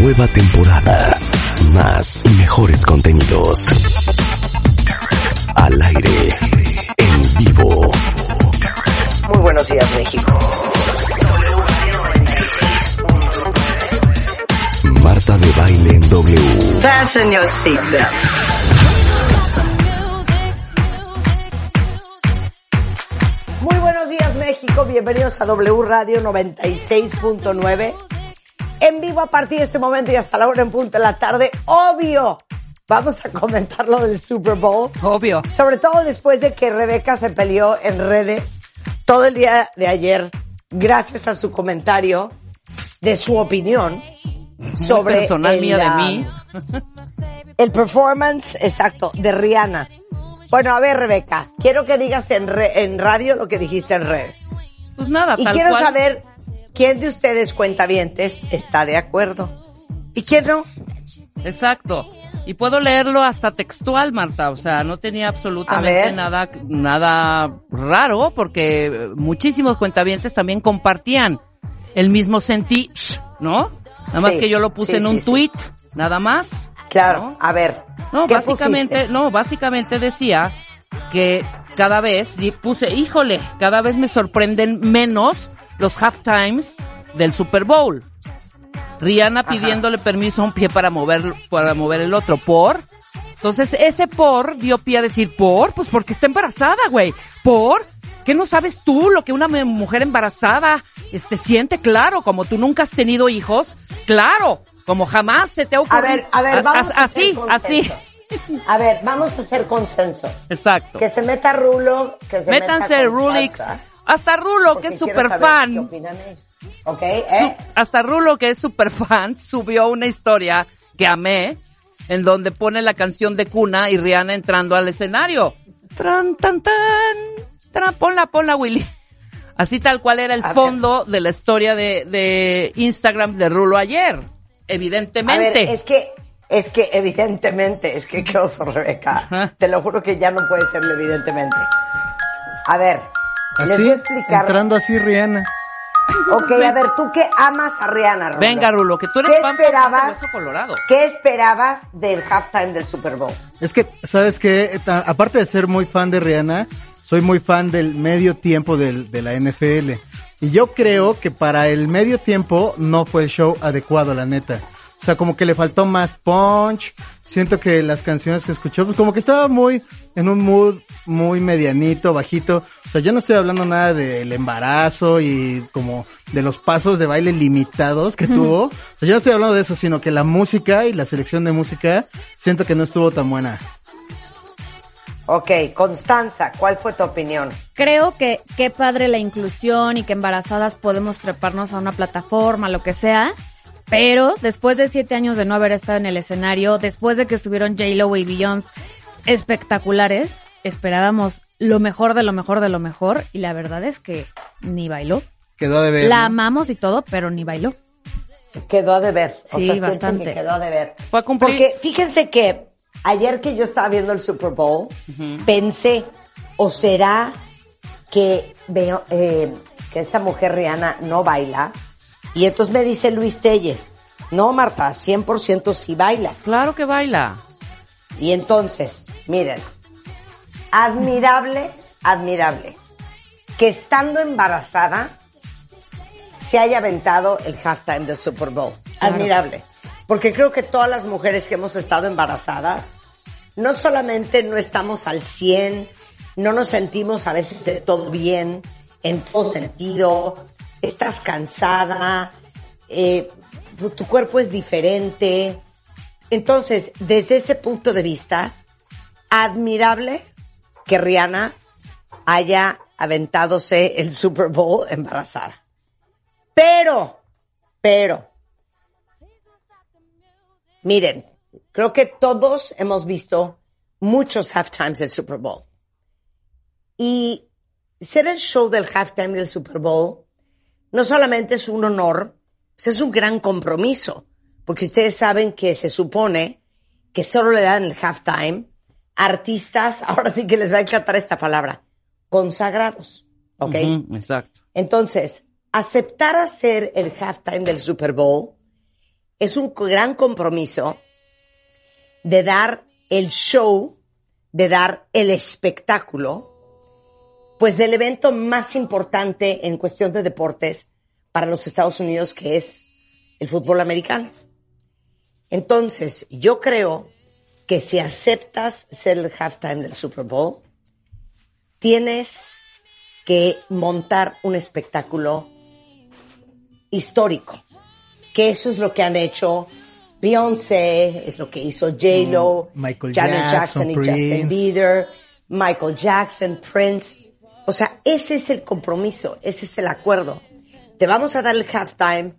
Nueva temporada. Más y mejores contenidos. Al aire. En vivo. Muy buenos días, México. Marta de baile en W. Fasten your seatbelts. Muy buenos días, México. Bienvenidos a W Radio 96.9. En vivo a partir de este momento y hasta la hora en punto de la tarde. Obvio. Vamos a comentar lo del Super Bowl. Obvio. Sobre todo después de que Rebeca se peleó en redes todo el día de ayer, gracias a su comentario de su opinión sobre personal el, mía de mí. el performance exacto de Rihanna. Bueno, a ver, Rebeca, quiero que digas en, re- en radio lo que dijiste en redes. Pues nada, Y tal quiero cual. saber quién de ustedes cuentavientes está de acuerdo y quién no. Exacto. Y puedo leerlo hasta textual, Marta. O sea, no tenía absolutamente nada, nada raro, porque muchísimos cuentavientes también compartían el mismo sentir, ¿no? Nada más Sí, que yo lo puse sí, en un sí. tweet, nada más. Claro, ¿no? a ver. No, ¿qué básicamente, pusiste? no, básicamente decía que cada vez, y puse, híjole, cada vez me sorprenden menos los halftimes del Super Bowl. Rihanna pidiéndole permiso a un pie para mover, para mover el otro. ¿Por? Entonces, ese por dio pie a decir, ¿por? Pues porque está embarazada, güey. ¿Por? ¿Qué no sabes tú lo que una mujer embarazada este, siente? Claro, como tú nunca has tenido hijos, claro, como jamás se te ha A ocurrido. ver, a ver, A- vamos a así, así. A ver, vamos a hacer consenso. Exacto. Que se meta Rulo, que se Métanse meta Rulix. Constanza, Hasta Rulo, porque que es ¿Qué fan. opinan ellos. ¿Ok? su- ¿Eh? hasta Rulo, que es super fan, subió una historia que amé, en donde pone la canción de Cuna y Rihanna entrando al escenario. Tran, tan, tan. Tran, ponla, ponla, Willy. Así tal cual era el A ver. fondo de la historia de, de Instagram de Rulo ayer. A ver, Evidentemente. es que, es que evidentemente, es que qué oso, Rebeca. Ajá. Te lo juro que ya no puede serlo evidentemente. A ver, les Así, voy a explicar. entrando así Rihanna. Ok, a ver, tú que amas a Rihanna, Rulo. Venga, Rulo, que tú eres ¿Qué fan esperabas? Colorado. ¿Qué esperabas del halftime del Super Bowl? Es que, ¿sabes qué? Aparte de ser muy fan de Rihanna, soy muy fan del medio tiempo del, de la NFL. Y yo creo que para el medio tiempo no fue el show adecuado, la neta. O sea, como que le faltó más punch. Siento que las canciones que escuchó, pues como que estaba muy en un mood muy medianito, bajito. O sea, yo no estoy hablando nada del embarazo y como de los pasos de baile limitados que tuvo. O sea, yo no estoy hablando de eso, sino que la música y la selección de música siento que no estuvo tan buena. Ok, Constanza, ¿cuál fue tu opinión? Creo que qué padre la inclusión y que embarazadas podemos treparnos a una plataforma, lo que sea. Pero después de siete años de no haber estado en el escenario, después de que estuvieron J-Lo y Beyoncé espectaculares, esperábamos lo mejor de lo mejor de lo mejor y la verdad es que ni bailó. Quedó de ver. La ¿no? amamos y todo, pero ni bailó. Quedó a deber. O Sí, sea, bastante. que quedó a deber. Fue a cumplir. Porque fíjense que ayer que yo estaba viendo el Super Bowl, pensé, ¿o será que veo eh, que esta mujer Rihanna no baila? Y entonces me dice Luis Telles, no Marta, 100% sí baila. Claro que baila. Y entonces, miren, admirable, admirable, que estando embarazada se haya aventado el halftime del Super Bowl. Admirable. Porque creo que todas las mujeres que hemos estado embarazadas, no solamente no estamos al 100, no nos sentimos a veces de todo bien, en todo sentido, estás cansada, eh, tu, cuerpo es diferente. Entonces, desde ese punto de vista, admirable que Rihanna haya aventadose el Super Bowl embarazada. Pero, pero, Miren, creo que todos hemos visto muchos halftimes del Super Bowl. Y ser el show del halftime del Super Bowl no solamente es un honor, pues es un gran compromiso, porque ustedes saben que se supone que solo le dan el halftime a artistas, ahora sí que les va a encantar esta palabra, consagrados, ¿ok? Exacto. Entonces, aceptar hacer el halftime del Super Bowl es un gran compromiso de dar el show, de dar el espectáculo, pues del evento más importante en cuestión de deportes para los Estados Unidos, que es el fútbol americano. Entonces, yo creo que si aceptas ser el halftime del Super Bowl, tienes que montar un espectáculo histórico. Que eso es lo que han hecho Beyoncé, es lo que hizo J-Lo, Mm, Michael Janet Jackson, Jackson y Justin. Bieber, Michael Jackson, Prince. O sea, ese es el compromiso, ese es el acuerdo. Te vamos a dar el halftime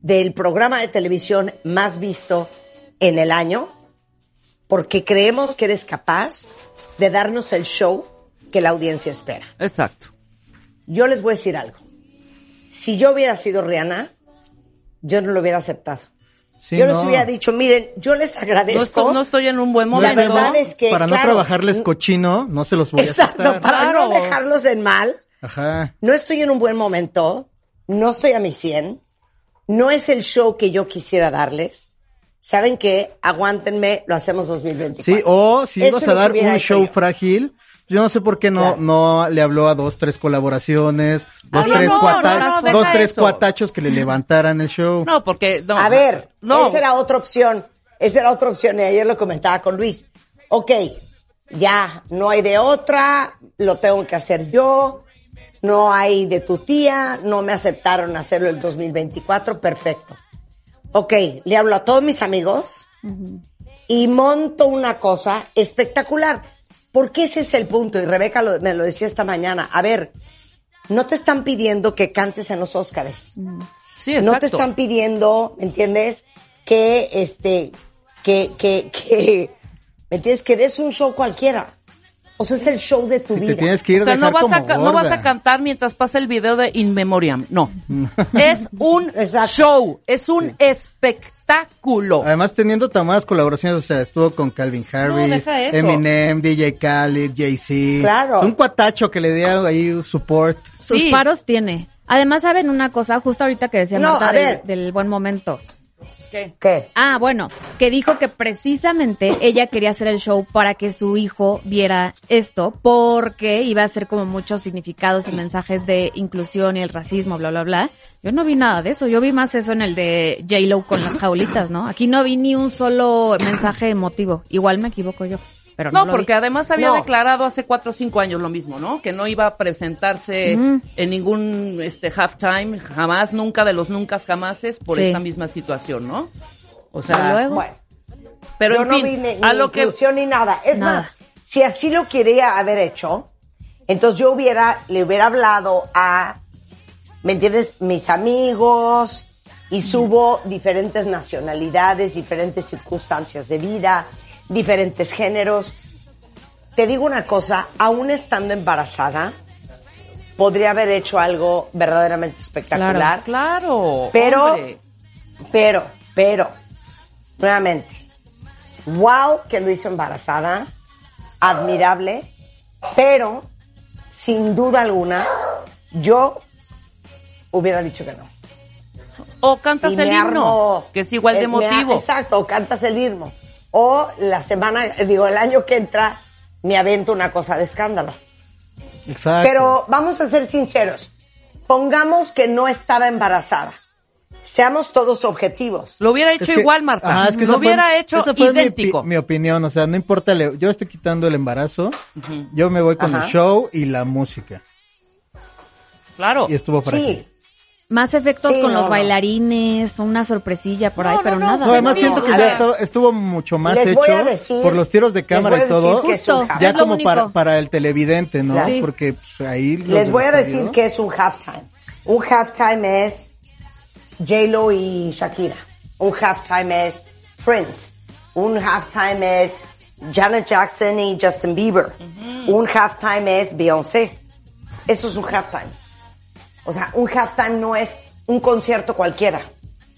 del programa de televisión más visto en el año porque creemos que eres capaz de darnos el show que la audiencia espera. Exacto. Yo les voy a decir algo. Si yo hubiera sido Rihanna, yo no lo hubiera aceptado. Sí, yo les no. hubiera dicho, miren, yo les No agradezco. estoy, no estoy en un buen La momento. verdad es que, para no claro, trabajarles cochino, no se los voy a Exacto, para no Claro. dejarlos en mal. Ajá. No estoy en un buen momento, no estoy a mi 100, no es el show que yo quisiera darles. ¿Saben qué? Aguántenme, lo hacemos 2024. Sí, o si Eso ibas a dar un show yo. frágil, yo no sé por qué no, Claro. no le habló a dos, tres colaboraciones, dos, no, tres, no, cuata- no, no, dos, tres eso. cuatachos que le levantaran el show. No, porque... No, A ver, no. esa era otra opción. Esa era otra opción y ayer lo comentaba con Luis. Ok, ya, no hay de otra, lo tengo que hacer yo, no hay de tu tía, no me aceptaron hacerlo el 2024, perfecto. Ok, le hablo a todos mis amigos y monto una cosa espectacular. Porque ese es el punto, y Rebeca lo- me lo decía esta mañana. A ver, no te están pidiendo que cantes en los Óscares. Sí, exacto. No te están pidiendo, ¿me entiendes? Que este, que, que, que, ¿me entiendes? Que des un show cualquiera. O sea, es el show de tu Si vida. te tienes que ir O sea, no vas, a, no vas a cantar mientras pasa el video de In Memoriam. No. es un Exacto. show. Es un espectáculo. Además, teniendo tan malas colaboraciones, o sea, estuvo con Calvin Harris, deja eso. Eminem, DJ Khaled, Jay-Z. Claro. Es un cuatacho que le dio ahí support. Sus Sí. paros tiene. Además, ¿saben una cosa? Justo ahorita que decía No, Marta a del- ver. del buen momento. ¿Qué? ¿Qué? Ah, bueno, que dijo que precisamente ella quería hacer el show para que su hijo viera esto, porque iba a ser como muchos significados y mensajes de inclusión y el racismo, bla, bla, bla. Yo no vi nada de eso, yo vi más eso en el de J-Lo con las jaulitas, ¿no? Aquí no vi ni un solo mensaje emotivo. Igual me equivoco yo, pero no, No, lo vi. porque además había No. declarado hace cuatro o cinco años lo mismo, ¿no? Que no iba a presentarse en ningún este halftime, jamás, nunca de los nunca jamases por Sí. esta misma situación, ¿no? O sea, luego, Bueno, pero yo en no fin, vi ni, a ni lo que ni nada. Es Nada. más, si así lo quería haber hecho, entonces yo hubiera, le hubiera hablado a, ¿me entiendes? Mis amigos y subo diferentes nacionalidades, diferentes circunstancias de vida, diferentes géneros. Te digo una cosa, aún estando embarazada, podría haber hecho algo verdaderamente espectacular. claro, Pero- hombre. Pero, pero, nuevamente, wow que lo hizo embarazada, admirable, pero sin duda alguna, yo hubiera dicho que no. o cantas Y el himno, armo- que es igual de eh, emotivo. exacto, o cantas el himno. O la semana, digo, el año que entra, me avento una cosa de escándalo. Exacto. Pero vamos a ser sinceros. Pongamos que no estaba embarazada. Seamos todos objetivos. Lo hubiera Es hecho que- igual, Marta. Ajá, es que lo fue- hubiera hecho esa fue mi idéntico. opi- Mi, opinión, o sea, no importa, yo estoy quitando el embarazo, yo me voy con Ajá. el show y la música. Claro. Y estuvo frágil. Sí, más efectos Sí, con no, los no. bailarines, una sorpresilla por ahí, No, pero nada. No, además No, siento que a ya ver. estuvo, estuvo mucho más Les hecho voy a decir- por los tiros de les cámara voy a y todo, Justo. ya Es como para, único. para el televidente, ¿no? Sí. Porque pues, ahí... Les voy a decir que es un halftime. Un halftime es J-Lo y Shakira. Un halftime es Prince. Un halftime es Janet Jackson y Justin Bieber. Un halftime es Beyoncé. Eso es un halftime. O sea, un halftime no es un concierto cualquiera.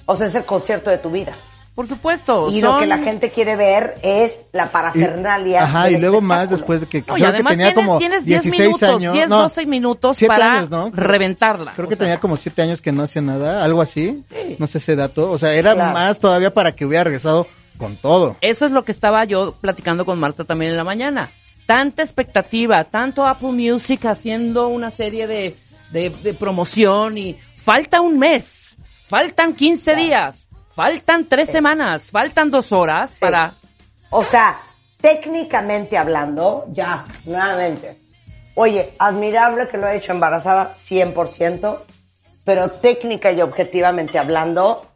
O sea, es el concierto de tu vida. Por supuesto. Y son- lo que la gente quiere ver es la Y- parafernalia. ajá, y luego más después de que No, y creo que además tenía tienes, como tienes 10 16 minutos, años, 10, no, 12 minutos siete para años, ¿no? reventarla. Creo O que sea, tenía como siete años que no hacía nada, algo así. No sé ese dato. O sea, era Claro. más todavía para que hubiera regresado con todo. Eso es lo que estaba yo platicando con Marta también en la mañana. Tanta expectativa, tanto Apple Music haciendo una serie de, de, de promoción y falta un mes, faltan 15 días, faltan tres semanas, faltan dos horas para... O sea, técnicamente hablando, ya, nuevamente. Oye, admirable que lo haya hecho embarazada, 100%, pero técnica y objetivamente hablando,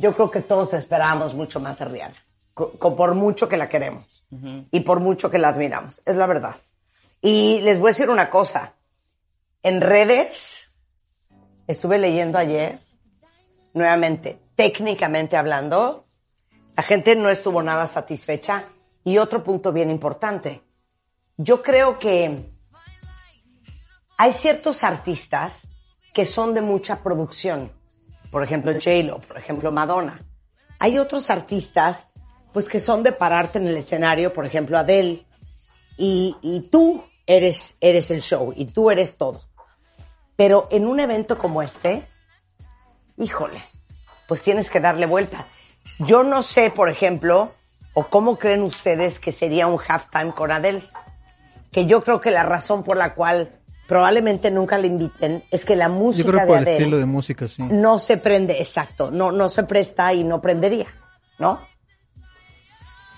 yo creo que todos esperábamos mucho más de Rihanna. Por mucho que la queremos y por mucho que la admiramos. Es la verdad. Y les voy a decir una cosa. En redes, estuve leyendo ayer, nuevamente, técnicamente hablando, la gente no estuvo nada satisfecha. Y otro punto bien importante. Yo creo que hay ciertos artistas que son de mucha producción. Por ejemplo, J-Lo, por ejemplo, Madonna. Hay otros artistas, pues, que son de pararte en el escenario, por ejemplo, Adele. Y, tú eres, eres el show y tú eres todo. Pero en un evento como este, híjole, pues tienes que darle vuelta. Yo no sé, por ejemplo, o cómo creen ustedes que sería un halftime con Adele. Que yo creo que la razón por la cual probablemente nunca le inviten es que la Yo música creo de por el estilo de música, sí. no se prende, exacto, no, no se presta y no prendería, ¿no?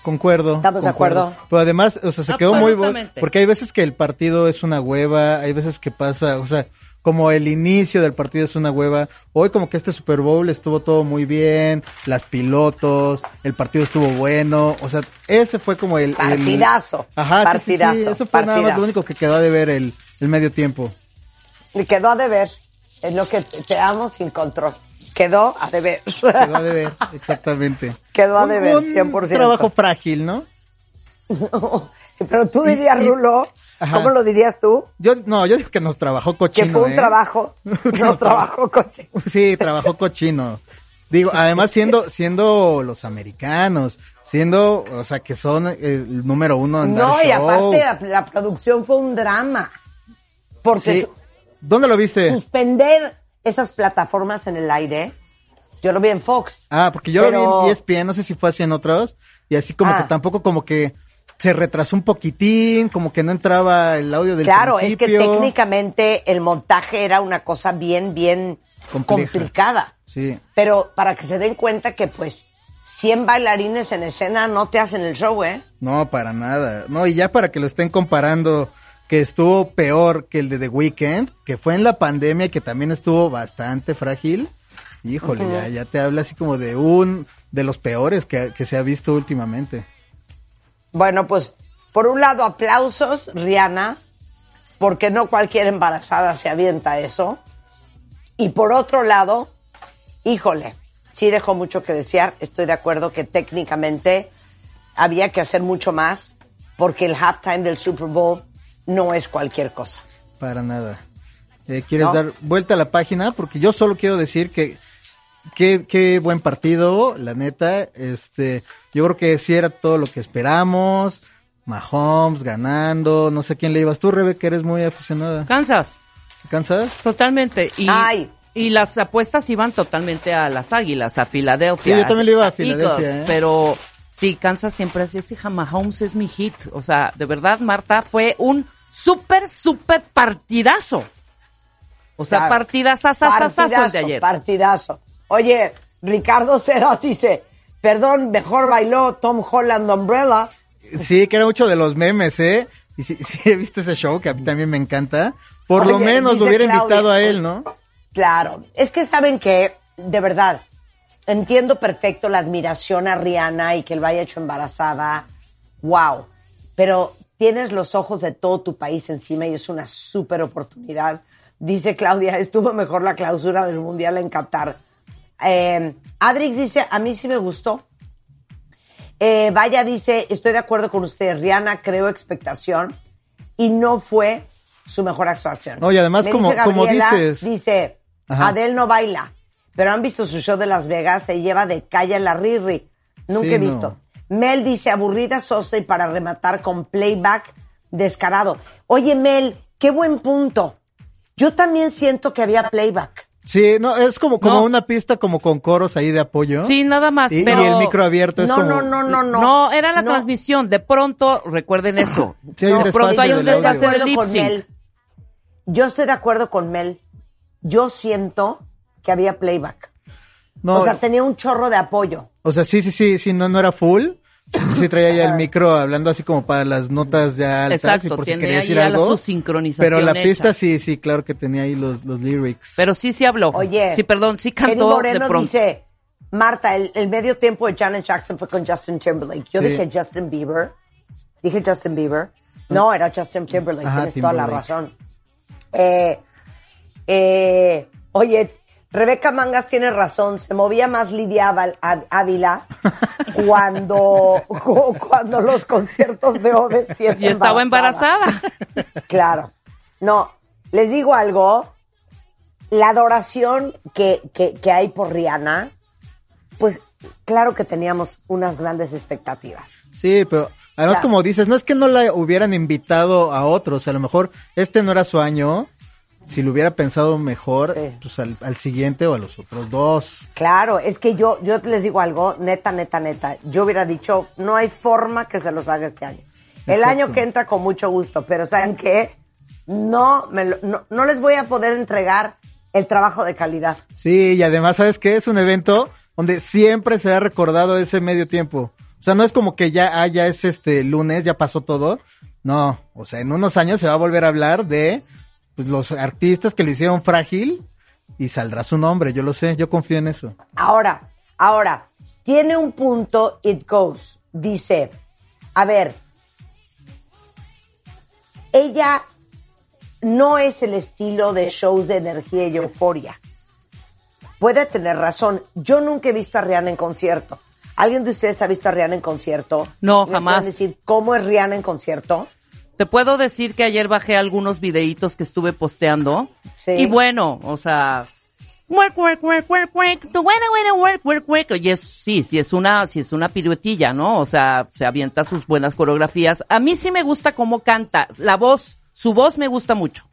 Concuerdo. ¿Estamos de acuerdo? Pero además, o sea, se quedó muy bueno. Porque hay veces que el partido es una hueva, hay veces que pasa, o sea, como el inicio del partido es una hueva. Hoy como que este Super Bowl estuvo todo muy bien, las pilotos, el partido estuvo bueno, o sea, ese fue como el... el- Partidazo, Ajá, sí, sí, sí, partidazo, eso fue nada más partidazo. lo único que quedó de ver el, el medio tiempo. Y quedó a deber, es lo que te, amo sin control. Quedó a deber. Quedó a deber, exactamente. Quedó a Un- deber, un 100%. trabajo frágil, ¿no? Pero tú dirías, Y- y- Rulo, Ajá. ¿cómo lo dirías tú? Yo, no, yo digo que nos trabajó cochino. Que fue un ¿eh? trabajo, nos trabajó coche. Sí, trabajó cochino. Digo, además siendo, siendo los americanos, siendo, o sea, que son el número uno en No, dar y show. aparte la, la producción fue un drama. Porque Sí. ¿Dónde lo viste? suspender esas plataformas en el aire, yo lo vi en Fox. Ah, porque yo Pero- lo vi en ESPN, no sé si fue así en otros, y así como Ah. que tampoco como que se retrasó un poquitín, como que no entraba el audio del Claro, es que técnicamente el montaje era una cosa bien, bien Compleja. complicada. Sí. Pero para que se den cuenta que pues 100 bailarines en escena no te hacen el show, ¿eh? No, para nada. No, y ya para que lo estén comparando, que estuvo peor que el de The Weeknd, que fue en la pandemia y que también estuvo bastante frágil. Híjole, ya, ya te habla así como de un, de los peores que, que se ha visto últimamente. Bueno, pues por un lado aplausos, Rihanna, porque no cualquier embarazada se avienta eso. Y por otro lado, híjole, sí dejó mucho que desear. Estoy de acuerdo que técnicamente había que hacer mucho más porque el halftime del Super Bowl no es cualquier cosa. Para nada. Eh, ¿Quieres No. dar vuelta a la página? Porque yo solo quiero decir que qué, qué buen partido, la neta. Este, yo creo que sí era todo lo que esperamos. Mahomes ganando, no sé quién le ibas tú, Rebe, que eres muy aficionada. Kansas, ¿Cansas? totalmente. Y, Ay. y las apuestas iban totalmente a las águilas, a Filadelfia. Sí, yo también le iba a Filadelfia, ¿eh? Pero sí, Kansas siempre así es, hija, Mahomes es mi hit. O sea, de verdad, Marta, fue un súper, súper partidazo. O sea, Claro. el de ayer. Partidazo. Oye, Ricardo Ceras dice, perdón, mejor bailó Tom Holland Umbrella. Sí, que era mucho de los memes, ¿eh? Y sí, sí, he visto ese show que a mí también me encanta. Por lo menos lo hubiera Claudia, invitado a él, ¿no? Claro, es que saben que, de verdad, entiendo perfecto la admiración a Rihanna y que él haya hecho embarazada. Wow. Pero tienes los ojos de todo tu país encima y es una súper oportunidad. Dice Claudia, estuvo mejor la clausura del Mundial en Qatar. Eh, Adrix dice, a mí sí me gustó. Eh, Vaya dice, estoy de acuerdo con usted, Rihanna creó expectación y no fue su mejor actuación. No, y además, Me como- dice como Gabriela, dices- Dice, Ajá. Adele no baila, pero han visto su show de Las Vegas, se lleva de calle la Riri. Nunca Sí, he no. visto. Mel dice, aburrida, sosa y para rematar con playback descarado. Oye, Mel, qué buen punto. Yo también siento que había playback. Sí, no, es como, como No. una pista como con coros ahí de apoyo. Sí, nada más. Y, y pero el micro abierto es No, como... no, no, no, no. No, era la No. transmisión. De pronto, recuerden eso. Sí, hay un de pronto hay un desfase del lip con sync. Mel. Yo estoy de acuerdo con Mel. Yo siento que había playback. No, O sea, tenía un chorro de apoyo. sí, sí, sí, sí, no, no era full. Sí traía ya el micro hablando así como para las notas ya altas Exacto, y por si quería decir la- algo. su sincronización Pero la hecha. pista sí, sí, claro que tenía ahí los, los lyrics. Pero sí, sí habló. Oye. Sí, perdón, sí cantó de Moreno pronto. dice, Marta, el, el medio tiempo de Janet Jackson fue con Justin Timberlake. Yo Sí. dije Justin Bieber. Dije Justin Bieber. No, era Justin Timberlake. Ajá, Tienes toda la razón. Eh, eh, oye, Rebeca Mangas tiene razón. Se movía más Lidia Ávila- cuando, cu- cuando los conciertos de OV7 Y estaba embarazada. Claro. No, les digo algo. La adoración que, que, que hay por Rihanna, pues claro que teníamos unas grandes expectativas. Sí, pero además como dices, no es que no la hubieran invitado a otros, a lo mejor este no era su año, si lo hubiera pensado mejor, Sí. pues al, al siguiente o a los otros dos. Claro, es que yo, yo les digo algo, neta, neta, neta. Yo hubiera dicho, no hay forma que se los haga este año. El año que entra con mucho gusto, pero ¿saben qué? No, me lo- no, no les voy a poder entregar el trabajo de calidad. Sí, y además, ¿sabes qué? Es un evento donde siempre se ha recordado ese medio tiempo. O sea, no es como que ya, ah, ya es este lunes, ya pasó todo. No, o sea, en unos años se va a volver a hablar de pues, los artistas que lo hicieron frágil y saldrá su nombre, yo lo sé, yo confío en eso. Ahora, ahora, tiene un punto, it goes. Dice, a ver, ella no es el estilo de shows de energía y euforia. Puede tener razón. Yo nunca he visto a Rihanna en concierto. ¿Alguien de ustedes ha visto a Rihanna en concierto? No, ¿Me jamás. decir cómo es Rihanna en concierto? Te puedo decir que ayer bajé algunos videitos que estuve posteando. Sí. Y bueno, o sea, work, work, work, work, work, the winner, winner, work, work, work. Y es, sí, sí es una, sí es una piruetilla, ¿no? O sea, se avienta sus buenas coreografías. A mí sí me gusta cómo canta. La voz, su voz me gusta mucho.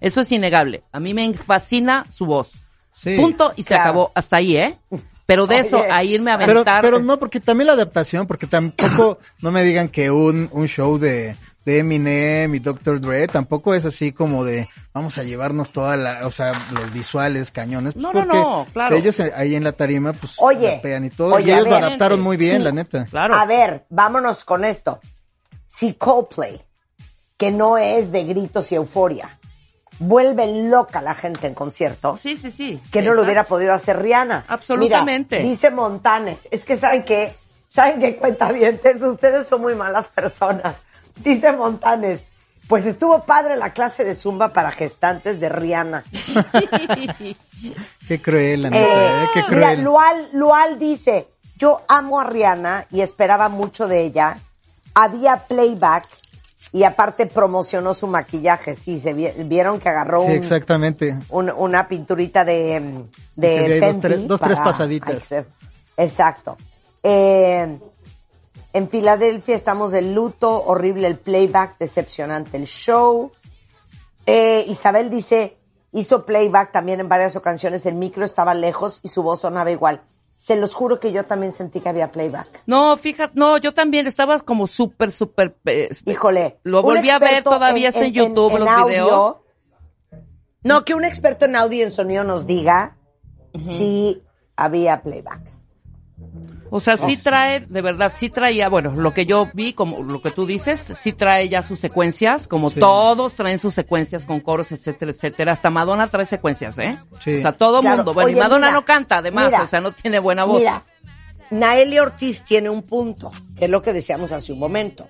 Eso es innegable. A mí me fascina su voz. Sí. Punto y se claro. acabó. Hasta ahí, ¿eh? Pero de eso, Oye. a irme a Pero, aventar. pero no, porque también la adaptación, porque tampoco, no me digan que un, un show de, de Eminem y Dr. Dre tampoco es así como de, vamos a llevarnos toda la, o sea, los visuales, cañones. pues No, no, porque no, claro. Ellos eh, ahí en la tarima, pues, Oye, y todo, oye, y ellos lo adaptaron muy bien, Sí. la neta. Claro. A ver, vámonos con esto. Si Coldplay, que no es de gritos y euforia, vuelve loca la gente en concierto, Sí, sí, sí. que Sí, no lo hubiera podido hacer Rihanna. Absolutamente. Mira, dice Montanes, es que saben que, saben que cuenta bien, ustedes son muy malas personas. Dice Montanes, pues estuvo padre la clase de zumba para gestantes de Rihanna. Qué cruel, la Eh, eh, qué mira, cruel. Lual, Lual dice, yo amo a Rihanna y esperaba mucho de ella. Había playback y aparte promocionó su maquillaje. Sí, se vi- vieron que agarró Sí, un- exactamente. un- una pinturita de, de dos, tres- dos, tres pasaditas. Ay, Exacto. Eh, en Filadelfia estamos de luto, horrible el playback, decepcionante el show. Eh, Isabel dice, hizo playback también en varias ocasiones, el micro estaba lejos y su voz sonaba igual. Se los juro que yo también sentí que había playback. No, fíjate, no, yo también estaba como súper, súper. eh, Híjole. Lo volví a ver todavía está en YouTube, los audio. videos. No, que un experto en audio y en sonido nos diga si había playback. O sea, sí trae, de verdad, sí traía, bueno, lo que yo vi, como lo que tú dices, sí trae ya sus secuencias, como Sí. todos traen sus secuencias con coros, etcétera, etcétera. Hasta Madonna trae secuencias, ¿eh? Sí. O sea, todo Claro. mundo. Bueno, y Madonna mira, no canta, además, mira, o sea, no tiene buena voz. Mira, Naeli Ortiz tiene un punto, que es lo que decíamos hace un momento.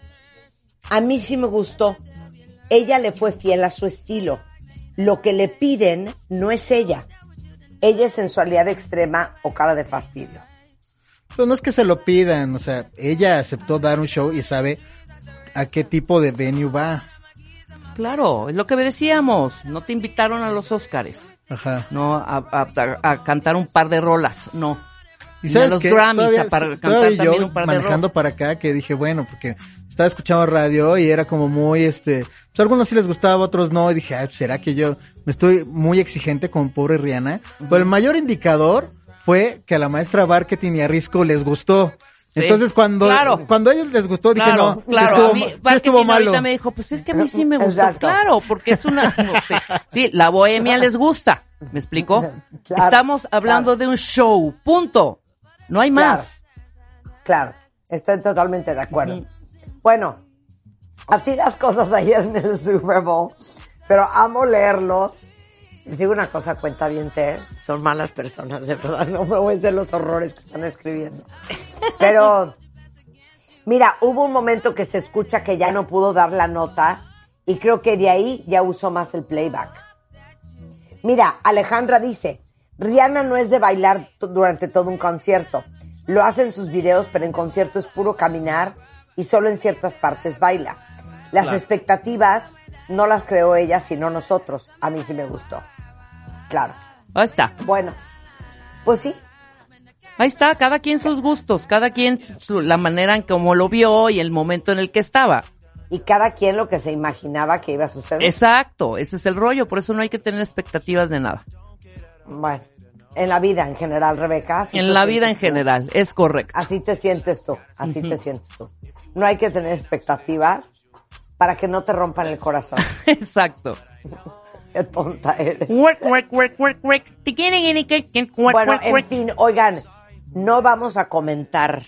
A mí sí me gustó. Ella le fue fiel a su estilo. Lo que le piden no es ella. Ella es sensualidad extrema o cara de fastidio. Pero no es que se lo pidan, o sea, ella aceptó dar un show y sabe a qué tipo de venue va. Claro, es lo que decíamos. No te invitaron a los Óscares. Ajá. No a, a- a cantar un par de rolas. No. Y sabes a los qué? Grammys Todavía- a para cantar también yo un par de manejando para acá que dije, bueno, porque estaba escuchando radio y era como muy, este, pues a algunos sí les gustaba, otros no, y dije, ay, ¿será que yo me estoy muy exigente con pobre Rihanna? Pero el mayor indicador fue que a la maestra marketing y a Risco les gustó. Sí, Entonces cuando, claro. cuando a ellos les gustó, dije, Claro, no, sí claro. estuvo, a mí, sí estuvo malo. ahorita me dijo, pues es que a mí sí me gustó. Exacto. Claro, porque es una, no sé. Sí, la bohemia les gusta. ¿Me explico? Claro, Estamos hablando de un show. Punto. No hay más. Claro, estoy totalmente de acuerdo. Bueno, así las cosas ayer en el Super Bowl, pero amo leerlos. Les digo una cosa, cuenta bien, son malas personas, de verdad, no me voy a hacer los horrores que están escribiendo. Pero, mira, hubo un momento que se escucha que ya no pudo dar la nota y creo que de ahí ya usó más el playback. Mira, Alejandra dice, Rihanna no es de bailar durante todo un concierto. Lo hace en sus videos, pero en concierto es puro caminar y solo en ciertas partes baila. Las Claro. expectativas no las creó ella, sino nosotros. A mí sí me gustó. Claro. Ahí está. Bueno, pues sí. Ahí está. Cada quien sus gustos. Cada quien su- la manera en cómo lo vio y el momento en el que estaba. Y cada quien lo que se imaginaba que iba a suceder. Exacto. Ese es el rollo. Por eso no hay que tener expectativas de nada. Bueno, en la vida en general, Rebeca. En la vida en tú. general. Es correcto. Así te sientes tú, así te sientes tú. No hay que tener expectativas para que no te rompan el corazón. Exacto. Qué tonta eres. Bueno, en fin, oigan, no vamos a comentar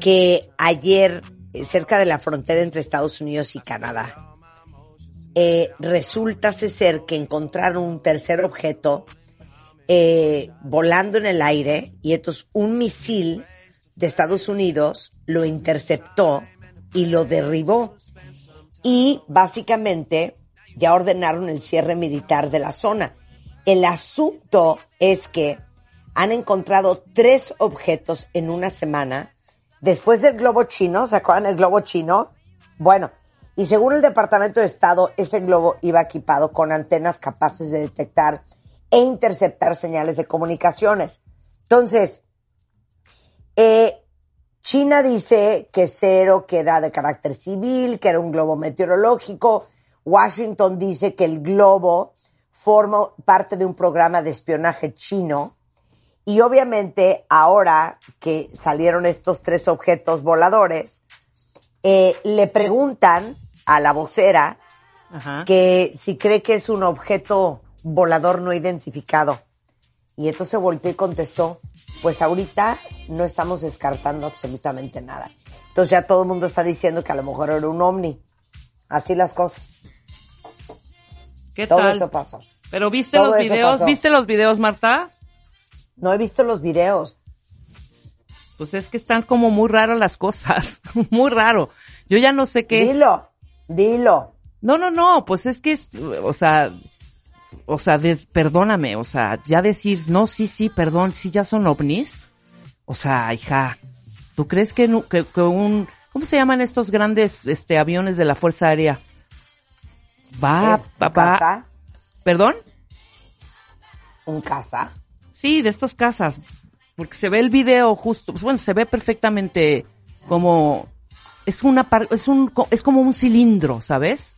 que ayer, eh, cerca de la frontera entre Estados Unidos y Canadá, eh, resulta ser que encontraron un tercer objeto eh, volando en el aire y entonces un misil de Estados Unidos lo interceptó y lo derribó. Y básicamente ya ordenaron el cierre militar de la zona. El asunto es que han encontrado tres objetos en una semana después del globo chino. ¿Se acuerdan del globo chino? Bueno, y según el Departamento de Estado, ese globo iba equipado con antenas capaces de detectar e interceptar señales de comunicaciones. Entonces, eh, China dice que cero, que era de carácter civil, que era un globo meteorológico. Washington dice que el globo forma parte de un programa de espionaje chino. Y obviamente ahora que salieron estos tres objetos voladores, eh, le preguntan a la vocera Ajá. que si cree que es un objeto volador no identificado. Y entonces volteó y contestó, pues ahorita no estamos descartando absolutamente nada. Entonces ya todo el mundo está diciendo que a lo mejor era un ovni. Así las cosas. ¿Qué Todo tal? eso pasó. Pero viste Todo los videos, pasó. ¿viste los videos, Marta? No he visto los videos. Pues es que están como muy raras las cosas, muy raro. Yo ya no sé qué. Dilo, dilo. No, no, no, pues es que es, o sea, o sea, des- perdóname, o sea, ya decir, no, sí, sí, perdón, sí, ya son ovnis. O sea, hija, ¿tú crees que, que, que un, ¿cómo se llaman estos grandes, este, aviones de la Fuerza Aérea? Va, ¿Eh? ¿Un va- casa? ¿Perdón? ¿Un casa? Sí, de estos casas. Porque se ve el video justo, pues bueno, se ve perfectamente como es una par- es un es como un cilindro, ¿sabes?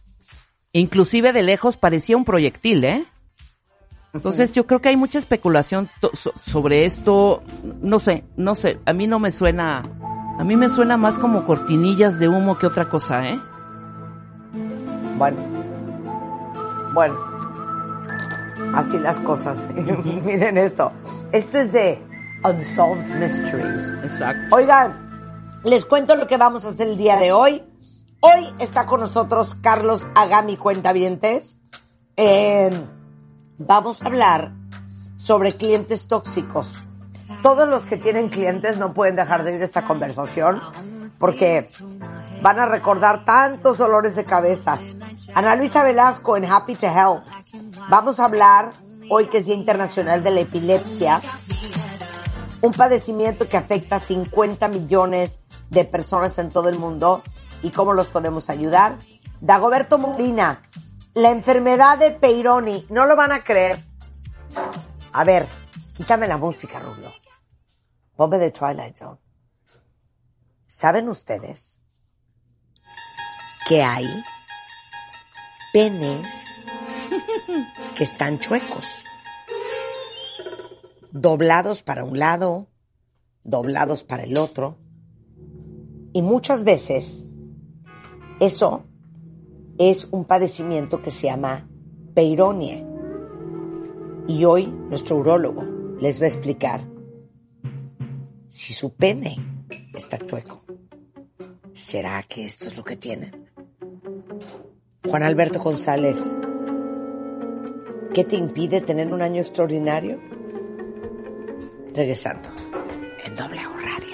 E inclusive de lejos parecía un proyectil, ¿eh? Entonces yo creo que hay mucha especulación so- sobre esto, no sé, no sé, a mí no me suena, a mí me suena más como cortinillas de humo que otra cosa, ¿eh? Bueno. Bueno. Así las cosas. Miren esto. Esto es de Unsolved Mysteries. Exacto. Oigan, les cuento lo que vamos a hacer el día de hoy. Hoy está con nosotros Carlos Agami Cuentavientes. Eh, vamos a hablar sobre clientes tóxicos. Todos los que tienen clientes no pueden dejar de oír esta conversación porque van a recordar tantos dolores de cabeza. Ana Luisa Velasco en Happy to Help. Vamos a hablar hoy que es Día Internacional de la Epilepsia un padecimiento que afecta a 50 millones de personas en todo el mundo y cómo los podemos ayudar. Dagoberto Molina, la enfermedad de Peyronie, no lo van a creer. A ver, quítame la música, Rubio. Ponme de Twilight Zone. ¿Saben ustedes que hay penes que están chuecos? Doblados para un lado, doblados para el otro. Y muchas veces eso es un padecimiento que se llama peironie. Y hoy nuestro urólogo les va a explicar si su pene está chueco. ¿Será que esto es lo que tienen? Juan Alberto González, ¿qué te impide tener un año extraordinario? Regresando en W Radio.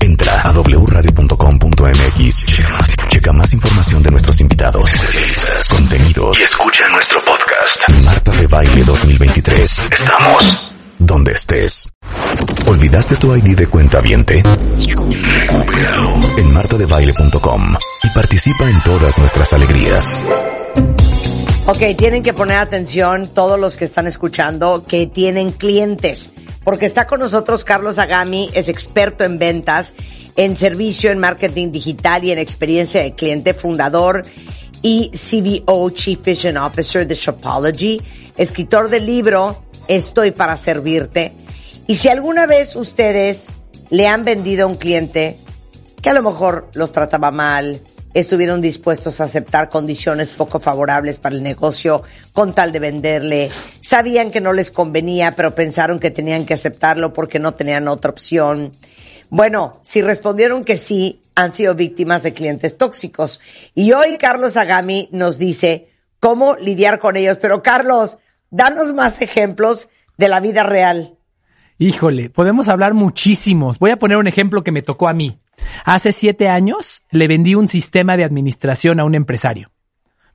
Entra a wradio.com.mx. Checa más información de nuestros invitados, contenidos y escucha nuestro podcast. Baile 2023. Estamos donde estés. ¿Olvidaste tu ID de cuenta viente? En martadebaile.com y participa en todas nuestras alegrías. Ok, tienen que poner atención todos los que están escuchando que tienen clientes, porque está con nosotros Carlos Agami, es experto en ventas, en servicio, en marketing digital y en experiencia de cliente, fundador y CBO, Chief Vision Officer de Shopology, escritor del libro Estoy para servirte. Y si alguna vez ustedes le han vendido a un cliente que a lo mejor los trataba mal, estuvieron dispuestos a aceptar condiciones poco favorables para el negocio con tal de venderle, sabían que no les convenía, pero pensaron que tenían que aceptarlo porque no tenían otra opción. Bueno, si respondieron que sí, han sido víctimas de clientes tóxicos. Y hoy Carlos Agami nos dice cómo lidiar con ellos. Pero Carlos, danos más ejemplos de la vida real. Híjole, podemos hablar muchísimos. Voy a poner un ejemplo que me tocó a mí. Hace siete años le vendí un sistema de administración a un empresario.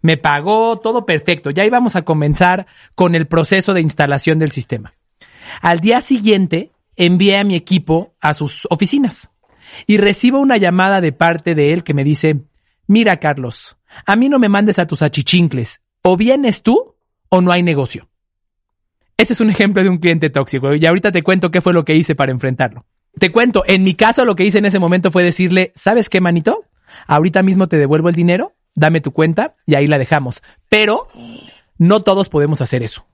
Me pagó todo perfecto. Ya íbamos a comenzar con el proceso de instalación del sistema. Al día siguiente envié a mi equipo a sus oficinas y recibo una llamada de parte de él que me dice, mira Carlos, a mí no me mandes a tus achichincles. O vienes tú o no hay negocio. Ese es un ejemplo de un cliente tóxico y ahorita te cuento qué fue lo que hice para enfrentarlo. Te cuento, en mi caso lo que hice en ese momento fue decirle, ¿sabes qué, manito? Ahorita mismo te devuelvo el dinero, dame tu cuenta y ahí la dejamos. Pero no todos podemos hacer eso.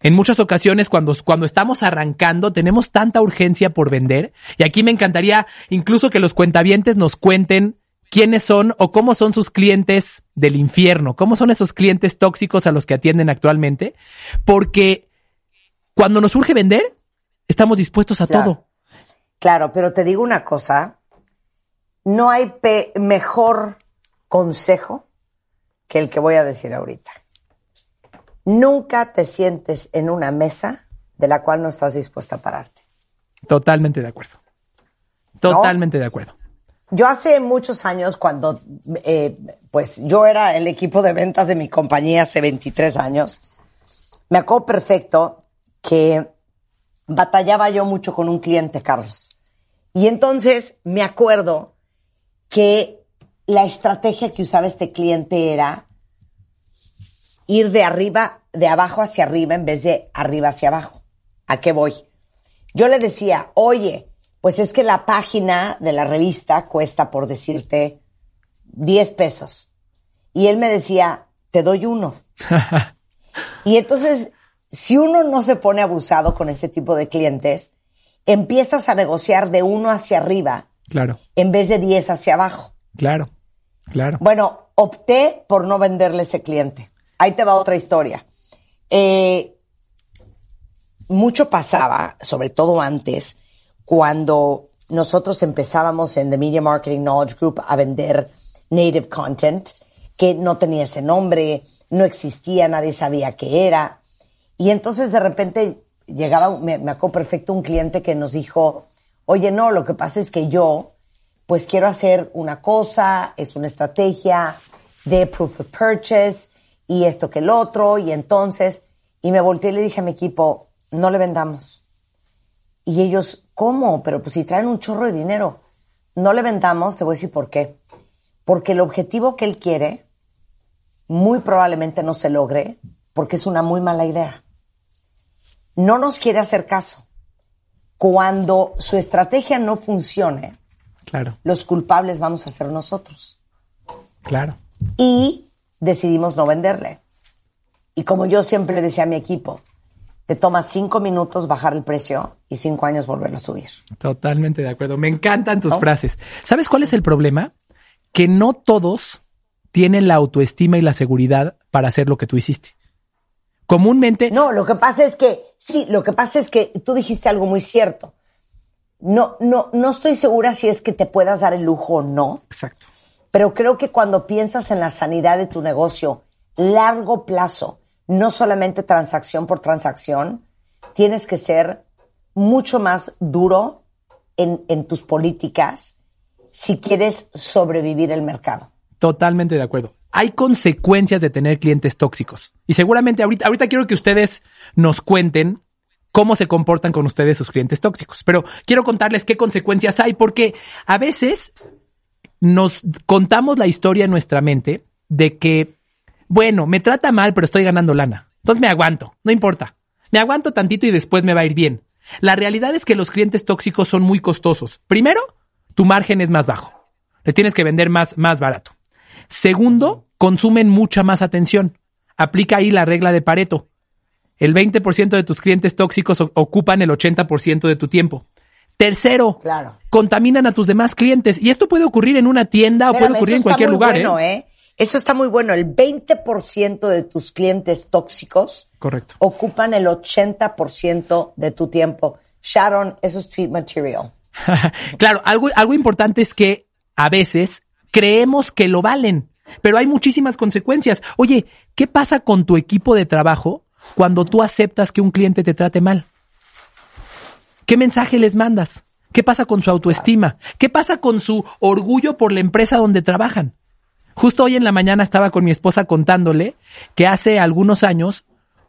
En muchas ocasiones cuando, cuando estamos arrancando tenemos tanta urgencia por vender y aquí me encantaría incluso que los cuentavientes nos cuenten quiénes son o cómo son sus clientes del infierno, cómo son esos clientes tóxicos a los que atienden actualmente, porque cuando nos urge vender, estamos dispuestos a Claro. todo. Claro, pero te digo una cosa, no hay mejor consejo que el que voy a decir ahorita. Nunca te sientes en una mesa de la cual no estás dispuesta a pararte. Totalmente de acuerdo. Totalmente de acuerdo. Yo hace muchos años, cuando eh, pues yo era el equipo de ventas de mi compañía hace 23 años, me acuerdo perfecto que batallaba yo mucho con un cliente, Carlos. Y entonces me acuerdo que la estrategia que usaba este cliente era ir de arriba, de abajo hacia arriba en vez de arriba hacia abajo. ¿A qué voy? Yo le decía, oye, pues es que la página de la revista cuesta, por decirte, 10 pesos. Y él me decía, te doy uno. y entonces, si uno no se pone abusado con este tipo de clientes, empiezas a negociar de uno hacia arriba Claro, en vez de 10 hacia abajo. claro, claro. Bueno, opté por no venderle ese cliente. Ahí te va otra historia. Eh, mucho pasaba, sobre todo antes, cuando nosotros empezábamos en The Media Marketing Knowledge Group a vender native content, que no tenía ese nombre, no existía, nadie sabía qué era. Y entonces de repente llegaba, me, me acuerdo perfecto, un cliente que nos dijo, oye, no, lo que pasa es que yo, pues quiero hacer una cosa, es una estrategia de proof of purchase y esto que el otro, y entonces, y me volteé y le dije a mi equipo, no le vendamos. Y ellos, ¿cómo? Pero pues si traen un chorro de dinero. No le vendamos, te voy a decir por qué. Porque el objetivo que él quiere muy probablemente no se logre porque es una muy mala idea. No nos quiere hacer caso. Cuando su estrategia no funcione, Claro, los culpables vamos a ser nosotros. claro. Y decidimos no venderle. Y como yo siempre le decía a mi equipo, te toma cinco minutos bajar el precio y cinco años volverlo a subir. Totalmente de acuerdo. Me encantan tus ¿No? frases. ¿Sabes cuál es el problema? Que no todos tienen la autoestima y la seguridad para hacer lo que tú hiciste. Comúnmente, No, lo que pasa es que, sí, lo que pasa es que tú dijiste algo muy cierto. No, no, no estoy segura si es que te puedas dar el lujo o no, exacto. pero creo que cuando piensas en la sanidad de tu negocio, largo plazo, no solamente transacción por transacción, tienes que ser mucho más duro en, en tus políticas si quieres sobrevivir el mercado. Totalmente de acuerdo. Hay consecuencias de tener clientes tóxicos. Y seguramente ahorita, ahorita quiero que ustedes nos cuenten cómo se comportan con ustedes sus clientes tóxicos. Pero quiero contarles qué consecuencias hay, porque a veces nos contamos la historia en nuestra mente de que, bueno, me trata mal, pero estoy ganando lana. Entonces me aguanto, no importa. Me aguanto tantito y después me va a ir bien. La realidad es que los clientes tóxicos son muy costosos. Primero, tu margen es más bajo. Le tienes que vender más, más barato. Segundo, consumen mucha más atención. Aplica ahí la regla de Pareto. El 20% de tus clientes tóxicos ocupan el 80% de tu tiempo. Tercero, Claro. contaminan a tus demás clientes. Y esto puede ocurrir en una tienda o puede ocurrir en cualquier lugar. bueno, ¿eh? ¿eh? Eso está muy bueno. El 20% de tus clientes tóxicos Correcto. ocupan el 80% de tu tiempo. Sharon, eso es tweet material. claro, algo, algo importante es que a veces creemos que lo valen, pero hay muchísimas consecuencias. Oye, ¿qué pasa con tu equipo de trabajo cuando tú aceptas que un cliente te trate mal? ¿Qué mensaje les mandas? ¿Qué pasa con su autoestima? ¿Qué pasa con su orgullo por la empresa donde trabajan? Justo hoy en la mañana estaba con mi esposa contándole que hace algunos años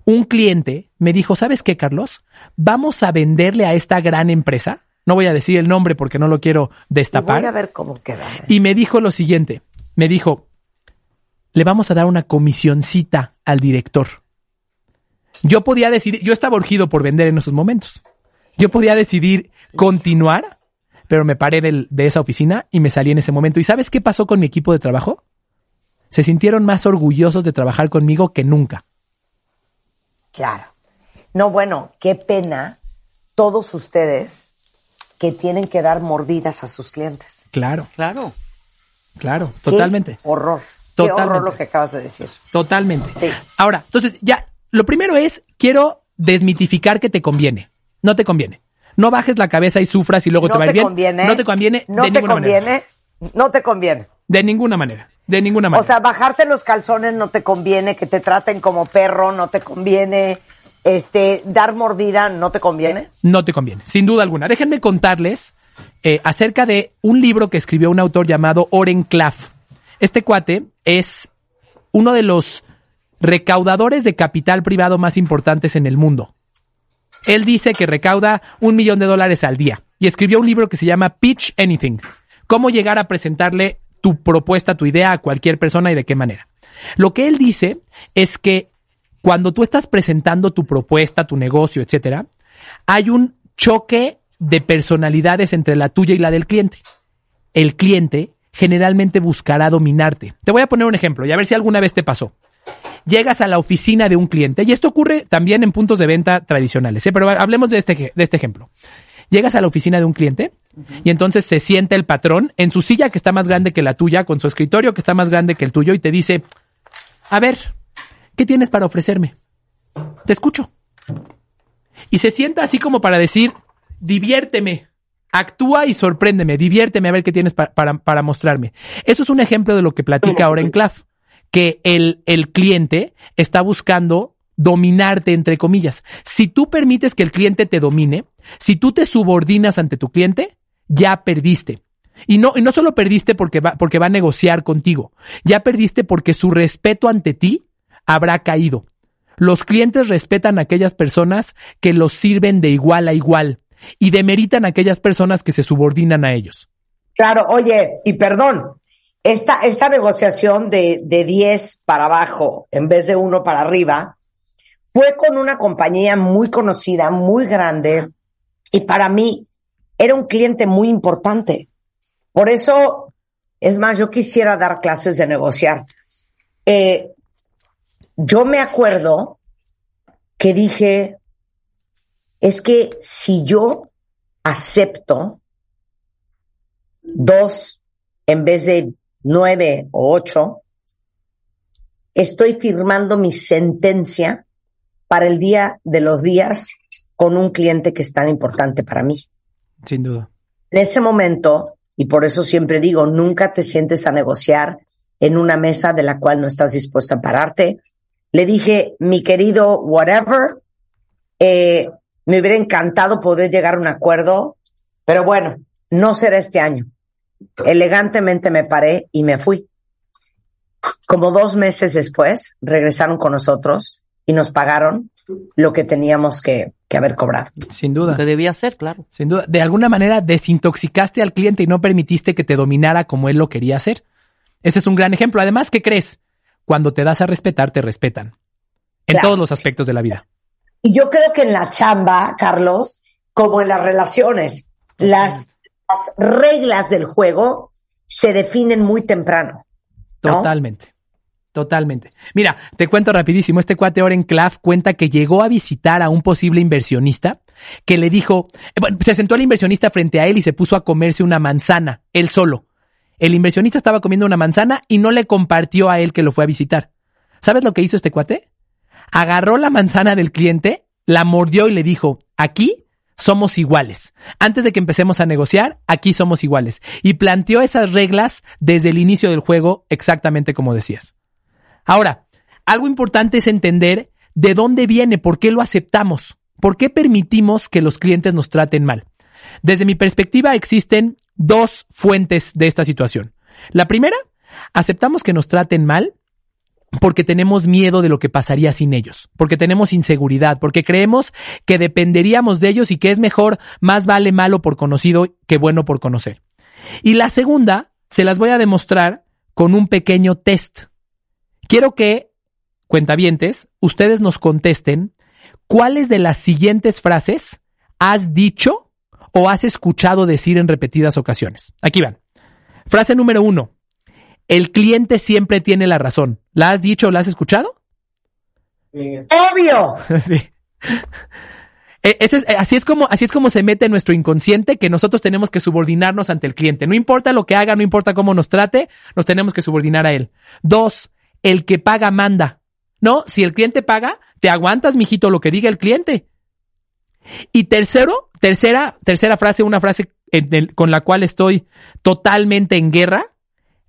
un cliente me dijo, ¿sabes qué, Carlos? Vamos a venderle a esta gran empresa. No voy a decir el nombre porque no lo quiero Y destapar. voy a ver cómo queda. Y me dijo lo siguiente, me dijo, le vamos a dar una comisioncita al director. Yo podía decidir, yo estaba urgido por vender en esos momentos. Yo podía decidir continuar, pero me paré del- de esa oficina y me salí en ese momento. ¿Y sabes qué pasó con mi equipo de trabajo? Se sintieron más orgullosos de trabajar conmigo que nunca. Claro. No, bueno, qué pena todos ustedes que tienen que dar mordidas a sus clientes. Claro, Claro. claro, Qué totalmente. horror. Qué horror lo que acabas de decir. Totalmente. Sí. Ahora, entonces, ya, lo primero es, quiero desmitificar que te conviene. No te conviene. No bajes la cabeza y sufras y luego no te va a ir te bien. conviene. No te conviene No de te ninguna manera. conviene. No te conviene. De ninguna manera. De ninguna manera. O sea, bajarte los calzones no te conviene, que te traten como perro no te conviene, este, dar mordida no te conviene. no te conviene, sin duda alguna. Déjenme contarles eh, acerca de un libro que escribió un autor llamado Oren Klaff. Este cuate es uno de los recaudadores de capital privado más importantes en el mundo. Él dice que recauda un millón de dólares al día y escribió un libro que se llama Pitch Anything. Cómo llegar a presentarle tu propuesta, tu idea a cualquier persona y de qué manera. Lo que él dice es que cuando tú estás presentando tu propuesta, tu negocio, etcétera, hay un choque de personalidades entre la tuya y la del cliente. El cliente generalmente buscará dominarte. Te voy a poner un ejemplo y a ver si alguna vez te pasó. Llegas a la oficina de un cliente, y esto ocurre también en puntos de venta tradicionales, ¿eh? pero hablemos de este, de este ejemplo. Llegas a la oficina de un cliente y entonces se sienta el patrón en su silla que está más grande que la tuya, con su escritorio que está más grande que el tuyo y te dice, a ver, ¿qué tienes para ofrecerme? Te escucho. Y se sienta así como para decir, diviérteme, actúa y sorpréndeme, diviérteme a ver qué tienes pa- para, para mostrarme. Eso es un ejemplo de lo que platica ahora en Claf, que el, el cliente está buscando dominarte, entre comillas. Si tú permites que el cliente te domine, si tú te subordinas ante tu cliente, ya perdiste. Y no, y no solo perdiste porque va, porque va a negociar contigo, ya perdiste porque su respeto ante ti habrá caído. Los clientes respetan a aquellas personas que los sirven de igual a igual, y demeritan a aquellas personas que se subordinan a ellos. Claro, oye, y perdón, esta, esta negociación de, de 10 para abajo en vez de uno para arriba fue con una compañía muy conocida, muy grande, y para mí era un cliente muy importante. Por eso, es más, yo quisiera dar clases de negociar. Eh, yo me acuerdo que dije, es que si yo acepto dos en vez de nueve o ocho, estoy firmando mi sentencia para el día de los días con un cliente que es tan importante para mí. Sin duda. En ese momento, y por eso siempre digo, nunca te sientes a negociar en una mesa de la cual no estás dispuesta a pararte. Le dije, mi querido whatever, eh, me hubiera encantado poder llegar a un acuerdo, pero bueno, no será este año. Elegantemente me paré y me fui. Como dos meses después, regresaron con nosotros y nos pagaron lo que teníamos que, que haber cobrado. Sin duda. Que debía ser, claro. Sin duda. De alguna manera desintoxicaste al cliente y no permitiste que te dominara como él lo quería hacer. Ese es un gran ejemplo. Además, ¿qué crees? Cuando te das a respetar, te respetan. En Claro. todos los aspectos de la vida. Y yo creo que en la chamba, Carlos, como en las relaciones, las, las reglas del juego se definen muy temprano. ¿no? Totalmente. Totalmente. Mira, te cuento rapidísimo. Este cuate Oren Claff cuenta que llegó a visitar a un posible inversionista que le dijo, eh, bueno, se sentó el inversionista frente a él y se puso a comerse una manzana, él solo. El inversionista estaba comiendo una manzana y no le compartió a él que lo fue a visitar. ¿Sabes lo que hizo este cuate? Agarró la manzana del cliente, la mordió y le dijo, aquí somos iguales. Antes de que empecemos a negociar, aquí somos iguales. Y planteó esas reglas desde el inicio del juego exactamente como decías. Ahora, algo importante es entender de dónde viene, por qué lo aceptamos, por qué permitimos que los clientes nos traten mal. Desde mi perspectiva existen dos fuentes de esta situación. La primera, aceptamos que nos traten mal porque tenemos miedo de lo que pasaría sin ellos, porque tenemos inseguridad, porque creemos que dependeríamos de ellos y que es mejor, más vale malo por conocido que bueno por conocer. Y la segunda, se las voy a demostrar con un pequeño test. Quiero que, cuentavientes, ustedes nos contesten cuáles de las siguientes frases has dicho o has escuchado decir en repetidas ocasiones. Aquí van. Frase número uno. El cliente siempre tiene la razón. ¿La has dicho o la has escuchado? Obvio. Sí. E- ese es- así, es como, así es como se mete en nuestro inconsciente que nosotros tenemos que subordinarnos ante el cliente. No importa lo que haga, no importa cómo nos trate, nos tenemos que subordinar a él. Dos, el que paga manda. No, si el cliente paga, te aguantas, mijito, lo que diga el cliente. Y tercero, tercera, tercera frase, una frase en el- con la cual estoy totalmente en guerra.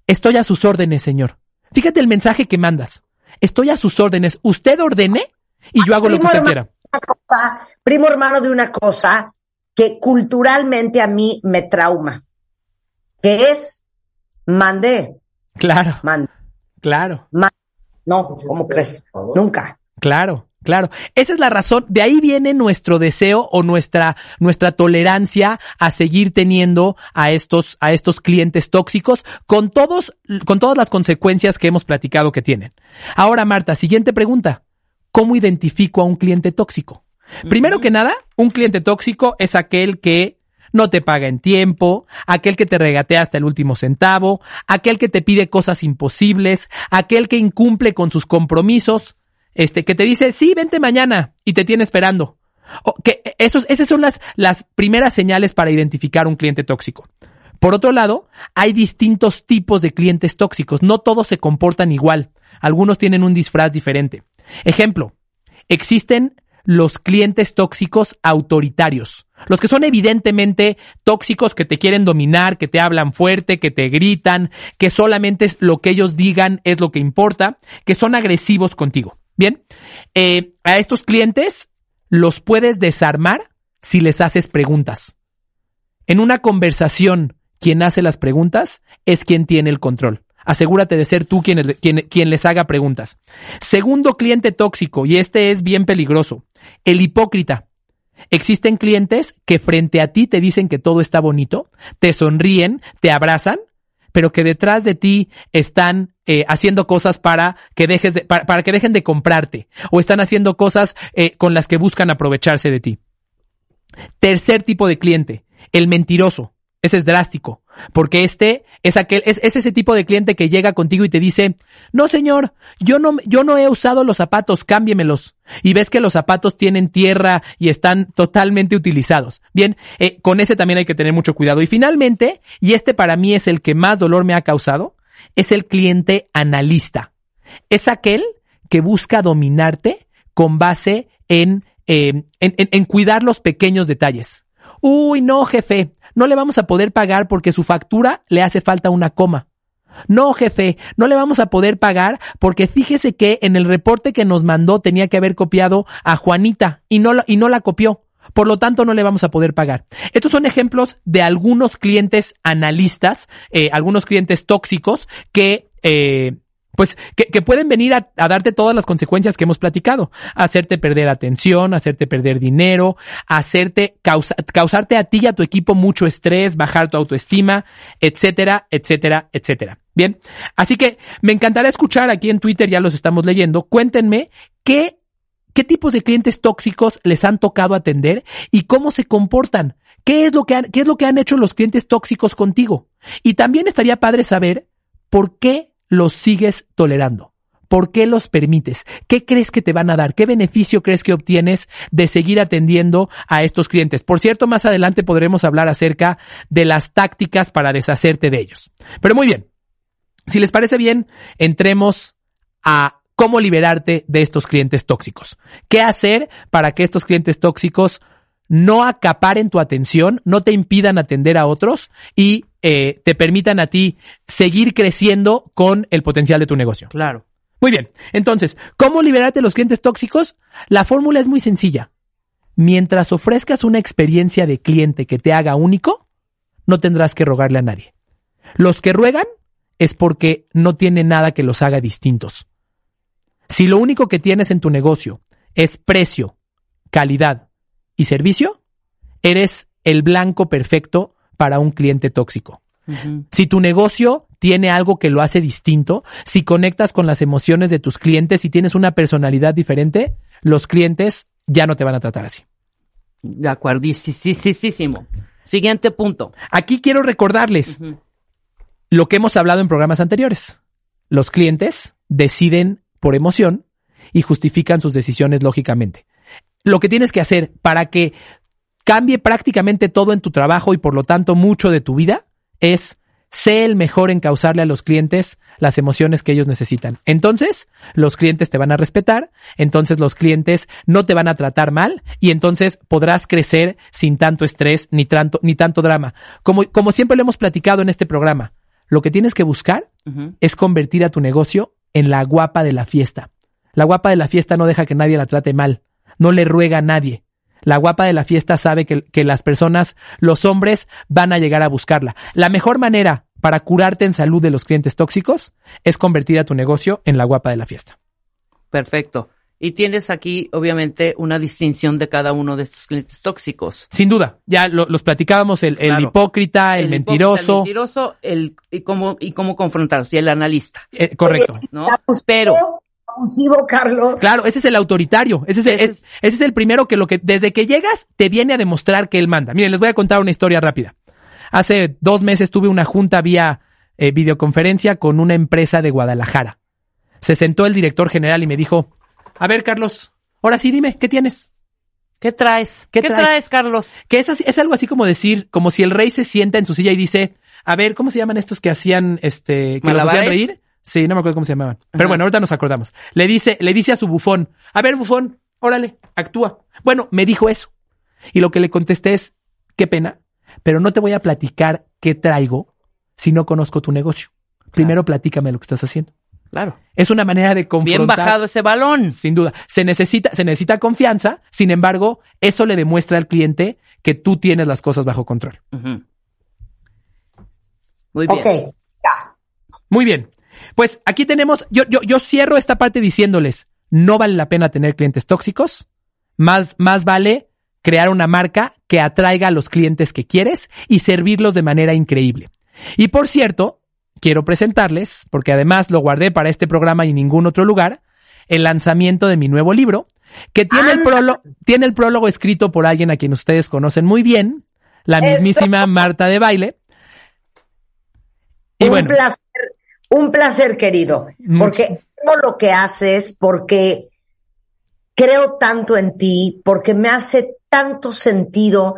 Estoy a sus órdenes, señor. Fíjate el mensaje que mandas. Estoy a sus órdenes. Usted ordene y yo hago lo que usted hermano, quiera. cosa, primo hermano de una cosa que culturalmente a mí me trauma, que es mandé, Claro, mandé. Claro, No, ¿cómo crees? Nunca. claro, claro. Esa es la razón. De ahí viene nuestro deseo o nuestra, nuestra tolerancia a seguir teniendo a estos, a estos clientes tóxicos con todos, con todas las consecuencias que hemos platicado que tienen. Ahora, Marta, siguiente pregunta. ¿Cómo identifico a un cliente tóxico? Primero que nada, un cliente tóxico es aquel que no te paga en tiempo, aquel que te regatea hasta el último centavo, aquel que te pide cosas imposibles, aquel que incumple con sus compromisos, este, que te dice, sí, vente mañana y te tiene esperando. Esos, esas son las, las primeras señales para identificar un cliente tóxico. Por otro lado, hay distintos tipos de clientes tóxicos. No todos se comportan igual. Algunos tienen un disfraz diferente. Ejemplo, existen los clientes tóxicos autoritarios. Los que son evidentemente tóxicos, que te quieren dominar, que te hablan fuerte, que te gritan, que solamente lo que ellos digan es lo que importa, que son agresivos contigo. Bien, eh, a estos clientes los puedes desarmar si les haces preguntas. En una conversación, quien hace las preguntas es quien tiene el control. Asegúrate de ser tú quien, les haga preguntas. Segundo cliente tóxico, y este es bien peligroso, el hipócrita. Existen clientes que frente a ti te dicen que todo está bonito, te sonríen, te abrazan, pero que detrás de ti están eh, haciendo cosas para que dejes de, para, para que dejen de comprarte o están haciendo cosas eh, con las que buscan aprovecharse de ti. Tercer tipo de cliente, el mentiroso. Ese es drástico, porque este es aquel, es, es ese tipo de cliente que llega contigo y te dice, no señor, yo no, yo no he usado los zapatos, cámbiemelos. Y ves que los zapatos tienen tierra y están totalmente utilizados. Bien, eh, con ese también hay que tener mucho cuidado. Y finalmente, y este para mí es el que más dolor me ha causado, es el cliente analista. Es aquel que busca dominarte con base en, eh, en, en cuidar los pequeños detalles. Uy, no, jefe, no le vamos a poder pagar porque su factura le hace falta una coma. No, jefe, no le vamos a poder pagar porque fíjese que en el reporte que nos mandó tenía que haber copiado a Juanita y no y no la copió. Por lo tanto, no le vamos a poder pagar. Estos son ejemplos de algunos clientes analistas, eh, algunos clientes tóxicos que eh, pues que, que pueden venir a, a, darte todas las consecuencias que hemos platicado, hacerte perder atención, hacerte perder dinero, hacerte causa, causarte a ti y a tu equipo mucho estrés, bajar tu autoestima, etcétera, etcétera, etcétera. Bien, así que me encantará escuchar aquí en Twitter, ya los estamos leyendo, cuéntenme qué qué tipos de clientes tóxicos les han tocado atender y cómo se comportan. ¿Qué es lo que han, qué es lo que han hecho los clientes tóxicos contigo? Y también estaría padre saber por qué los sigues tolerando? ¿Por qué los permites? ¿Qué crees que te van a dar? ¿Qué beneficio crees que obtienes de seguir atendiendo a estos clientes? Por cierto, más adelante podremos hablar acerca de las tácticas para deshacerte de ellos. Pero muy bien, si les parece bien, entremos a cómo liberarte de estos clientes tóxicos. ¿Qué hacer para que estos clientes tóxicos no acaparen tu atención, no te impidan atender a otros y eh, te permitan a ti seguir creciendo con el potencial de tu negocio. Claro. Muy bien. Entonces, ¿cómo liberarte de los clientes tóxicos? La fórmula es muy sencilla. Mientras ofrezcas una experiencia de cliente que te haga único, no tendrás que rogarle a nadie. Los que ruegan es porque no tienen nada que los haga distintos. Si lo único que tienes en tu negocio es precio, calidad y servicio, eres el blanco perfecto para un cliente tóxico. Uh -huh. Si tu negocio tiene algo que lo hace distinto, si conectas con las emociones de tus clientes y tienes una personalidad diferente, los clientes ya no te van a tratar así. De acuerdísimo. Siguiente punto. Aquí quiero recordarles uh -huh. lo que hemos hablado en programas anteriores. Los clientes deciden por emoción y justifican sus decisiones lógicamente. Lo que tienes que hacer para que cambie prácticamente todo en tu trabajo y por lo tanto mucho de tu vida es sé el mejor en causarle a los clientes las emociones que ellos necesitan. Entonces, los clientes te van a respetar, entonces los clientes no te van a tratar mal y entonces podrás crecer sin tanto estrés ni tanto, ni tanto drama. Como, como siempre lo hemos platicado en este programa, lo que tienes que buscar uh -huh. es convertir a tu negocio en la guapa de la fiesta. La guapa de la fiesta no deja que nadie la trate mal, no le ruega a nadie. La guapa de la fiesta sabe que, que, las personas, los hombres, van a llegar a buscarla. La mejor manera para curarte en salud de los clientes tóxicos es convertir a tu negocio en la guapa de la fiesta. Perfecto. Y tienes aquí, obviamente, una distinción de cada uno de estos clientes tóxicos. Sin duda. Ya lo, los platicábamos, el, el hipócrita, el, el mentiroso. Hipócrita, el mentiroso, el, y cómo, y cómo confrontarlos, y el analista. Eh, correcto. ¿no? Pero abusivo, Carlos. Claro, ese es el autoritario. Ese es el, ese, es, ese es el primero que lo que desde que llegas te viene a demostrar que él manda. Miren, les voy a contar una historia rápida. Hace dos meses tuve una junta vía eh, videoconferencia con una empresa de Guadalajara. Se sentó el director general y me dijo, a ver, Carlos, ahora sí dime, ¿qué tienes? ¿Qué traes? ¿Qué, ¿Qué traes? traes? Carlos? Que es, así, es algo así como decir, como si el rey se sienta en su silla y dice, a ver, ¿cómo se llaman estos que hacían, este, que los hacían reír? Sí, no me acuerdo cómo se llamaban. Ajá. Pero bueno, ahorita nos acordamos. Le dice, le dice a su bufón, a ver, bufón, órale, actúa. Bueno, me dijo eso. Y lo que le contesté es, qué pena, pero no te voy a platicar qué traigo si no conozco tu negocio. Primero platícame lo que estás haciendo. Claro. Es una manera de confrontar. Bien bajado ese balón. Sin duda. Se necesita, se necesita confianza. Sin embargo, eso le demuestra al cliente que tú tienes las cosas bajo control. Uh -huh. Muy bien. Ok. Ya. Muy bien. Pues aquí tenemos, yo, yo, yo cierro esta parte diciéndoles, no vale la pena tener clientes tóxicos, más, más vale crear una marca que atraiga a los clientes que quieres y servirlos de manera increíble. Y por cierto, quiero presentarles, porque además lo guardé para este programa y ningún otro lugar, el lanzamiento de mi nuevo libro, que tiene el, prólogo, tiene el prólogo escrito por alguien a quien ustedes conocen muy bien, la mismísima Marta de Baile. Y un bueno. placer, un placer, querido, porque amo lo que haces, porque creo tanto en ti, porque me hace tanto sentido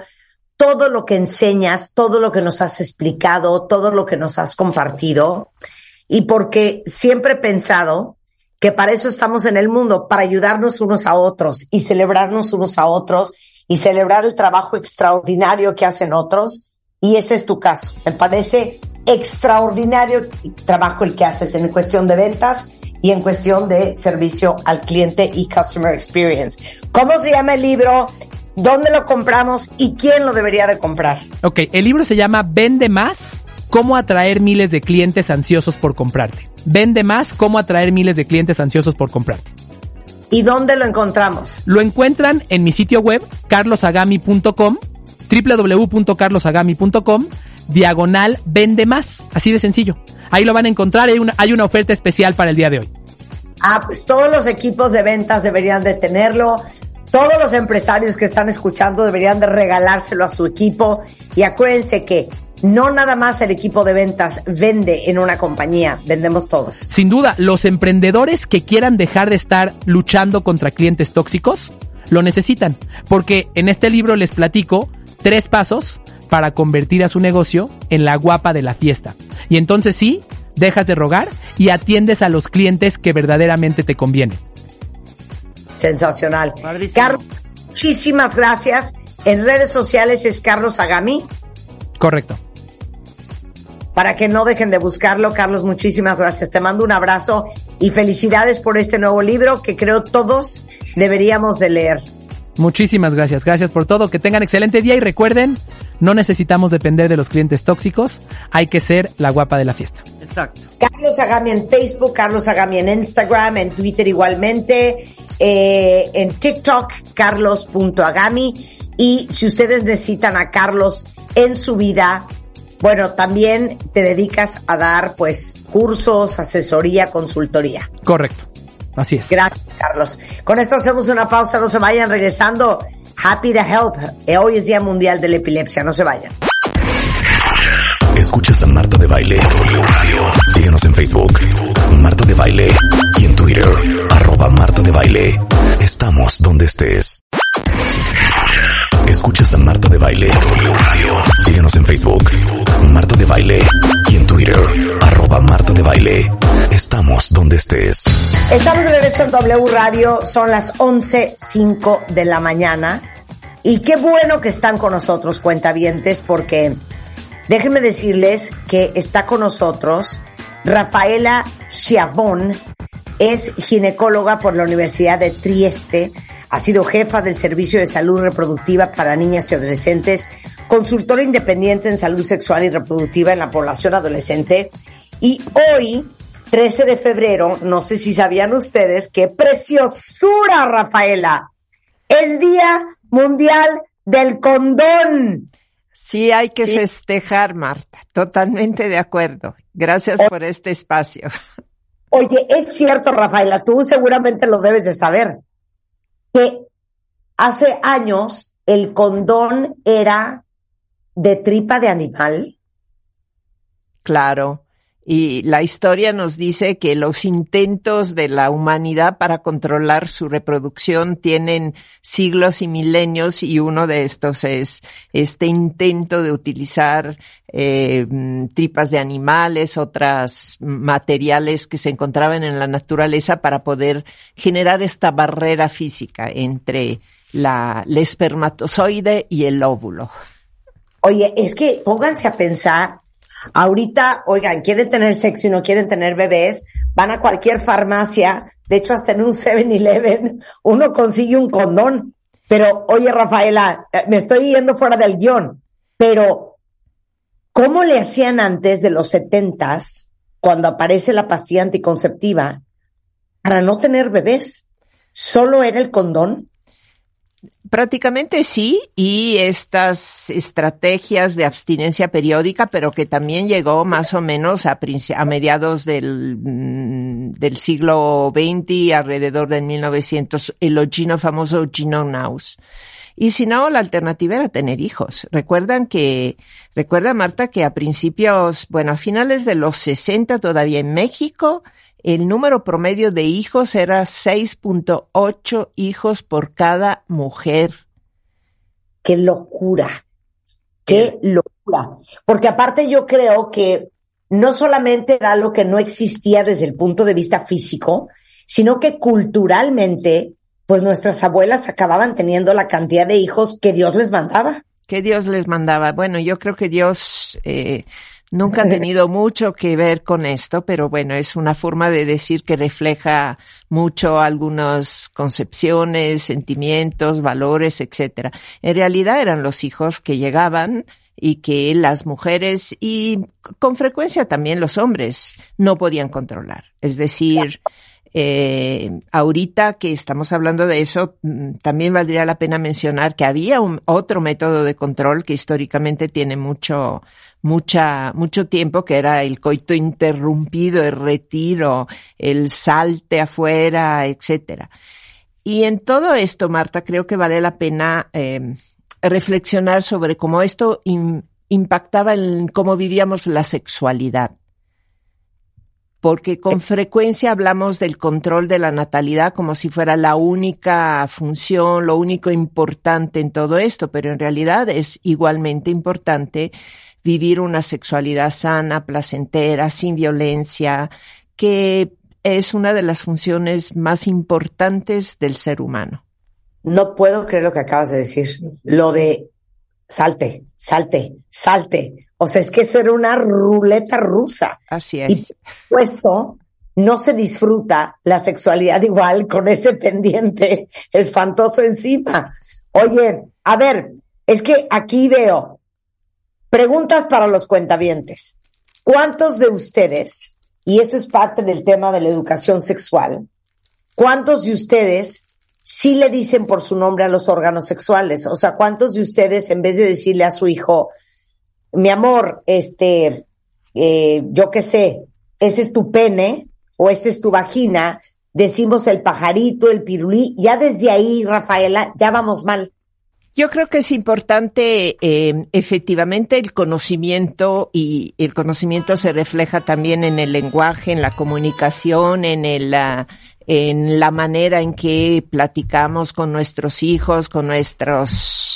todo lo que enseñas, todo lo que nos has explicado, todo lo que nos has compartido, y porque siempre he pensado que para eso estamos en el mundo, para ayudarnos unos a otros y celebrarnos unos a otros y celebrar el trabajo extraordinario que hacen otros. Y ese es tu caso. Me parece extraordinario trabajo el que haces en cuestión de ventas y en cuestión de servicio al cliente y customer experience. ¿Cómo se llama el libro? ¿Dónde lo compramos y quién lo debería de comprar? Ok, el libro se llama Vende más, cómo atraer miles de clientes ansiosos por comprarte. Vende más, cómo atraer miles de clientes ansiosos por comprarte. ¿Y dónde lo encontramos? Lo encuentran en mi sitio web, carlosagami.com, www.carlosagami.com, diagonal vende más, así de sencillo. Ahí lo van a encontrar, hay una, hay una oferta especial para el día de hoy. Ah, pues todos los equipos de ventas deberían de tenerlo. Todos los empresarios que están escuchando deberían de regalárselo a su equipo. Y acuérdense que no nada más el equipo de ventas vende en una compañía, vendemos todos. Sin duda, los emprendedores que quieran dejar de estar luchando contra clientes tóxicos, lo necesitan. Porque en este libro les platico tres pasos para convertir a su negocio en la guapa de la fiesta. Y entonces sí, dejas de rogar y atiendes a los clientes que verdaderamente te convienen. Sensacional. Carlos, muchísimas gracias. En redes sociales es Carlos Agami. Correcto. Para que no dejen de buscarlo, Carlos, muchísimas gracias. Te mando un abrazo y felicidades por este nuevo libro que creo todos deberíamos de leer. Muchísimas gracias. Gracias por todo. Que tengan excelente día y recuerden, no necesitamos depender de los clientes tóxicos. Hay que ser la guapa de la fiesta. Exacto. Carlos Agami en Facebook, Carlos Agami en Instagram, en Twitter igualmente, eh, en TikTok, carlos.agami. Y si ustedes necesitan a Carlos en su vida, bueno, también te dedicas a dar pues cursos, asesoría, consultoría. Correcto. Así es. Gracias, Carlos. Con esto hacemos una pausa, no se vayan regresando. Happy to help. Hoy es Día Mundial de la Epilepsia, no se vayan. Escuchas a Marta de Baile. Síguenos en Facebook. Marta de Baile. Y en Twitter. Arroba Marta de Baile. Estamos donde estés. Escuchas a Marta de Baile. Síguenos en Facebook. Marta de Baile. Y en Twitter. Arroba Marta de Baile. Estamos donde estés. Estamos de regreso en W Radio, son las 11.05 de la mañana. Y qué bueno que están con nosotros, cuentavientes, porque déjenme decirles que está con nosotros Rafaela Chiavón, es ginecóloga por la Universidad de Trieste, ha sido jefa del Servicio de Salud Reproductiva para Niñas y Adolescentes, consultora independiente en salud sexual y reproductiva en la población adolescente. Y hoy, 13 de febrero, no sé si sabían ustedes, qué preciosura, Rafaela. Es Día Mundial del Condón. Sí, hay que festejar, Marta. Totalmente de acuerdo. Gracias por este espacio. Oye, es cierto, Rafaela, tú seguramente lo debes de saber, que hace años el condón era de tripa de animal. Claro. Y la historia nos dice que los intentos de la humanidad para controlar su reproducción tienen siglos y milenios y uno de estos es este intento de utilizar eh, tripas de animales, otras materiales que se encontraban en la naturaleza para poder generar esta barrera física entre la, el espermatozoide y el óvulo. Oye, es que pónganse a pensar Ahorita, oigan, quieren tener sexo y no quieren tener bebés, van a cualquier farmacia, de hecho hasta en un 7-Eleven uno consigue un condón. Pero, oye Rafaela, eh, me estoy yendo fuera del guion, pero ¿cómo le hacían antes de los setentas, cuando aparece la pastilla anticonceptiva, para no tener bebés? ¿Solo era el condón? Prácticamente sí, y estas estrategias de abstinencia periódica, pero que también llegó más o menos a, a mediados del, mm, del siglo XX, alrededor de 1900, el Ogino famoso Gino Naus. Y si no, la alternativa era tener hijos. Recuerdan que, recuerda Marta que a principios, bueno, a finales de los 60 todavía en México, el número promedio de hijos era 6.8 hijos por cada mujer. Qué locura. Qué locura. Porque aparte yo creo que no solamente era algo que no existía desde el punto de vista físico, sino que culturalmente, pues nuestras abuelas acababan teniendo la cantidad de hijos que Dios les mandaba. que Dios les mandaba. Bueno, yo creo que Dios eh, nunca ha tenido mucho que ver con esto, pero bueno, es una forma de decir que refleja mucho algunas concepciones, sentimientos, valores, etcétera. En realidad eran los hijos que llegaban y que las mujeres y con frecuencia también los hombres no podían controlar. Es decir, eh, ahorita que estamos hablando de eso, mm, también valdría la pena mencionar que había un otro método de control que históricamente tiene mucho, mucha, mucho tiempo, que era el coito interrumpido, el retiro, el salte afuera, etcétera. Y en todo esto, Marta, creo que vale la pena eh, reflexionar sobre cómo esto im- impactaba en cómo vivíamos la sexualidad porque con frecuencia hablamos del control de la natalidad como si fuera la única función, lo único importante en todo esto, pero en realidad es igualmente importante vivir una sexualidad sana, placentera, sin violencia, que es una de las funciones más importantes del ser humano. No puedo creer lo que acabas de decir. Lo de salte, salte, salte. O sea, es que eso era una ruleta rusa. Así Y es. por supuesto, no se disfruta la sexualidad igual con ese pendiente espantoso encima. Oye, a ver, es que aquí veo preguntas para los cuentavientes. ¿Cuántos de ustedes, y eso es parte del tema de la educación sexual, cuántos de ustedes sí le dicen por su nombre a los órganos sexuales? O sea, ¿cuántos de ustedes en vez de decirle a su hijo, mi amor, este, eh, yo qué sé, ese es tu pene o esta es tu vagina, decimos el pajarito, el pirulí, ya desde ahí, Rafaela, ya vamos mal. Yo creo que es importante eh, efectivamente el conocimiento y el conocimiento se refleja también en el lenguaje, en la comunicación, en el, ah, en la manera en que platicamos con nuestros hijos, con nuestros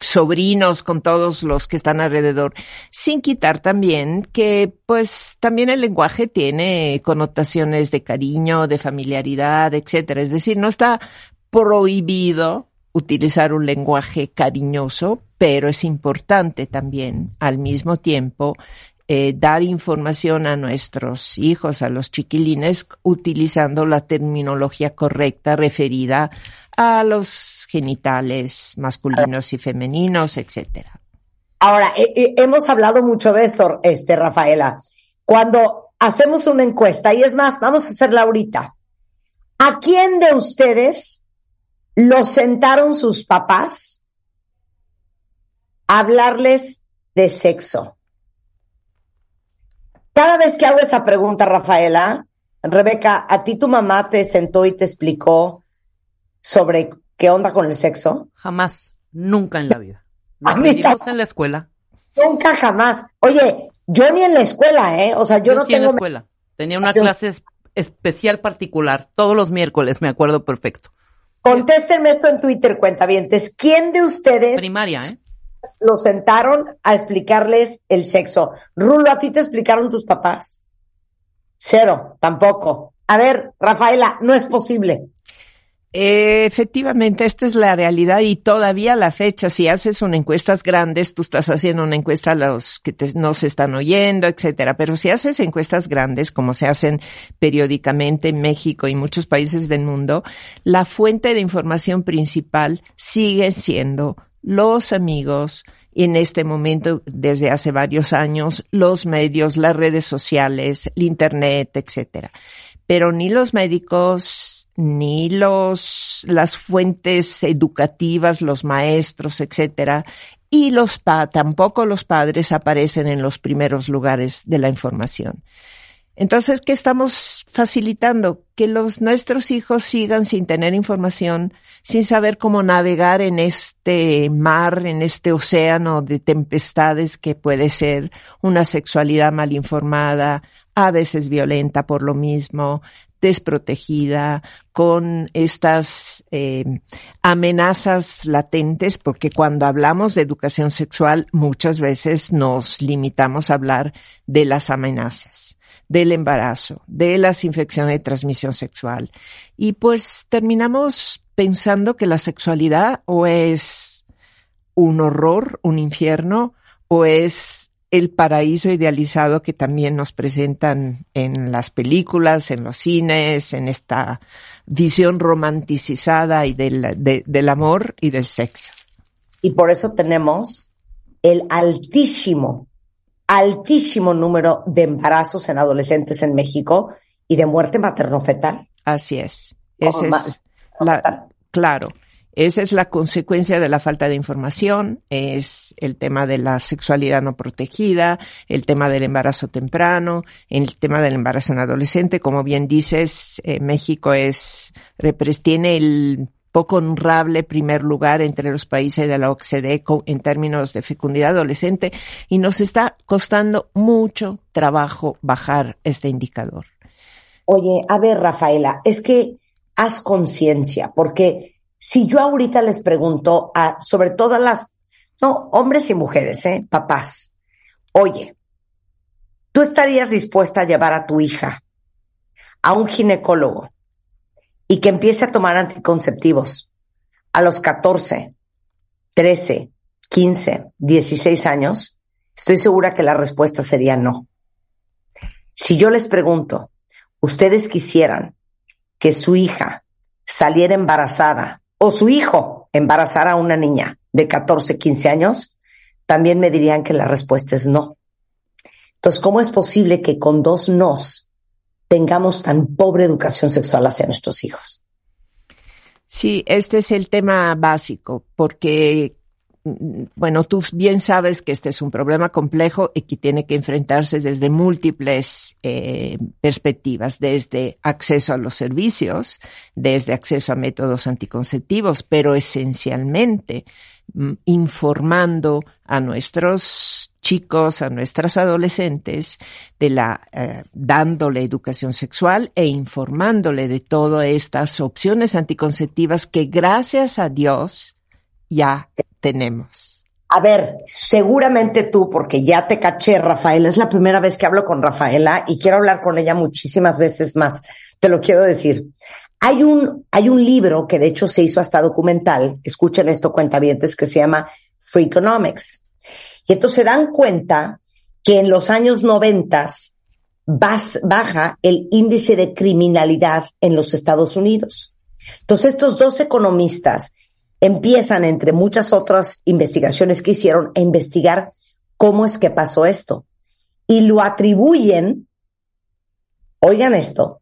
sobrinos, con todos los que están alrededor, sin quitar también que pues también el lenguaje tiene connotaciones de cariño, de familiaridad, etcétera. Es decir, no está prohibido utilizar un lenguaje cariñoso, pero es importante también al mismo tiempo eh, dar información a nuestros hijos, a los chiquilines, utilizando la terminología correcta referida a los genitales masculinos y femeninos, etcétera. Ahora, eh, eh, hemos hablado mucho de eso, este, Rafaela. Cuando hacemos una encuesta, y es más, vamos a hacerla ahorita. ¿A quién de ustedes los sentaron sus papás a hablarles de sexo? Cada vez que hago esa pregunta, Rafaela, Rebeca, ¿a ti tu mamá te sentó y te explicó sobre qué onda con el sexo? Jamás, nunca en la vida. Lo A mí aprendimos en la escuela. Nunca jamás. Oye, yo ni en la escuela, ¿eh? O sea, yo, Yo, no sí en la escuela. Tenía una clase es- especial particular todos los miércoles, me acuerdo perfecto. Contéstenme esto en Twitter, cuentavientes. ¿Quién de ustedes Primaria, ¿eh? lo sentaron a explicarles el sexo? Rulo, ¿a ti te explicaron tus papás? Cero, tampoco. A ver, Rafaela, no es posible. Efectivamente, esta es la realidad y todavía la fecha, si haces una encuestas grandes, tú estás haciendo una encuesta a los que te- no se están oyendo, etcétera. Pero si haces encuestas grandes, como se hacen periódicamente en México y muchos países del mundo, la fuente de información principal sigue siendo los amigos, en este momento, desde hace varios años, los medios, las redes sociales, el internet, etcétera. Pero ni los médicos, ni los, las fuentes educativas, los maestros, etcétera, y los pa, tampoco los padres aparecen en los primeros lugares de la información. Entonces, ¿qué estamos facilitando? Que los, nuestros hijos sigan sin tener información, sin saber cómo navegar en este mar, en este océano de tempestades que puede ser una sexualidad mal informada, a veces violenta por lo mismo, desprotegida, con estas eh, amenazas latentes, porque cuando hablamos de educación sexual muchas veces nos limitamos a hablar de las amenazas, del embarazo, de las infecciones de transmisión sexual. Y pues terminamos pensando que la sexualidad o es un horror, un infierno, o es el paraíso idealizado que también nos presentan en las películas, en los cines, en esta visión romanticizada y del, del amor y del sexo. Y por eso tenemos el altísimo, altísimo número de embarazos en adolescentes en México y de muerte materno-fetal. Así es. Ese es la, claro. Esa es la consecuencia de la falta de información, es el tema de la sexualidad no protegida, el tema del embarazo temprano, el tema del embarazo en adolescente. Como bien dices, eh, México es, tiene el poco honrable primer lugar entre los países de la OCDE en términos de fecundidad adolescente y nos está costando mucho trabajo bajar este indicador. Oye, a ver, Rafaela, es que haz conciencia, porque si yo ahorita les pregunto a, sobre todas las, no, hombres y mujeres, ¿eh? Papás, oye, ¿tú estarías dispuesta a llevar a tu hija a un ginecólogo y que empiece a tomar anticonceptivos a los 14, 13, 15, 16 años? Estoy segura que la respuesta sería no. Si yo les pregunto, ¿ustedes quisieran que su hija saliera embarazada o su hijo embarazara a una niña de 14, 15 años, también me dirían que la respuesta es no. Entonces, ¿cómo es posible que con dos nos tengamos tan pobre educación sexual hacia nuestros hijos? Sí, este es el tema básico, porque bueno, tú bien sabes que este es un problema complejo y que tiene que enfrentarse desde múltiples eh, perspectivas, desde acceso a los servicios, desde acceso a métodos anticonceptivos, pero esencialmente mm, informando a nuestros chicos, a nuestras adolescentes, de la, eh, dándole educación sexual e informándole de todas estas opciones anticonceptivas que gracias a Dios ya tenemos? A ver, seguramente tú, porque ya te caché, Rafaela, es la primera vez que hablo con Rafaela y quiero hablar con ella muchísimas veces más. Te lo quiero decir. Hay un, hay un libro que de hecho se hizo hasta documental, escuchen esto cuentavientes, que se llama Free Economics. Y entonces se dan cuenta que en los años noventas baja el índice de criminalidad en los Estados Unidos. Entonces estos dos economistas empiezan, entre muchas otras investigaciones que hicieron, a investigar cómo es que pasó esto. Y lo atribuyen, oigan esto,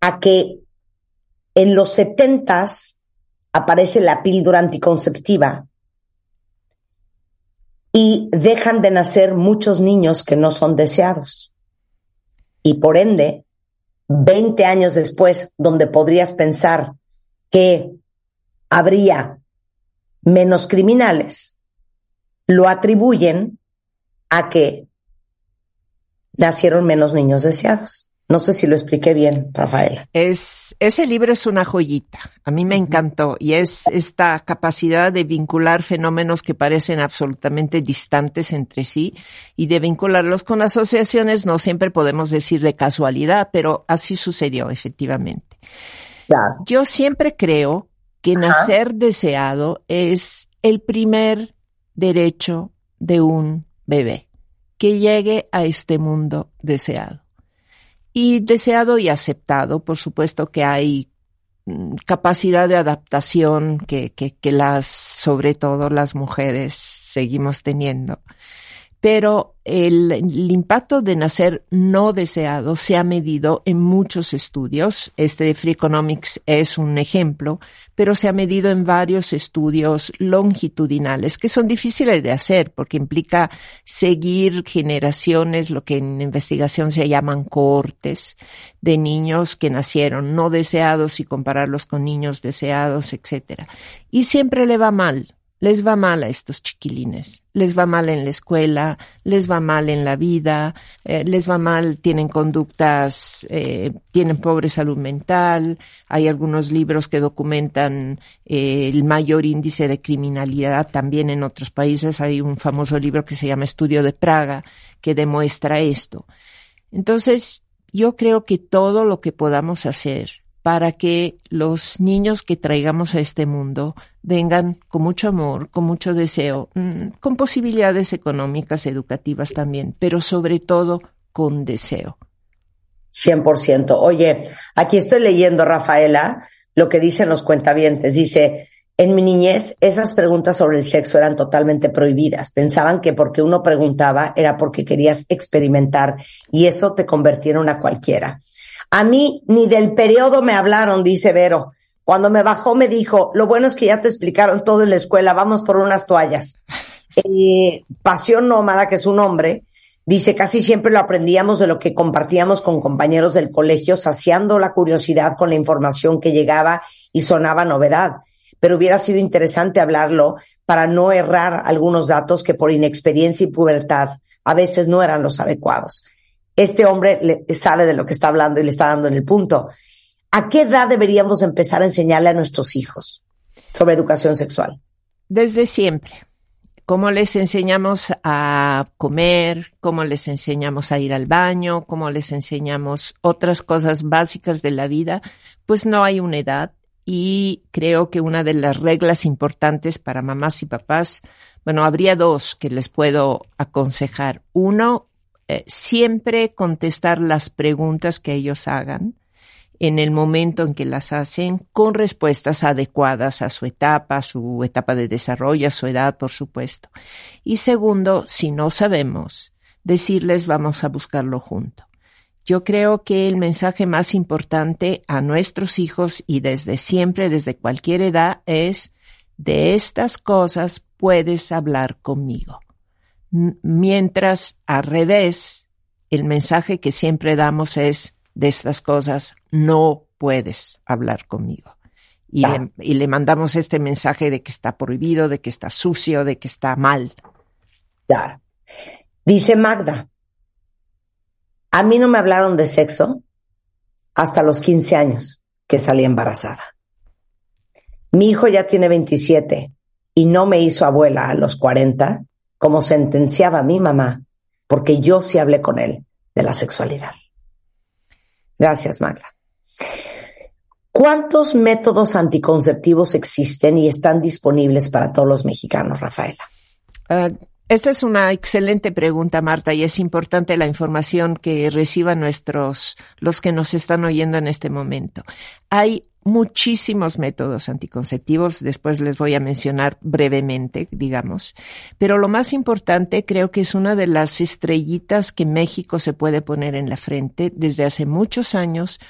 a que en los setentas aparece la píldora anticonceptiva y dejan de nacer muchos niños que no son deseados. Y por ende, 20 años después, donde podrías pensar que habría menos criminales, lo atribuyen a que nacieron menos niños deseados. No sé si lo expliqué bien, Rafael. Es, ese libro es una joyita. A mí me encantó y es esta capacidad de vincular fenómenos que parecen absolutamente distantes entre sí y de vincularlos con asociaciones, no siempre podemos decir de casualidad, pero así sucedió efectivamente. Yo siempre creo que nacer deseado es el primer derecho de un bebé, que llegue a este mundo deseado. Y deseado y aceptado, por supuesto que hay mm, capacidad de adaptación que, que, que las, sobre todo las mujeres, seguimos teniendo. Pero el, impacto de nacer no deseado se ha medido en muchos estudios. Este de Free Economics es un ejemplo, pero se ha medido en varios estudios longitudinales que son difíciles de hacer porque implica seguir generaciones, lo que en investigación se llaman cohortes de niños que nacieron no deseados y compararlos con niños deseados, etcétera. Y siempre le va mal les va mal a estos chiquilines, les va mal en la escuela, les va mal en la vida, eh, les va mal, tienen conductas, eh, tienen pobre salud mental, hay algunos libros que documentan eh, el mayor índice de criminalidad también en otros países, hay un famoso libro que se llama Estudio de Praga que demuestra esto. Entonces, yo creo que todo lo que podamos hacer para que los niños que traigamos a este mundo vengan con mucho amor, con mucho deseo, mm, con posibilidades económicas, educativas también, pero sobre todo con deseo. 100%. Oye, aquí estoy leyendo, Rafaela, lo que dicen los cuentavientes. Dice, en mi niñez, esas preguntas sobre el sexo eran totalmente prohibidas. Pensaban que porque uno preguntaba era porque querías experimentar y eso te convertía en una cualquiera. A mí ni del periodo me hablaron, dice Vero. Cuando me bajó me dijo, lo bueno es que ya te explicaron todo en la escuela, vamos por unas toallas. Eh, Pasión Nómada, que es un hombre, dice, casi siempre lo aprendíamos de lo que compartíamos con compañeros del colegio, saciando la curiosidad con la información que llegaba y sonaba novedad. Pero hubiera sido interesante hablarlo para no errar algunos datos que por inexperiencia y pubertad a veces no eran los adecuados este hombre sabe de lo que está hablando y le está dando en el punto. ¿A qué edad deberíamos empezar a enseñarle a nuestros hijos sobre educación sexual? Desde siempre. ¿Cómo les enseñamos a comer? ¿Cómo les enseñamos a ir al baño? ¿Cómo les enseñamos otras cosas básicas de la vida? Pues no hay una edad y creo que una de las reglas importantes para mamás y papás, bueno, habría dos que les puedo aconsejar. Uno, eh, siempre contestar las preguntas que ellos hagan en el momento en que las hacen con respuestas adecuadas a su etapa, a su etapa de desarrollo, a su edad, por supuesto. Y segundo, si no sabemos, decirles vamos a buscarlo junto. Yo creo que el mensaje más importante a nuestros hijos y desde siempre, desde cualquier edad, es de estas cosas puedes hablar conmigo mientras al revés, el mensaje que siempre damos es de estas cosas no puedes hablar conmigo. Y, le, y, le, mandamos este mensaje de que está prohibido, de que está sucio, de que está mal. Claro. Dice Magda, a mí no me hablaron de sexo hasta los 15 años que salí embarazada. Mi hijo ya tiene 27 y no me hizo abuela a los 40 como sentenciaba mi mamá, porque yo sí hablé con él de la sexualidad. Gracias, Magda. ¿Cuántos métodos anticonceptivos existen y están disponibles para todos los mexicanos, Rafaela? Uh, esta es una excelente pregunta, Marta, y es importante la información que reciban nuestros, los que nos están oyendo en este momento. Hay muchísimos métodos anticonceptivos, después les voy a mencionar brevemente, digamos, pero lo más importante creo que es una de las estrellitas que México se puede poner en la frente desde hace muchos años.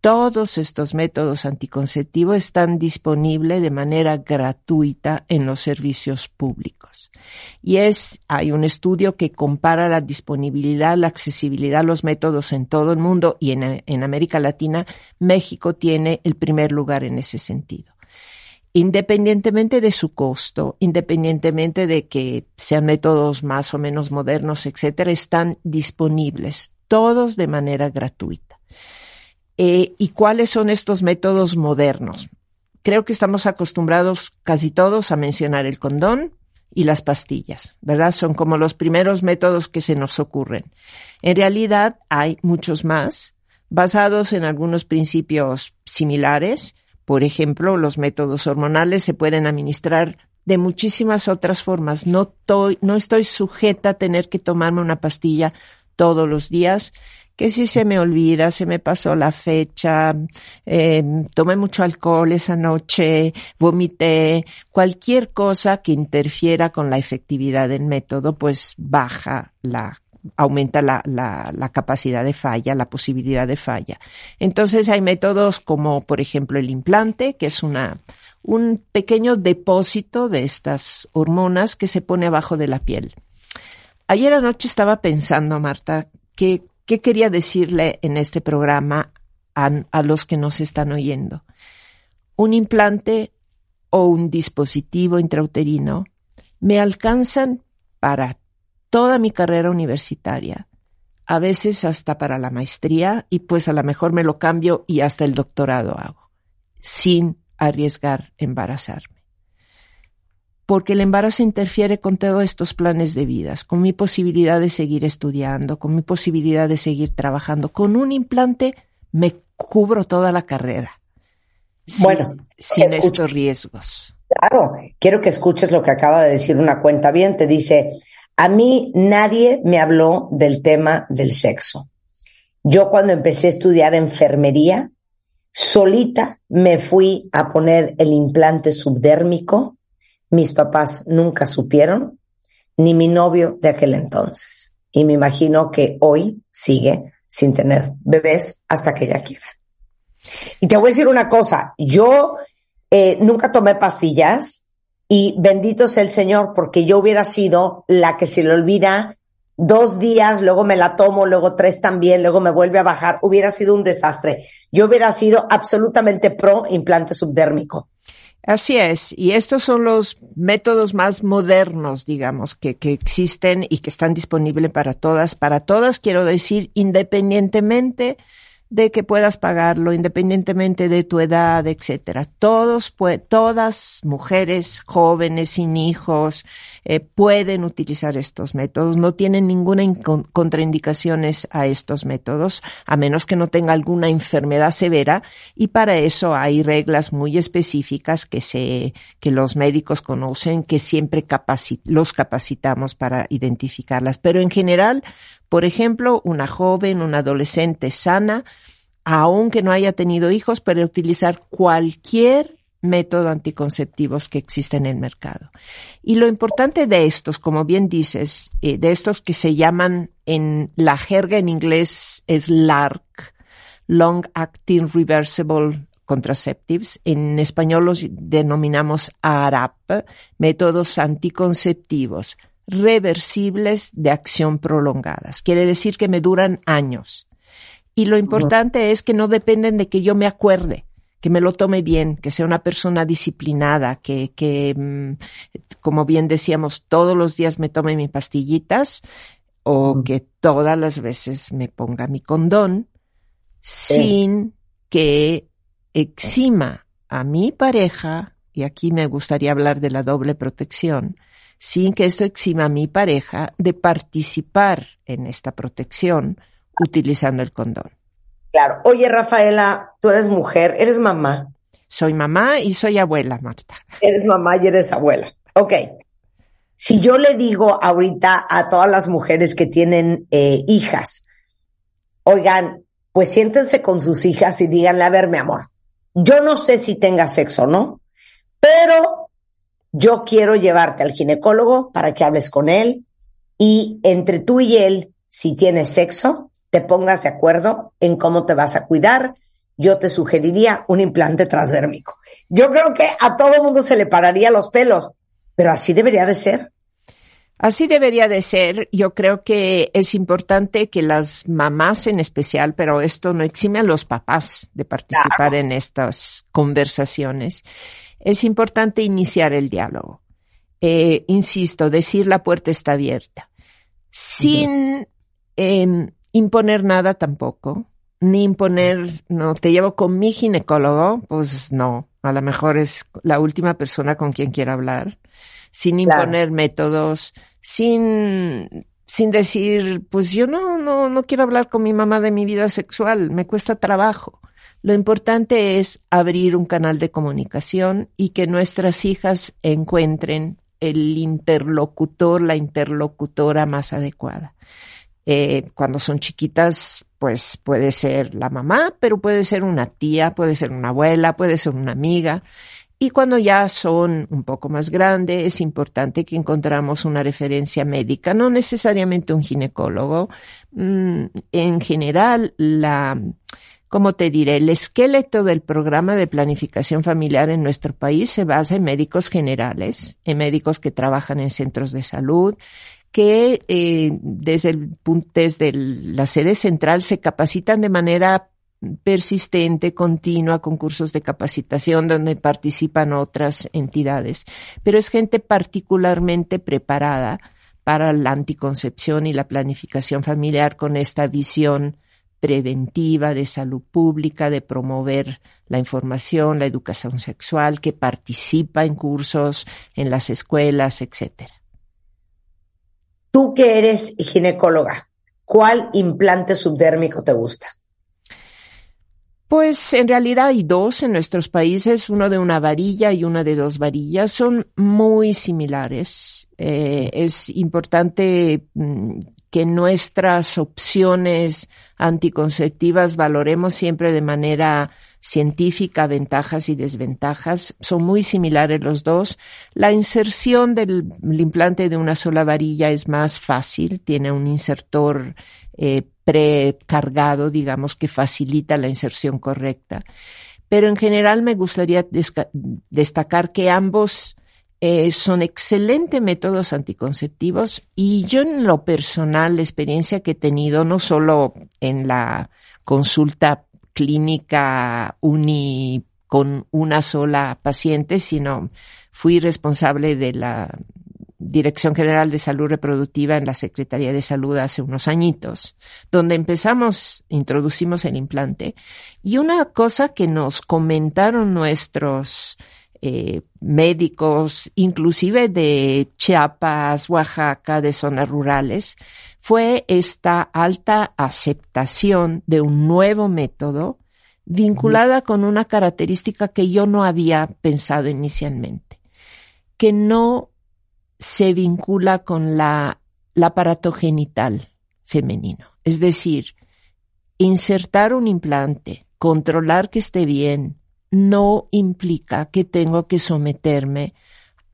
Todos estos métodos anticonceptivos están disponibles de manera gratuita en los servicios públicos. Y es, hay un estudio que compara la disponibilidad, la accesibilidad a los métodos en todo el mundo y en, América Latina. México tiene el primer lugar en ese sentido independientemente de su costo, independientemente de que sean métodos más o menos modernos, etcétera, están disponibles, todos de manera gratuita. Eh, ¿Y cuáles son estos métodos modernos? Creo que estamos acostumbrados casi todos a mencionar el condón y las pastillas, ¿verdad? Son como los primeros métodos que se nos ocurren. En realidad hay muchos más, basados en algunos principios similares. Por ejemplo, los métodos hormonales se pueden administrar de muchísimas otras formas. No, no estoy sujeta a tener que tomarme una pastilla todos los días que si se me olvida, se me pasó la fecha, eh, tomé mucho alcohol esa noche, vomité, cualquier cosa que interfiera con la efectividad del método, pues baja la aumenta la, la, la, capacidad de falla, la posibilidad de falla. Entonces hay métodos como, por ejemplo, el implante, que es una, un pequeño depósito de estas hormonas que se pone abajo de la piel. Ayer anoche estaba pensando, Marta, que, qué quería decirle en este programa a, los que nos están oyendo. Un implante o un dispositivo intrauterino me alcanzan para toda mi carrera universitaria, a veces hasta para la maestría y pues a lo mejor me lo cambio y hasta el doctorado hago, sin arriesgar embarazarme. Porque el embarazo interfiere con todos estos planes de vidas, con mi posibilidad de seguir estudiando, con mi posibilidad de seguir trabajando. Con un implante me cubro toda la carrera. Bueno, sin, sin estos riesgos. Claro, quiero que escuches lo que acaba de decir una cuenta bien. Te dice, a mí nadie me habló del tema del sexo. Yo cuando empecé a estudiar enfermería, solita me fui a poner el implante subdérmico. Mis papás nunca supieron, ni mi novio de aquel entonces. Y me imagino que hoy sigue sin tener bebés hasta que ella quiera. Y te voy a decir una cosa, yo eh, nunca tomé pastillas, y bendito sea el Señor, porque yo hubiera sido la que se le olvida dos días, luego me la tomo, luego tres también, luego me vuelve a bajar. Hubiera sido un desastre. Yo hubiera sido absolutamente pro implante subdérmico. Así es, y estos son los métodos más modernos, digamos, que, que existen y que están disponibles para todas. Para todas, quiero decir, independientemente de que puedas pagarlo independientemente de tu edad, etcétera. Todos, todas mujeres jóvenes sin hijos eh, pueden utilizar estos métodos. No tienen ninguna contraindicaciones a estos métodos, a menos que no tenga alguna enfermedad severa. Y para eso hay reglas muy específicas que se, que los médicos conocen, que siempre los capacitamos para identificarlas. Pero en general, por ejemplo, una joven, una adolescente sana, aunque no haya tenido hijos, puede utilizar cualquier método anticonceptivos que existe en el mercado. Y lo importante de estos, como bien dices, eh, de estos que se llaman en la jerga en inglés es LARC, Long Acting Reversible Contraceptives, en español los denominamos ARAP, métodos anticonceptivos reversibles de acción prolongadas. Quiere decir que me duran años. Y lo importante es que no dependen de que yo me acuerde, que me lo tome bien, que sea una persona disciplinada, que, que mm, como bien decíamos, todos los días me tome mis pastillitas o que todas las veces me ponga mi condón sin que exima a mi pareja, y aquí me gustaría hablar de la doble protección, sin que esto exima a mi pareja de participar en esta protección utilizando el condón. Claro. Oye, Rafaela, tú eres mujer, eres mamá. Soy mamá y soy abuela, Marta. Eres mamá y eres abuela. Ok. Si yo le digo ahorita a todas las mujeres que tienen eh, hijas, oigan, pues siéntense con sus hijas y díganle, a ver, mi amor, yo no sé si tenga sexo o no, pero yo quiero llevarte al ginecólogo para que hables con él y entre tú y él, si tienes sexo, te pongas de acuerdo en cómo te vas a cuidar. Yo te sugeriría un implante transdérmico. Yo creo que a todo mundo se le pararía los pelos, pero así debería de ser. Así debería de ser. Yo creo que es importante que las mamás en especial, pero esto no exime a los papás de participar en estas conversaciones es importante iniciar el diálogo. Eh, insisto, decir la puerta está abierta, sin em, imponer nada tampoco, ni imponer, no, te llevo con mi ginecólogo, pues no, a lo mejor es la última persona con quien quiero hablar, sin imponer métodos, sin, sin decir, pues yo no, no, no quiero hablar con mi mamá de mi vida sexual, me cuesta trabajo. Lo importante es abrir un canal de comunicación y que nuestras hijas encuentren el interlocutor, la interlocutora más adecuada. Eh, cuando son chiquitas, pues puede ser la mamá, pero puede ser una tía, puede ser una abuela, puede ser una amiga. Y cuando ya son un poco más grandes, es importante que encontramos una referencia médica, no necesariamente un ginecólogo. Mm, en general, la, como te diré, el esqueleto del programa de planificación familiar en nuestro país se basa en médicos generales, en médicos que trabajan en centros de salud, que eh, desde, el, desde la sede central se capacitan de manera persistente, continua, con cursos de capacitación donde participan otras entidades, pero es gente particularmente preparada para la anticoncepción y la planificación familiar con esta visión preventiva de salud pública, de promover la información, la educación sexual, que participa en cursos en las escuelas, etcétera. Tú que eres ginecóloga, ¿cuál implante subdérmico te gusta? Pues en realidad hay dos en nuestros países, uno de una varilla y una de dos varillas. Son muy similares. Eh, es importante mm, que nuestras opciones anticonceptivas valoremos siempre de manera científica ventajas y desventajas. Son muy similares los dos. La inserción del implante de una sola varilla es más fácil. Tiene un insertor eh, precargado, digamos, que facilita la inserción correcta. Pero en general me gustaría destacar que ambos eh, son excelentes métodos anticonceptivos y yo en lo personal, la experiencia que he tenido, no solo en la consulta clínica uni con una sola paciente, sino fui responsable de la Dirección General de Salud Reproductiva en la Secretaría de Salud hace unos añitos, donde empezamos, introducimos el implante. Y una cosa que nos comentaron nuestros eh, médicos, inclusive de Chiapas, Oaxaca, de zonas rurales, fue esta alta aceptación de un nuevo método vinculada con una característica que yo no había pensado inicialmente, que no se vincula con la, el aparato genital femenino. Es decir, insertar un implante, controlar que esté bien, no implica que tengo que someterme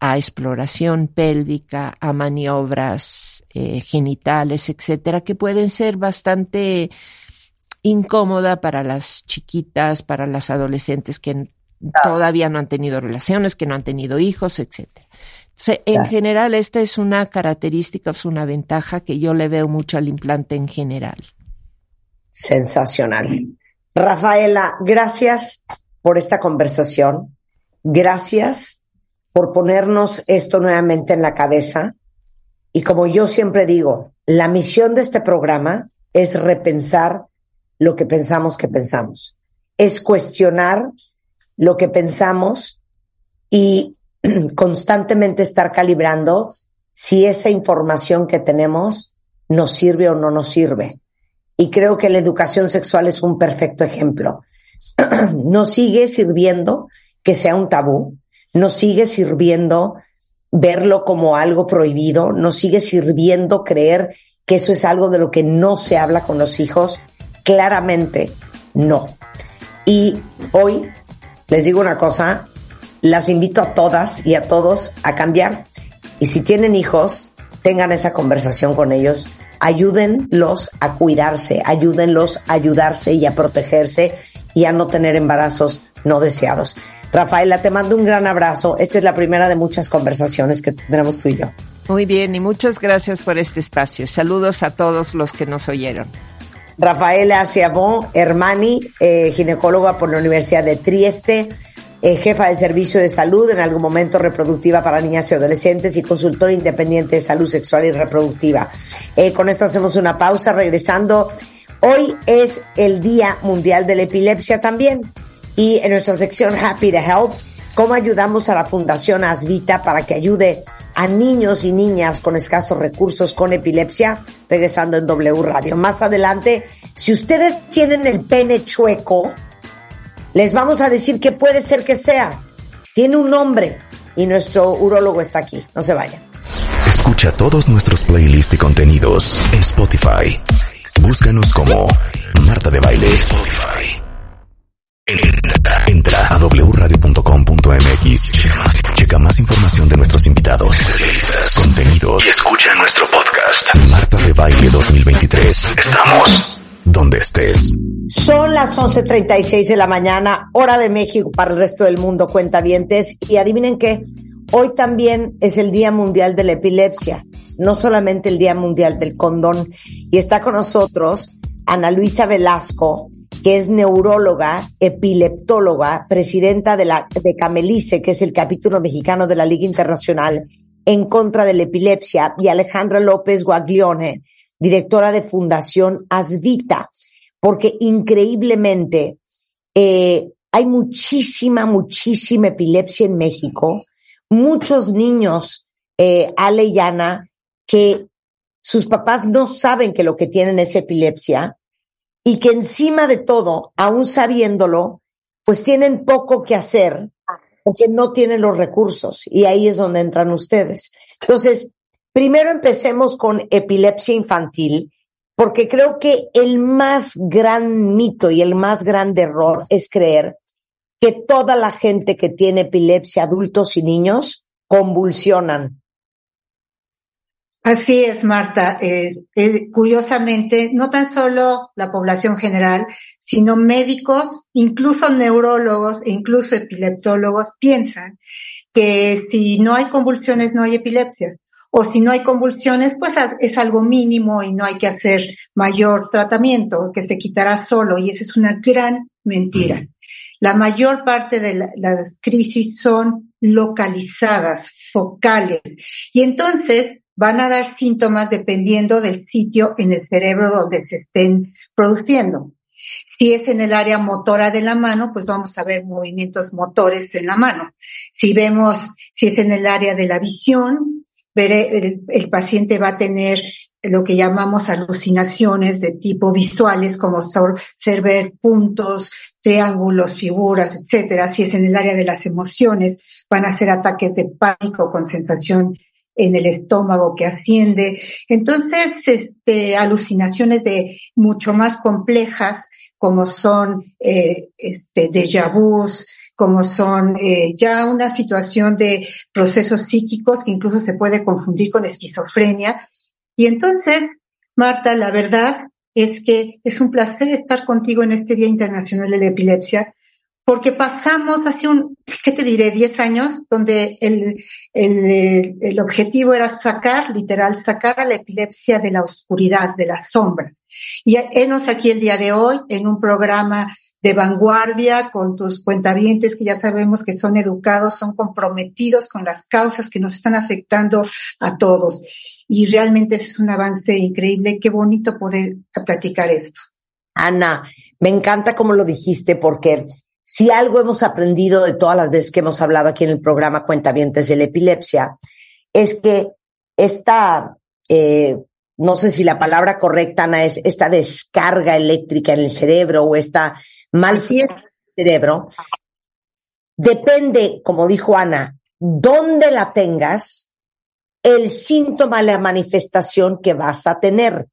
a exploración pélvica, a maniobras eh, genitales, etcétera, que pueden ser bastante incómoda para las chiquitas, para las adolescentes que todavía no han tenido relaciones, que no han tenido hijos, etcétera en general, esta es una característica, es una ventaja que yo le veo mucho al implante en general. Sensacional. Rafaela, gracias por esta conversación. Gracias por ponernos esto nuevamente en la cabeza. Y como yo siempre digo, la misión de este programa es repensar lo que pensamos que pensamos. Es cuestionar lo que pensamos y constantemente estar calibrando si esa información que tenemos nos sirve o no nos sirve. Y creo que la educación sexual es un perfecto ejemplo. nos sigue sirviendo que sea un tabú, nos sigue sirviendo verlo como algo prohibido, nos sigue sirviendo creer que eso es algo de lo que no se habla con los hijos. Claramente no. Y hoy les digo una cosa, las invito a todas y a todos a cambiar. Y si tienen hijos, tengan esa conversación con ellos, ayúdenlos a cuidarse, ayúdenlos a ayudarse y a protegerse y a no tener embarazos no deseados. Rafaela, te mando un gran abrazo. Esta es la primera de muchas conversaciones que tendremos tú y yo. Muy bien, y muchas gracias por este espacio. Saludos a todos los que nos oyeron. Rafaela Ciabón, Hermani, eh, ginecóloga por la Universidad de Trieste eh, jefa del Servicio de Salud, en algún momento reproductiva para niñas y adolescentes y consultora independiente de salud sexual y reproductiva. Eh, con esto hacemos una pausa, regresando. Hoy es el Día Mundial de la Epilepsia también. Y en nuestra sección Happy to Help, cómo ayudamos a la Fundación Asvita para que ayude a niños y niñas con escasos recursos con epilepsia, regresando en W Radio. Más adelante, si ustedes tienen el pene chueco, les vamos a decir que puede ser que sea. Tiene un nombre y nuestro urólogo está aquí. No se vayan. Escucha todos nuestros playlists y contenidos en Spotify. Búscanos como Marta de Baile. Spotify. Entra, a wradio.com.mx. Checa más información de nuestros invitados, contenidos y escucha nuestro podcast. Marta de Baile 2023. Estamos donde estés. Son las 11.36 de la mañana, hora de México para el resto del mundo, cuentavientes. Y adivinen qué, hoy también es el Día Mundial de la Epilepsia, no solamente el Día Mundial del Condón. Y está con nosotros Ana Luisa Velasco, que es neuróloga, epileptóloga, presidenta de la de Camelice, que es el capítulo mexicano de la Liga Internacional en contra de la epilepsia, y Alejandra López Guaglione, directora de Fundación Asvita, porque increíblemente eh, hay muchísima, muchísima epilepsia en México, muchos niños, eh, Ale y Ana, que sus papás no saben que lo que tienen es epilepsia y que encima de todo, aún sabiéndolo, pues tienen poco que hacer porque no tienen los recursos y ahí es donde entran ustedes. Entonces, primero empecemos con epilepsia infantil, porque creo que el más gran mito y el más grande error es creer que toda la gente que tiene epilepsia, adultos y niños, convulsionan. Así es, Marta. Eh, eh, curiosamente, no tan solo la población general, sino médicos, incluso neurólogos e incluso epileptólogos piensan que si no hay convulsiones no hay epilepsia. O si no hay convulsiones, pues es algo mínimo y no hay que hacer mayor tratamiento, que se quitará solo. Y esa es una gran mentira. La mayor parte de las crisis son localizadas, focales. Y entonces van a dar síntomas dependiendo del sitio en el cerebro donde se estén produciendo. Si es en el área motora de la mano, pues vamos a ver movimientos motores en la mano. Si vemos, si es en el área de la visión, el, el paciente va a tener lo que llamamos alucinaciones de tipo visuales, como ser ver puntos, triángulos, figuras, etcétera. Si es en el área de las emociones, van a ser ataques de pánico con sensación en el estómago que asciende. Entonces, este, alucinaciones de mucho más complejas, como son eh, este, déjà vus, como son eh, ya una situación de procesos psíquicos que incluso se puede confundir con esquizofrenia. Y entonces, Marta, la verdad es que es un placer estar contigo en este Día Internacional de la Epilepsia, porque pasamos hace un, ¿qué te diré?, 10 años, donde el, el, el, objetivo era sacar, literal, sacar a la epilepsia de la oscuridad, de la sombra. Y enos aquí el día de hoy en un programa de vanguardia con tus cuentavientes que ya sabemos que son educados, son comprometidos con las causas que nos están afectando a todos. Y realmente es un avance increíble. Qué bonito poder platicar esto. Ana, me encanta como lo dijiste porque si algo hemos aprendido de todas las veces que hemos hablado aquí en el programa Cuentavientes de la Epilepsia, es que esta, eh, no sé si la palabra correcta, Ana, es esta descarga eléctrica en el cerebro o esta mal el cerebro, depende, como dijo Ana, dónde la tengas, el síntoma, la manifestación que vas a tener.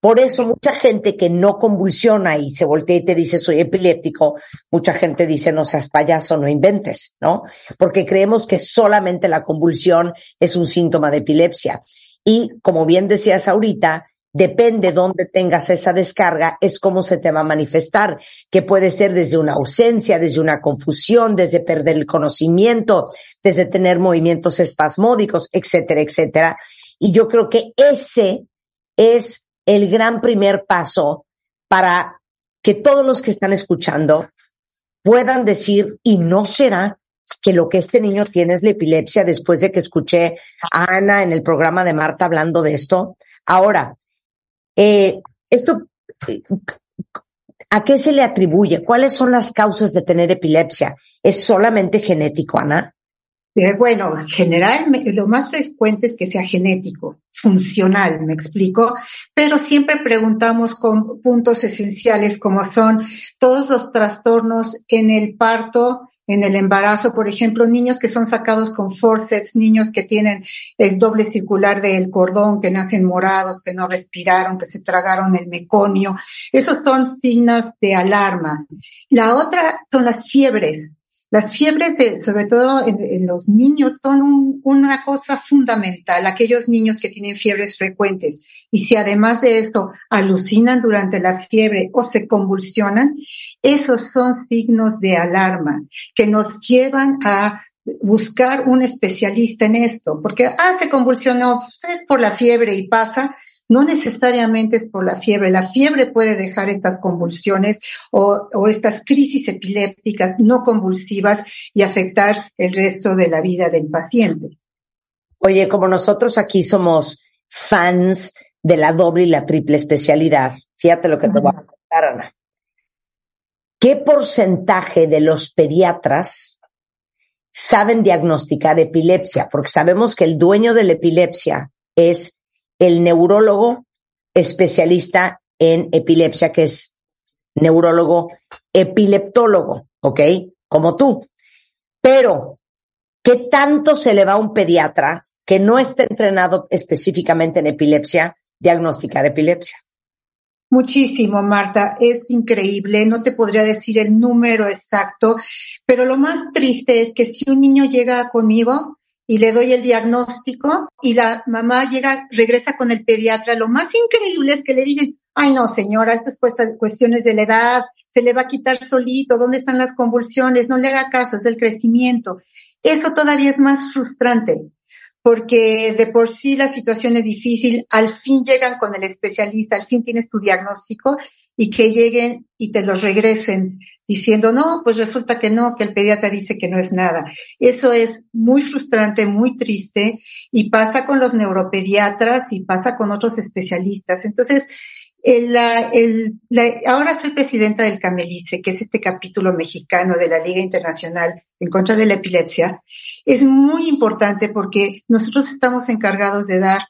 Por eso mucha gente que no convulsiona y se voltea y te dice soy epiléptico, mucha gente dice no seas payaso, no inventes, ¿no? Porque creemos que solamente la convulsión es un síntoma de epilepsia. Y como bien decías ahorita, depende dónde tengas esa descarga, es cómo se te va a manifestar, que puede ser desde una ausencia, desde una confusión, desde perder el conocimiento, desde tener movimientos espasmódicos, etcétera, etcétera. Y yo creo que ese es el gran primer paso para que todos los que están escuchando puedan decir, y no será que lo que este niño tiene es la epilepsia después de que escuché a Ana en el programa de Marta hablando de esto. Ahora, eh, esto, ¿a qué se le atribuye? ¿Cuáles son las causas de tener epilepsia? ¿Es solamente genético, Ana? Eh, bueno, en general, lo más frecuente es que sea genético, funcional, me explico, pero siempre preguntamos con puntos esenciales como son todos los trastornos en el parto, en el embarazo, por ejemplo, niños que son sacados con forceps, niños que tienen el doble circular del cordón, que nacen morados, que no respiraron, que se tragaron el meconio. Esos son signos de alarma. La otra son las fiebres. Las fiebres, de, sobre todo en, los niños, son una cosa fundamental. Aquellos niños que tienen fiebres frecuentes y si además de esto alucinan durante la fiebre o se convulsionan, esos son signos de alarma que nos llevan a buscar un especialista en esto, porque, ah, se convulsionó, pues es por la fiebre y pasa, no necesariamente es por la fiebre. La fiebre puede dejar estas convulsiones o, o, estas crisis epilépticas no convulsivas y afectar el resto de la vida del paciente. Oye, como nosotros aquí somos fans de la doble y la triple especialidad, fíjate lo que te voy a contar, Ana. ¿Qué porcentaje de los pediatras saben diagnosticar epilepsia? Porque sabemos que el dueño de la epilepsia es el neurólogo especialista en epilepsia, que es neurólogo epileptólogo, ¿ok? Como tú. Pero, ¿qué tanto se le va a un pediatra que no esté entrenado específicamente en epilepsia diagnosticar epilepsia? Muchísimo, Marta. Es increíble. No te podría decir el número exacto, pero lo más triste es que si un niño llega conmigo y le doy el diagnóstico y la mamá llega, regresa con el pediatra. Lo más increíble es que le dicen, ay no señora, estas cuestiones de la edad, se le va a quitar solito, ¿dónde están las convulsiones? No le haga caso, es el crecimiento. Eso todavía es más frustrante, porque de por sí la situación es difícil, al fin llegan con el especialista, al fin tienes tu diagnóstico y que lleguen y te los regresen diciendo, no, pues resulta que no, que el pediatra dice que no es nada. Eso es muy frustrante, muy triste y pasa con los neuropediatras y pasa con otros especialistas. Entonces, el, el, ahora soy presidenta del Camelice, que es este capítulo mexicano de la Liga Internacional en contra de la epilepsia. Es muy importante porque nosotros estamos encargados de dar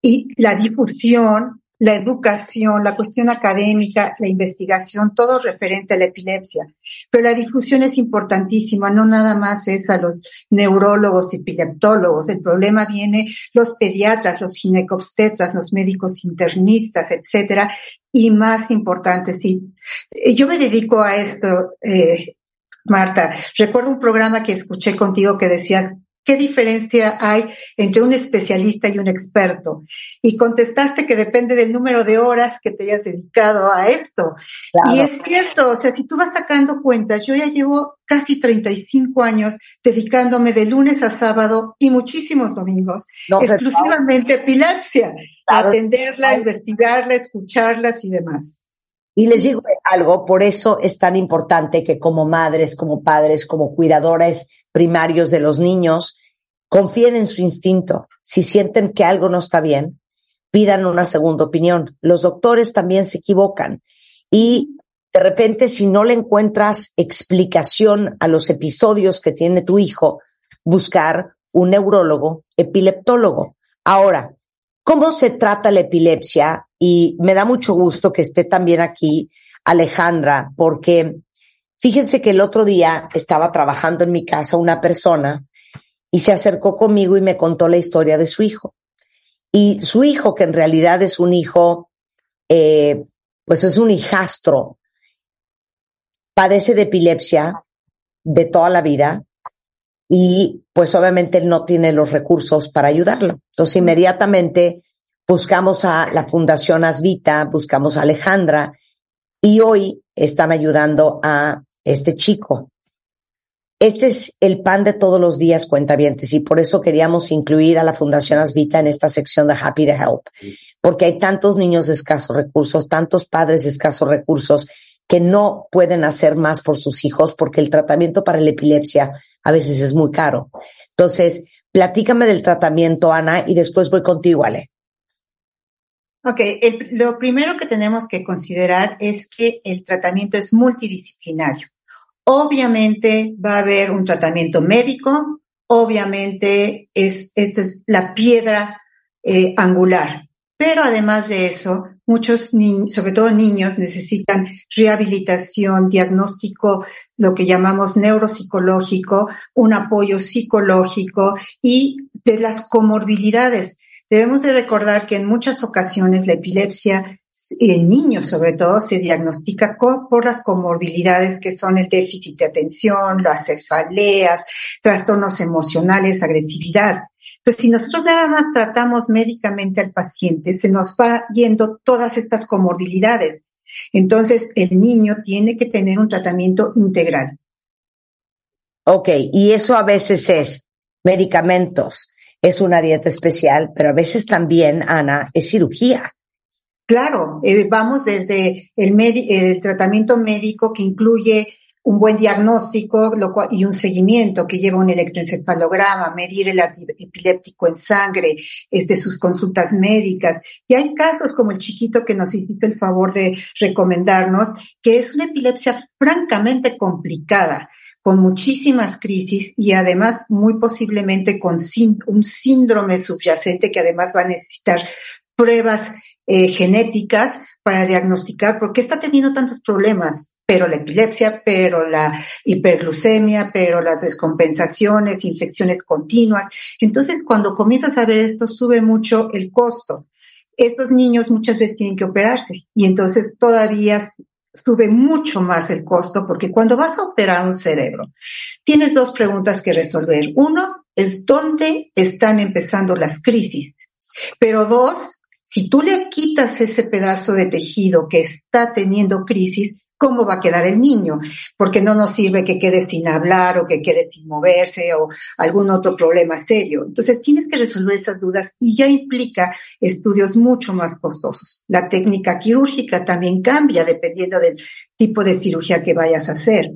y la difusión la educación, la cuestión académica, la investigación, todo referente a la epilepsia. Pero la difusión es importantísima, no nada más es a los neurólogos epileptólogos. El problema viene los pediatras, los ginecobstetras, los médicos internistas, etcétera. Y más importante, sí. Yo me dedico a esto, eh, Marta. Recuerdo un programa que escuché contigo que decía ¿Qué diferencia hay entre un especialista y un experto? Y contestaste que depende del número de horas que te hayas dedicado a esto. Y es cierto, o sea, si tú vas sacando cuentas, yo ya llevo casi 35 años dedicándome de lunes a sábado y muchísimos domingos, exclusivamente a epilepsia, a atenderla, investigarla, escucharlas y demás. Y les digo algo, por eso es tan importante que como madres, como padres, como cuidadores primarios de los niños, confíen en su instinto. Si sienten que algo no está bien, pidan una segunda opinión. Los doctores también se equivocan. Y de repente, si no le encuentras explicación a los episodios que tiene tu hijo, buscar un neurólogo epileptólogo. Ahora, ¿cómo se trata la epilepsia? Y me da mucho gusto que esté también aquí Alejandra, porque fíjense que el otro día estaba trabajando en mi casa una persona y se acercó conmigo y me contó la historia de su hijo. Y su hijo, que en realidad es un hijo, eh, pues es un hijastro, padece de epilepsia de toda la vida y pues obviamente él no tiene los recursos para ayudarlo. Entonces inmediatamente buscamos a la Fundación Asvita, buscamos a Alejandra y hoy están ayudando a este chico. Este es el pan de todos los días, cuentavientes, y por eso queríamos incluir a la Fundación Asvita en esta sección de Happy to Help, porque hay tantos niños de escasos recursos, tantos padres de escasos recursos que no pueden hacer más por sus hijos porque el tratamiento para la epilepsia a veces es muy caro. Entonces, platícame del tratamiento, Ana, y después voy contigo, Ale. Ok, lo primero que tenemos que considerar es que el tratamiento es multidisciplinario. Obviamente va a haber un tratamiento médico, obviamente es, esta es la piedra eh, angular, Pero además de eso, muchos niños, sobre todo niños, necesitan rehabilitación, diagnóstico, lo que llamamos neuropsicológico, un apoyo psicológico y de las comorbilidades. Debemos de recordar que en muchas ocasiones la epilepsia en niños sobre todo se diagnostica por las comorbilidades que son el déficit de atención, las cefaleas, trastornos emocionales, agresividad. Entonces, si nosotros nada más tratamos médicamente al paciente, se nos va yendo todas estas comorbilidades. Entonces, el niño tiene que tener un tratamiento integral. Ok, y eso a veces es medicamentos, es una dieta especial, pero a veces también, Ana, es cirugía. Claro, eh, vamos desde el, el tratamiento médico que incluye un buen diagnóstico y un seguimiento que lleva un electroencefalograma, medir el epiléptico en sangre, este, sus consultas médicas. Y hay casos como el chiquito que nos hizo el favor de recomendarnos, que es una epilepsia francamente complicada con muchísimas crisis y además muy posiblemente con un síndrome subyacente que además va a necesitar pruebas eh, genéticas para diagnosticar por qué está teniendo tantos problemas, pero la epilepsia, pero la hiperglucemia, pero las descompensaciones, infecciones continuas. Entonces, cuando comienzas a ver esto, sube mucho el costo. Estos niños muchas veces tienen que operarse y entonces todavía sube mucho más el costo porque cuando vas a operar un cerebro, tienes dos preguntas que resolver. Uno es dónde están empezando las crisis, pero dos, si tú le quitas ese pedazo de tejido que está teniendo crisis, ¿cómo va a quedar el niño? Porque no nos sirve que quede sin hablar o que quede sin moverse o algún otro problema serio. Entonces tienes que resolver esas dudas y ya implica estudios mucho más costosos. La técnica quirúrgica también cambia dependiendo del tipo de cirugía que vayas a hacer.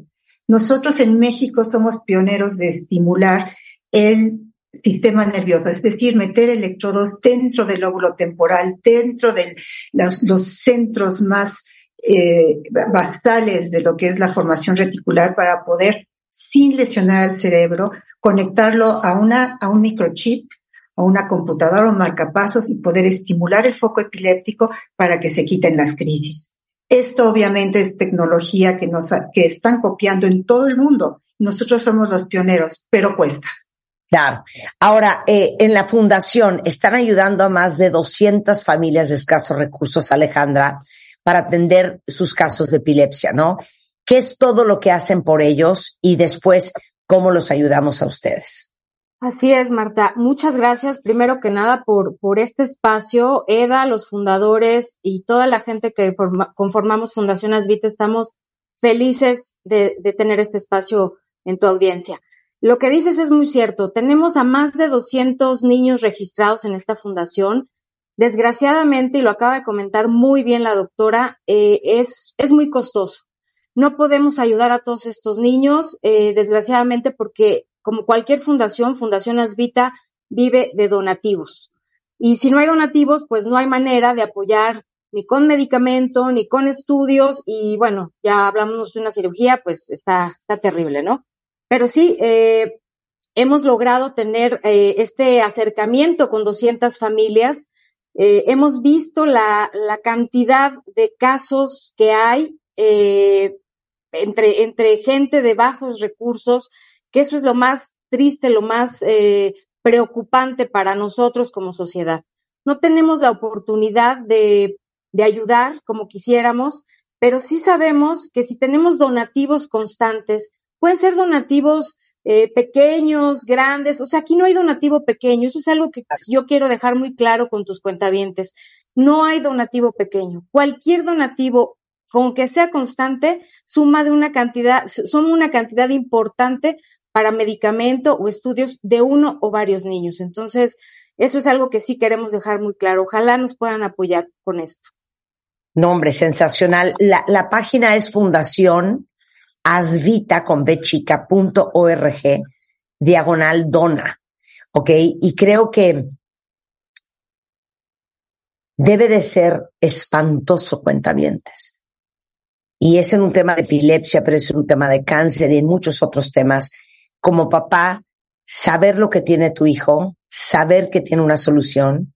Nosotros en México somos pioneros de estimular el sistema nervioso, es decir, meter electrodos dentro del lóbulo temporal, dentro de los, centros más eh, basales de lo que es la formación reticular para poder, sin lesionar al cerebro, conectarlo a, una, a un microchip, a una computadora o marcapasos y poder estimular el foco epiléptico para que se quiten las crisis. Esto obviamente es tecnología que nos, que están copiando en todo el mundo. Nosotros somos los pioneros, pero cuesta. Claro. Ahora, eh, en la fundación están ayudando a más de 200 familias de escasos recursos, Alejandra, para atender sus casos de epilepsia, ¿no? ¿Qué es todo lo que hacen por ellos y después cómo los ayudamos a ustedes? Así es, Marta. Muchas gracias, primero que nada, por, por este espacio. EDA, los fundadores y toda la gente que conformamos Fundación Asvita, estamos felices de, de tener este espacio en tu audiencia. Lo que dices es muy cierto. Tenemos a más de 200 niños registrados en esta fundación. Desgraciadamente, y lo acaba de comentar muy bien la doctora, eh, es, es muy costoso. No podemos ayudar a todos estos niños, eh, desgraciadamente, porque como cualquier fundación, Fundación Asvita vive de donativos. Y si no hay donativos, pues no hay manera de apoyar ni con medicamento, ni con estudios, y bueno, ya hablamos de una cirugía, pues está, está terrible, ¿no? Pero sí, eh, hemos logrado tener eh, este acercamiento con 200 familias. Eh, hemos visto la, la, cantidad de casos que hay eh, entre, entre gente de bajos recursos, que eso es lo más triste, lo más eh, preocupante para nosotros como sociedad. No tenemos la oportunidad de, de ayudar como quisiéramos, pero sí sabemos que si tenemos donativos constantes, Pueden ser donativos eh, pequeños, grandes, o sea, aquí no hay donativo pequeño, eso es algo que yo quiero dejar muy claro con tus cuentavientes. No hay donativo pequeño. Cualquier donativo, con que sea constante, suma de una cantidad, suma una cantidad importante para medicamento o estudios de uno o varios niños. Entonces, eso es algo que sí queremos dejar muy claro. Ojalá nos puedan apoyar con esto. Nombre sensacional. La, la página es Fundación asvita con diagonal dona. ¿Ok? Y creo que debe de ser espantoso cuentamientos. Y es en un tema de epilepsia, pero es en un tema de cáncer y en muchos otros temas. Como papá, saber lo que tiene tu hijo, saber que tiene una solución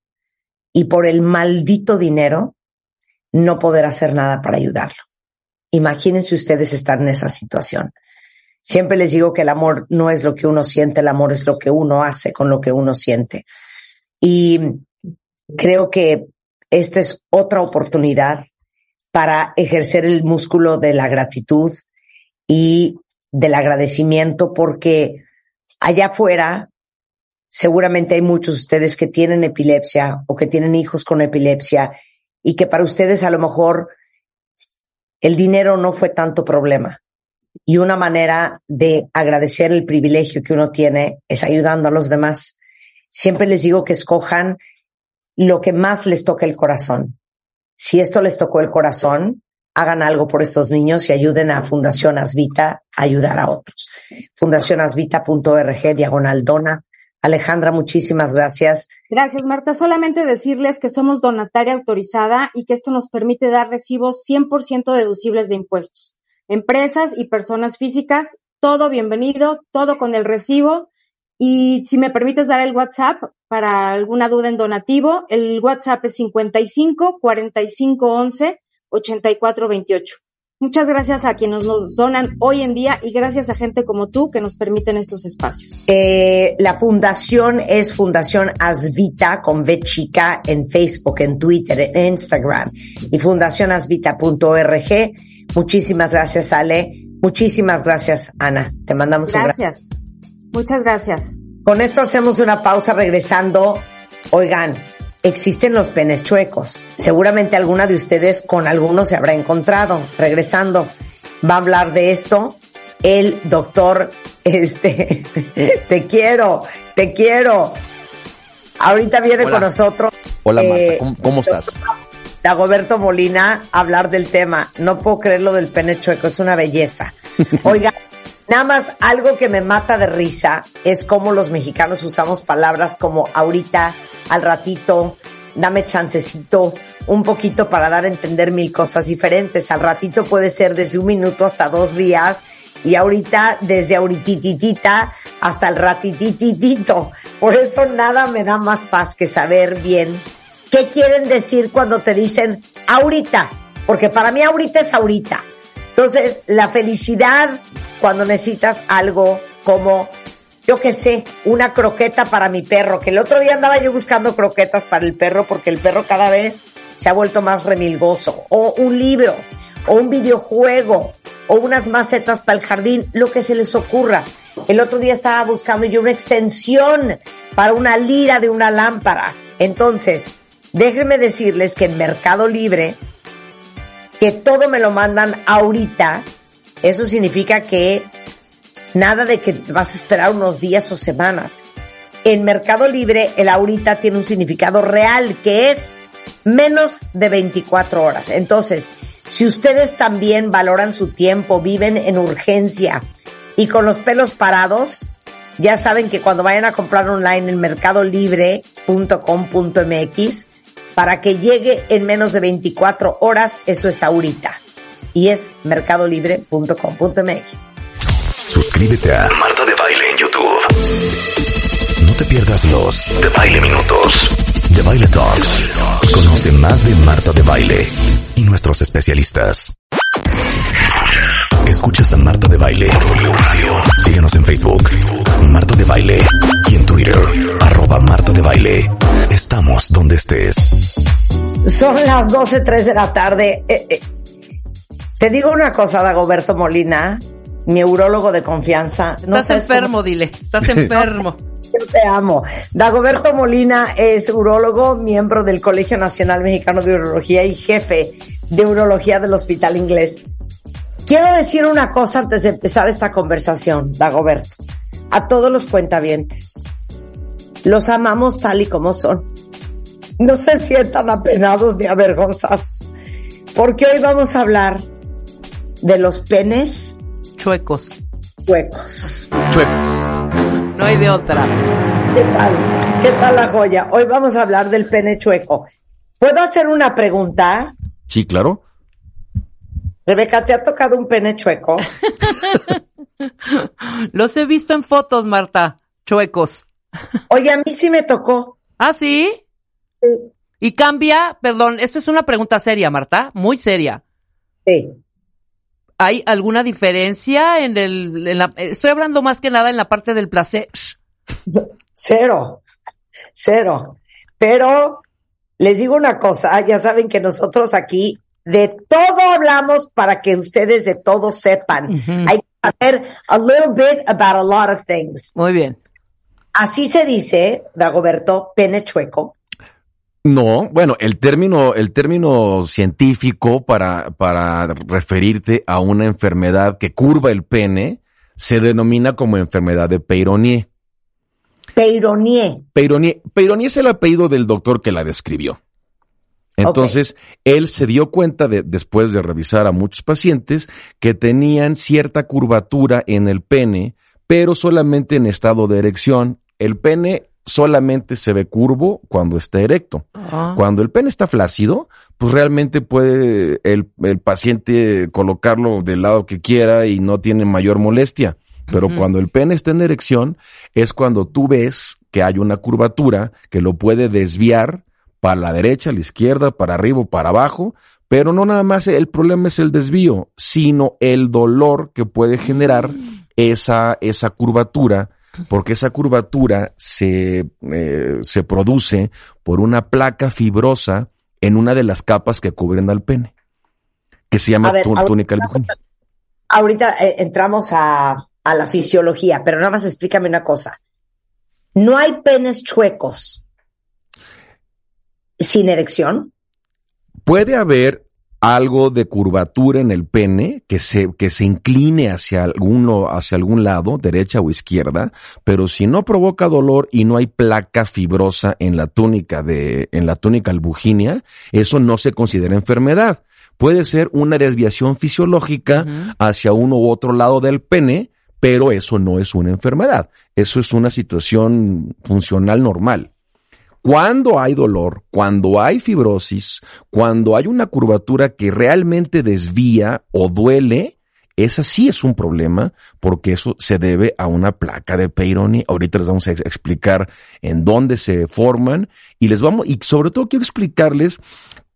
y por el maldito dinero no poder hacer nada para ayudarlo. Imagínense ustedes estar en esa situación. Siempre les digo que el amor no es lo que uno siente, el amor es lo que uno hace con lo que uno siente. Y creo que esta es otra oportunidad para ejercer el músculo de la gratitud y del agradecimiento porque allá afuera seguramente hay muchos de ustedes que tienen epilepsia o que tienen hijos con epilepsia y que para ustedes a lo mejor el dinero no fue tanto problema. Y una manera de agradecer el privilegio que uno tiene es ayudando a los demás. Siempre les digo que escojan lo que más les toque el corazón. Si esto les tocó el corazón, hagan algo por estos niños y ayuden a Fundación Asvita a ayudar a otros. Fundacionasvita.org, diagonal dona. Alejandra, muchísimas gracias. Gracias, Marta. Solamente decirles que somos donataria autorizada y que esto nos permite dar recibos 100% deducibles de impuestos. Empresas y personas físicas, todo bienvenido, todo con el recibo. Y si me permites dar el WhatsApp para alguna duda en donativo, el WhatsApp es 55 45 11 84 28. Muchas gracias a quienes nos donan hoy en día y gracias a gente como tú que nos permiten estos espacios. Eh, la fundación es Fundación Asvita con V chica en Facebook, en Twitter, en Instagram y fundacionasvita.org. Muchísimas gracias, Ale. Muchísimas gracias, Ana. Te mandamos un Gracias. Muchas gracias. Con esto hacemos una pausa regresando. Oigan, existen los penes chuecos. Seguramente alguna de ustedes con alguno se habrá encontrado. Regresando, va a hablar de esto el doctor, este, te quiero, te quiero. Ahorita viene Hola. con nosotros. Hola Marta, eh, ¿cómo, cómo estás? Dagoberto Molina a hablar del tema. No puedo creer lo del pene chueco, es una belleza. Oiga, nada más algo que me mata de risa es cómo los mexicanos usamos palabras como ahorita, al ratito, dame chancecito, un poquito para dar a entender mil cosas diferentes. Al ratito puede ser desde un minuto hasta dos días y ahorita desde ahoritititita hasta el ratitititito. Por eso nada me da más paz que saber bien qué quieren decir cuando te dicen ahorita, porque para mí ahorita es ahorita. Entonces, la felicidad cuando necesitas algo como, yo qué sé, una croqueta para mi perro, que el otro día andaba yo buscando croquetas para el perro porque el perro cada vez se ha vuelto más remilgoso, o un libro, o un videojuego, o unas macetas para el jardín, lo que se les ocurra. El otro día estaba buscando yo una extensión para una lira de una lámpara. Entonces, déjenme decirles que en Mercado Libre, que todo me lo mandan ahorita, eso significa que nada de que vas a esperar unos días o semanas. En Mercado Libre, el ahorita tiene un significado real, que es menos de 24 horas. Entonces, si ustedes también valoran su tiempo, viven en urgencia y con los pelos parados, ya saben que cuando vayan a comprar online en mercadolibre.com.mx, para que llegue en menos de 24 horas, eso es ahorita. Y es mercadolibre.com.mx. Suscríbete a Marta de Baile en YouTube. No te pierdas los de Baile Minutos, de Baile Talks. Conoce más de Marta de Baile y nuestros especialistas. Escuchas a Marta de Baile. Síguenos en Facebook, Marta de Baile. Y en Twitter, arroba Marta de Baile. Estamos donde estés. Son las 12.03 de la tarde. Eh, eh, te digo una cosa, Dagoberto Molina, mi eurólogo de confianza. No Estás enfermo, dile. Estás enfermo. Yo te amo. Dagoberto Molina es urólogo, miembro del Colegio Nacional Mexicano de Urología y jefe de urología del Hospital Inglés. Quiero decir una cosa antes de empezar esta conversación, Dagoberto. A todos los cuentavientes. Los amamos tal y como son. No se sientan apenados ni avergonzados. Porque hoy vamos a hablar de los penes Chuecos. huecos. No hay de otra. ¿Qué tal? ¿Qué tal la joya? Hoy vamos a hablar del pene chueco. ¿Puedo hacer una pregunta? Sí, claro. Rebeca, ¿te ha tocado un pene chueco? Los he visto en fotos, Marta. Chuecos. Oye, a mí sí me tocó. ¿Ah, sí? Y cambia, perdón, esto es una pregunta seria, Marta, muy seria. Sí. ¿Hay alguna diferencia en el, en la- estoy hablando más que nada en la parte del placer? Cero, cero. Pero les digo una cosa, ya saben que nosotros aquí de todo hablamos para que ustedes de todo sepan. Hay que saber a little bit about a lot of things. Muy bien. Así se dice, Dagoberto, pene chueco. No, bueno, el término, el término científico para, para referirte a una enfermedad que curva el pene se denomina como enfermedad de Peyronie. Peyronie. Peyronie, Peyronie es el apellido del doctor que la describió. Entonces, él se dio cuenta de, después de revisar a muchos pacientes que tenían cierta curvatura en el pene, pero solamente en estado de erección. El pene solamente se ve curvo cuando está erecto. Ah. Cuando el pene está flácido, pues realmente puede el, el paciente colocarlo del lado que quiera y no tiene mayor molestia. Pero cuando el pene está en erección, es cuando tú ves que hay una curvatura que lo puede desviar para la derecha, la izquierda, para arriba para abajo. Pero no nada más el problema es el desvío, sino el dolor que puede generar esa, esa curvatura porque esa curvatura se, eh, se produce por una placa fibrosa en una de las capas que cubren al pene, que se llama ver, tú- ahorita- túnica albuginia. Ahorita eh, entramos a, a la fisiología, pero nada más explícame una cosa. ¿No hay penes chuecos sin erección? Puede haber algo de curvatura en el pene que se, que se incline hacia alguno, hacia algún lado, derecha o izquierda, pero si no provoca dolor y no hay placa fibrosa en la túnica de, en la túnica albuginia, eso no se considera enfermedad. Puede ser una desviación fisiológica hacia uno u otro lado del pene, pero eso no es una enfermedad. Eso es una situación funcional normal. Cuando hay dolor, cuando hay fibrosis, cuando hay una curvatura que realmente desvía o duele, esa sí es un problema porque eso se debe a una placa de Peyronie. Ahorita les vamos a ex- explicar en dónde se forman y les vamos y sobre todo quiero explicarles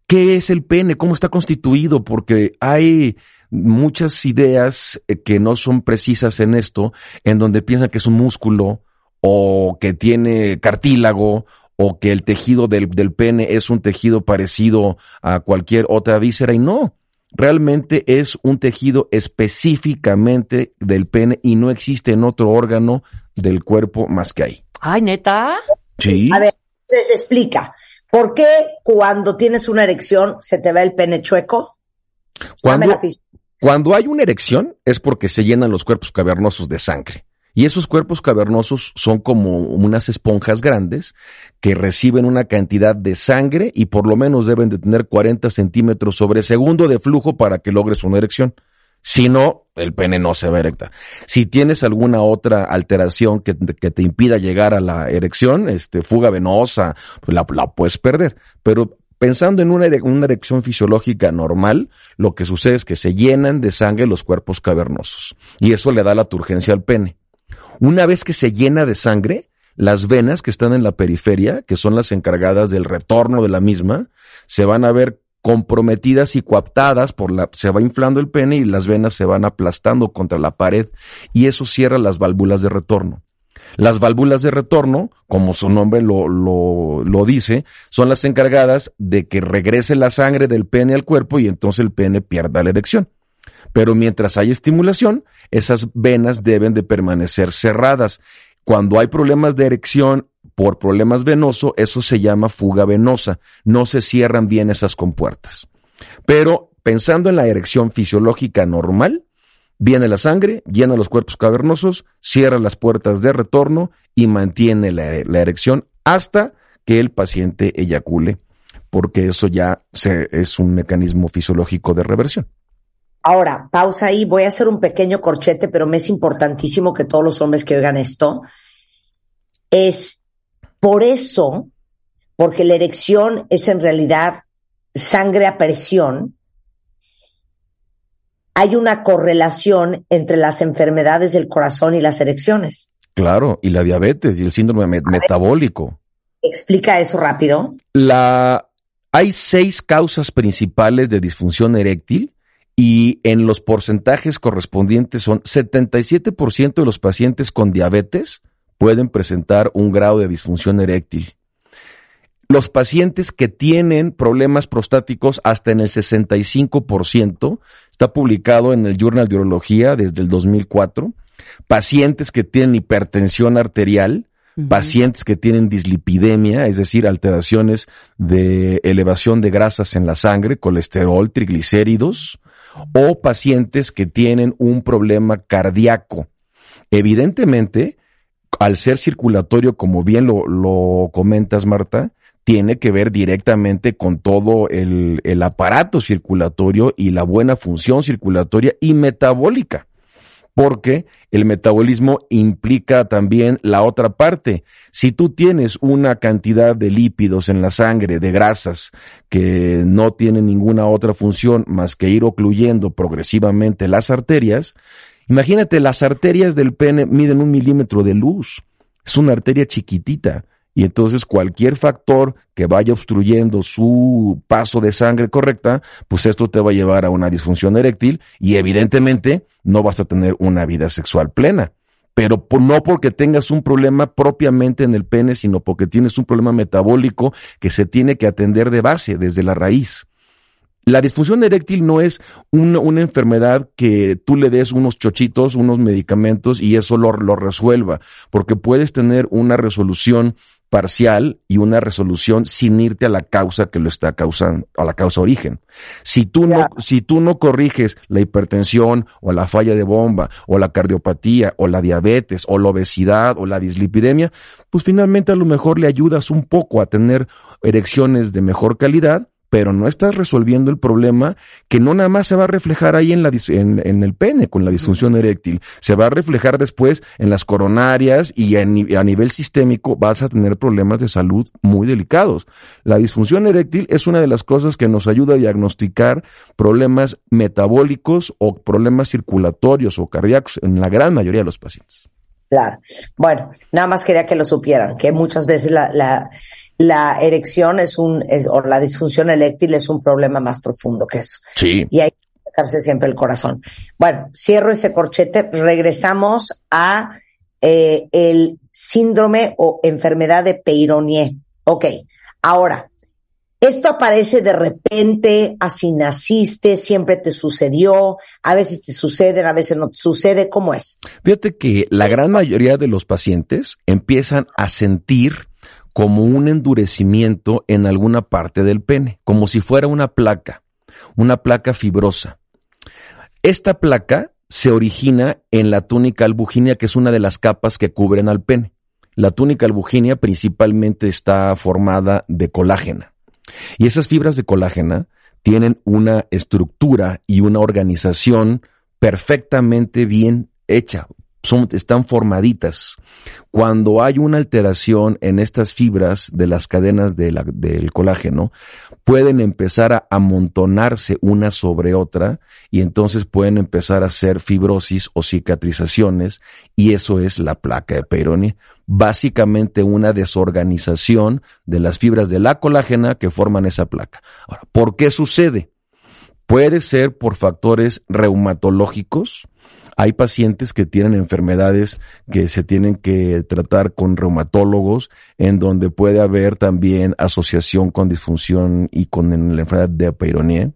qué es el pene, cómo está constituido porque hay muchas ideas eh, que no son precisas en esto, en donde piensan que es un músculo o que tiene cartílago o que el tejido del, del pene es un tejido parecido a cualquier otra víscera y no. Realmente es un tejido específicamente del pene y no existe en otro órgano del cuerpo más que ahí. Ay, neta. Sí. A ver, entonces explica. ¿Por qué cuando tienes una erección se te ve el pene chueco? Cuando, cuando hay una erección es porque se llenan los cuerpos cavernosos de sangre. Y esos cuerpos cavernosos son como unas esponjas grandes que reciben una cantidad de sangre y por lo menos deben de tener 40 centímetros sobre segundo de flujo para que logres una erección. Si no, el pene no se va a. Si tienes alguna otra alteración que, te impida llegar a la erección, este, fuga venosa, la, la puedes perder. Pero pensando en una, una erección fisiológica normal, lo que sucede es que se llenan de sangre los cuerpos cavernosos. Y eso le da la turgencia al pene. Una vez que se llena de sangre, las venas que están en la periferia, que son las encargadas del retorno de la misma, se van a ver comprometidas y coaptadas por la, se va inflando el pene y las venas se van aplastando contra la pared y eso cierra las válvulas de retorno. Las válvulas de retorno, como su nombre lo, lo, lo dice, son las encargadas de que regrese la sangre del pene al cuerpo y entonces el pene pierda la erección. Pero mientras hay estimulación, esas venas deben de permanecer cerradas. Cuando hay problemas de erección por problemas venosos, eso se llama fuga venosa. No se cierran bien esas compuertas. Pero pensando en la erección fisiológica normal, viene la sangre, llena los cuerpos cavernosos, cierra las puertas de retorno y mantiene la, erección hasta que el paciente eyacule, porque eso ya es un mecanismo fisiológico de reversión. Ahora, pausa ahí, voy a hacer un pequeño corchete, pero me es importantísimo que todos los hombres que oigan esto, es por eso, porque la erección es en realidad sangre a presión, hay una correlación entre las enfermedades del corazón y las erecciones. Claro, y la diabetes y el síndrome met- metabólico. Explica eso rápido. La, Hay seis causas principales de disfunción eréctil y en los porcentajes correspondientes son 77% de los pacientes con diabetes pueden presentar un grado de disfunción eréctil. Los pacientes que tienen problemas prostáticos hasta en el 65%, está publicado en el Journal de Urología desde el 2004, pacientes que tienen hipertensión arterial, pacientes que tienen dislipidemia, es decir, alteraciones de elevación de grasas en la sangre, colesterol, triglicéridos, o pacientes que tienen un problema cardíaco. Evidentemente, al ser circulatorio, como bien lo, comentas, Marta, tiene que ver directamente con todo el, el aparato circulatorio y la buena función circulatoria y metabólica porque el metabolismo implica también la otra parte. Si tú tienes una cantidad de lípidos en la sangre, de grasas, que no tienen ninguna otra función más que ir ocluyendo progresivamente las arterias, imagínate, las arterias del pene miden un milímetro de luz. Es una arteria chiquitita. Y entonces cualquier factor que vaya obstruyendo su paso de sangre correcta, pues esto te va a llevar a una disfunción eréctil y evidentemente no vas a tener una vida sexual plena. Pero no porque tengas un problema propiamente en el pene, sino porque tienes un problema metabólico que se tiene que atender de base, desde la raíz. La disfunción eréctil no es una, enfermedad que tú le des unos chochitos, unos medicamentos y eso lo, lo resuelva, porque puedes tener una resolución parcial y una resolución sin irte a la causa que lo está causando, a la causa origen. Si tú no, si tú no corriges la hipertensión o la falla de bomba o la cardiopatía o la diabetes o la obesidad o la dislipidemia, pues finalmente a lo mejor le ayudas un poco a tener erecciones de mejor calidad, pero no estás resolviendo el problema que no nada más se va a reflejar ahí en, la, en, en el pene con la disfunción eréctil, se va a reflejar después en las coronarias y a nivel sistémico vas a tener problemas de salud muy delicados. La disfunción eréctil es una de las cosas que nos ayuda a diagnosticar problemas metabólicos o problemas circulatorios o cardíacos en la gran mayoría de los pacientes. Claro. Bueno, nada más quería que lo supieran, que muchas veces la, la, la erección es un, es, o la disfunción eréctil es un problema más profundo que eso. Sí. Y hay que dejarse siempre el corazón. Bueno, cierro ese corchete, regresamos a eh, el síndrome o enfermedad de Peyronie. Ok, ahora, esto aparece de repente, así naciste, siempre te sucedió, a veces te sucede, a veces no te sucede, ¿cómo es? Fíjate que la gran mayoría de los pacientes empiezan a sentir como un endurecimiento en alguna parte del pene, como si fuera una placa, una placa fibrosa. Esta placa se origina en la túnica albuginia, que es una de las capas que cubren al pene. La túnica albuginia principalmente está formada de colágena. Y esas fibras de colágena tienen una estructura y una organización perfectamente bien hecha, son, están formaditas. Cuando hay una alteración en estas fibras de las cadenas de la, del colágeno, pueden empezar a amontonarse una sobre otra y entonces pueden empezar a hacer fibrosis o cicatrizaciones y eso es la placa de Peyronie. Básicamente una desorganización de las fibras de la colágena que forman esa placa. Ahora, ¿por qué sucede? Puede ser por factores reumatológicos, hay pacientes que tienen enfermedades que se tienen que tratar con reumatólogos, en donde puede haber también asociación con disfunción y con la enfermedad de Peyronie.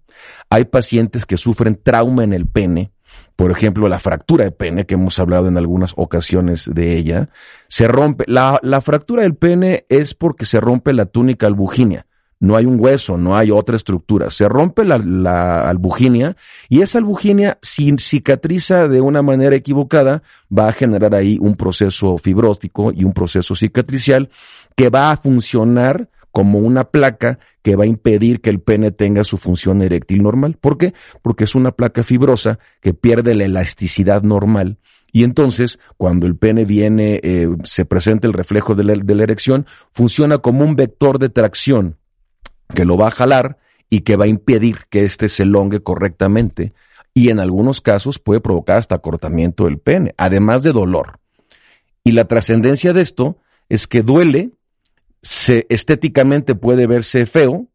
Hay pacientes que sufren trauma en el pene, por ejemplo, la fractura de pene, que hemos hablado en algunas ocasiones de ella, se rompe. La, la fractura del pene es porque se rompe la túnica albuginia no hay un hueso, no hay otra estructura. Se rompe la, la, albuginia y esa albuginia, si cicatriza de una manera equivocada, va a generar ahí un proceso fibrótico y un proceso cicatricial que va a funcionar como una placa que va a impedir que el pene tenga su función eréctil normal. ¿Por qué? Porque es una placa fibrosa que pierde la elasticidad normal y entonces, cuando el pene viene, eh, se presenta el reflejo de la, de la, erección, funciona como un vector de tracción que lo va a jalar y que va a impedir que éste se elongue correctamente y en algunos casos puede provocar hasta cortamiento del pene, además de dolor. Y la trascendencia de esto es que duele, se, estéticamente puede verse feo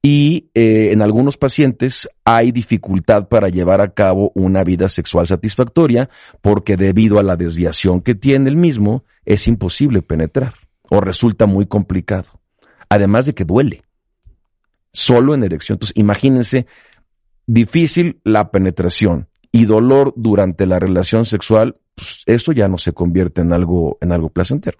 y eh, en algunos pacientes hay dificultad para llevar a cabo una vida sexual satisfactoria porque debido a la desviación que tiene el mismo es imposible penetrar o resulta muy complicado. Además de que duele. Solo en erección. Entonces, imagínense, difícil la penetración y dolor durante la relación sexual, pues eso ya no se convierte en algo, en algo placentero.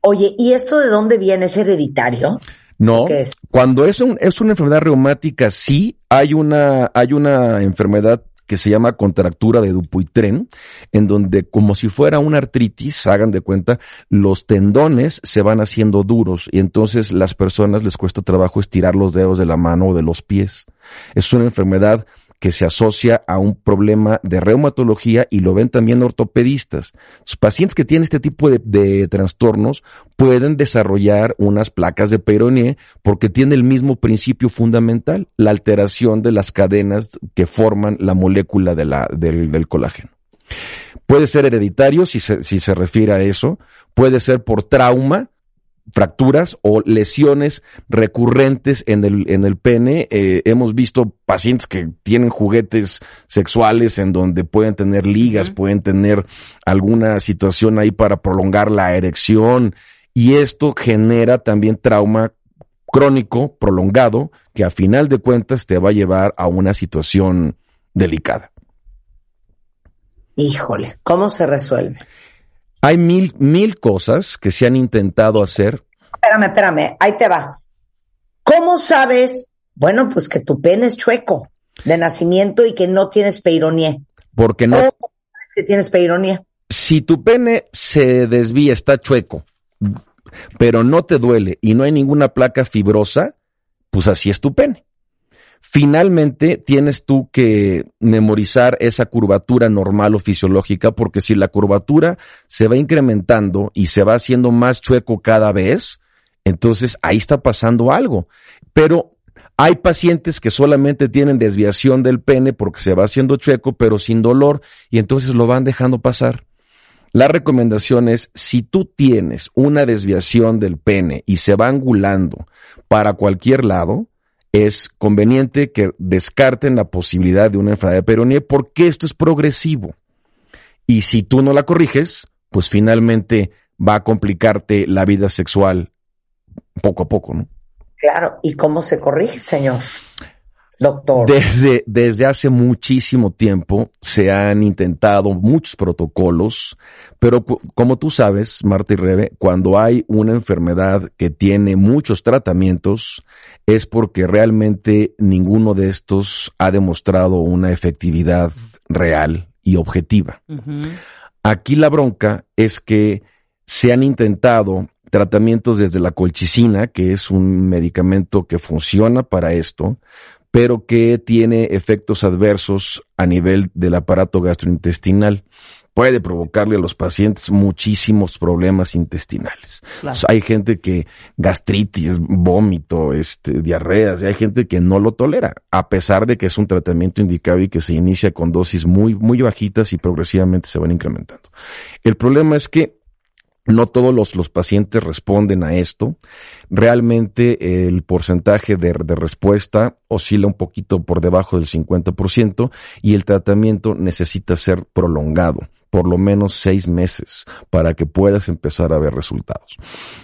Oye, ¿y esto de dónde viene? ¿Es hereditario? No, ¿Qué es? cuando es, un- es una enfermedad reumática, sí, hay una, hay una enfermedad que se llama contractura de Dupuytren, en donde como si fuera una artritis, hagan de cuenta, los tendones se van haciendo duros y entonces las personas les cuesta trabajo estirar los dedos de la mano o de los pies. Es una enfermedad que se asocia a un problema de reumatología y lo ven también ortopedistas. Los pacientes que tienen este tipo de, de trastornos pueden desarrollar unas placas de Peyronie porque tiene el mismo principio fundamental, la alteración de las cadenas que forman la molécula de la, del, del colágeno. Puede ser hereditario si se, si se refiere a eso, puede ser por trauma, fracturas o lesiones recurrentes en el, en el pene. Eh, hemos visto pacientes que tienen juguetes sexuales en donde pueden tener ligas, pueden tener alguna situación ahí para prolongar la erección y esto genera también trauma crónico, prolongado, que a final de cuentas te va a llevar a una situación delicada. Híjole, ¿cómo se resuelve? Hay mil, mil cosas que se han intentado hacer Espérame, espérame, ahí te va. ¿Cómo sabes? Bueno, pues que tu pene es chueco de nacimiento y que no tienes peironía. porque no, ¿Cómo sabes que tienes peironía? si tu pene se desvía, está chueco, pero no te duele y no hay ninguna placa fibrosa, pues así es tu pene. Finalmente tienes tú que memorizar esa curvatura normal o fisiológica porque si la curvatura se va incrementando y se va haciendo más chueco cada vez, entonces ahí está pasando algo. Pero hay pacientes que solamente tienen desviación del pene porque se va haciendo chueco pero sin dolor y entonces lo van dejando pasar. La recomendación es, si tú tienes una desviación del pene y se va angulando para cualquier lado, es conveniente que descarten la posibilidad de una enfermedad de peronie porque esto es progresivo. Y si tú no la corriges, pues finalmente va a complicarte la vida sexual poco a poco, ¿no? Claro, ¿y cómo se corrige, señor? Doctor. Desde, desde hace muchísimo tiempo se han intentado muchos protocolos, pero como tú sabes, Marta y Rebe, cuando hay una enfermedad que tiene muchos tratamientos, es porque realmente ninguno de estos ha demostrado una efectividad real y objetiva. Aquí la bronca es que se han intentado tratamientos desde la colchicina, que es un medicamento que funciona para esto, pero que tiene efectos adversos a nivel del aparato gastrointestinal. Puede provocarle a los pacientes muchísimos problemas intestinales. Claro. Hay gente que gastritis, vómito, este, diarreas, y hay gente que no lo tolera, a pesar de que es un tratamiento indicado y que se inicia con dosis muy, muy bajitas y progresivamente se van incrementando. El problema es que no todos los, los pacientes responden a esto. Realmente el porcentaje de, de respuesta oscila un poquito por debajo del 50% y el tratamiento necesita ser prolongado, por lo menos seis meses, para que puedas empezar a ver resultados.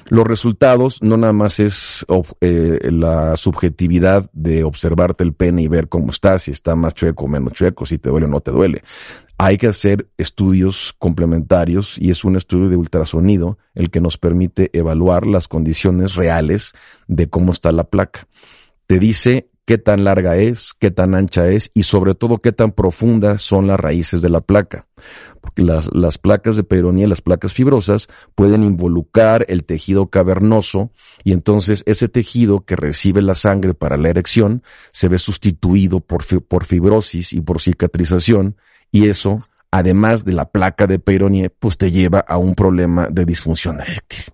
Los resultados no nada más es eh, la subjetividad de observarte el pene y ver cómo está, si está más chueco o menos chueco, si te duele o no te duele hay que hacer estudios complementarios y es un estudio de ultrasonido el que nos permite evaluar las condiciones reales de cómo está la placa. Te dice qué tan larga es, qué tan ancha es y sobre todo qué tan profundas son las raíces de la placa. Porque las, las placas de peyronía, las placas fibrosas, pueden involucrar el tejido cavernoso y entonces ese tejido que recibe la sangre para la erección se ve sustituido por, por fibrosis y por cicatrización y eso, además de la placa de Peyronie, pues te lleva a un problema de disfunción eréctil.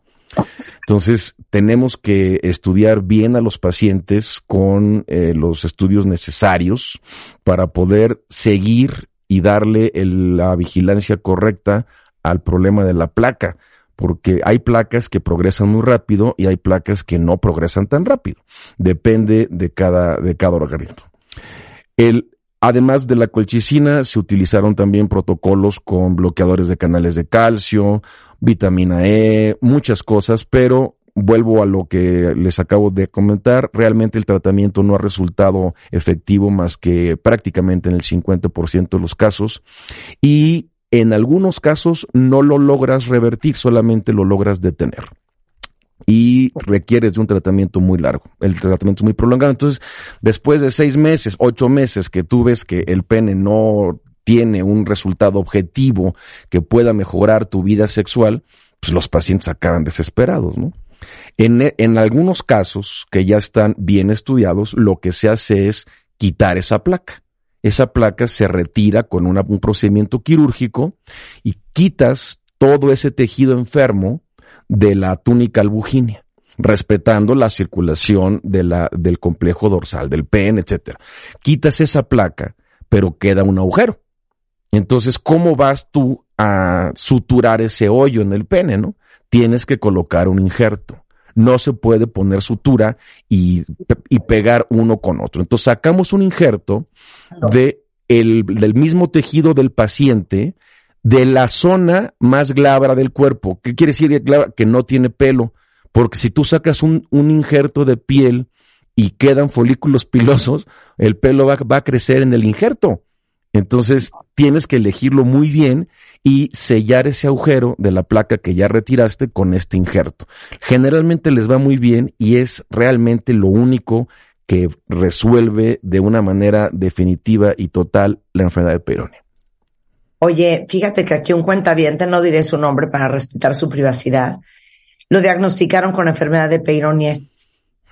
Entonces, tenemos que estudiar bien a los pacientes con eh, los estudios necesarios para poder seguir y darle la vigilancia correcta al problema de la placa. porque hay placas que progresan muy rápido y hay placas que no progresan tan rápido. Depende de cada, de cada organismo. El, además de la colchicina, se utilizaron también protocolos con bloqueadores de canales de calcio, vitamina E, muchas cosas, pero vuelvo a lo que les acabo de comentar, realmente el tratamiento no ha resultado efectivo más que prácticamente en el 50% de los casos y en algunos casos no lo logras revertir, solamente lo logras detener. Y requieres de un tratamiento muy largo. El tratamiento es muy prolongado. Entonces, después de seis meses, ocho meses que tú ves que el pene no tiene un resultado objetivo que pueda mejorar tu vida sexual, pues los pacientes acaban desesperados, ¿no? En, en algunos casos que ya están bien estudiados, lo que se hace es quitar esa placa. Esa placa se retira con un procedimiento quirúrgico y quitas todo ese tejido enfermo de la túnica albugínea, respetando la circulación de la, del complejo dorsal del pene, etc. Quitas esa placa, pero queda un agujero. Entonces, ¿cómo vas tú a suturar ese hoyo en el pene, no? tienes que colocar un injerto. No se puede poner sutura y, y pegar uno con otro. Entonces sacamos un injerto de el, del mismo tejido del paciente de la zona más glabra del cuerpo. ¿Qué quiere decir que no tiene pelo? Porque si tú sacas un, un injerto de piel y quedan folículos pilosos, el pelo va, va a crecer en el injerto. Entonces tienes que elegirlo muy bien y sellar ese agujero de la placa que ya retiraste con este injerto. Generalmente les va muy bien y es realmente lo único que resuelve de una manera definitiva y total la enfermedad de Peyronie. Oye, fíjate que aquí un cuentaviente, no diré su nombre para respetar su privacidad, lo diagnosticaron con enfermedad de Peyronie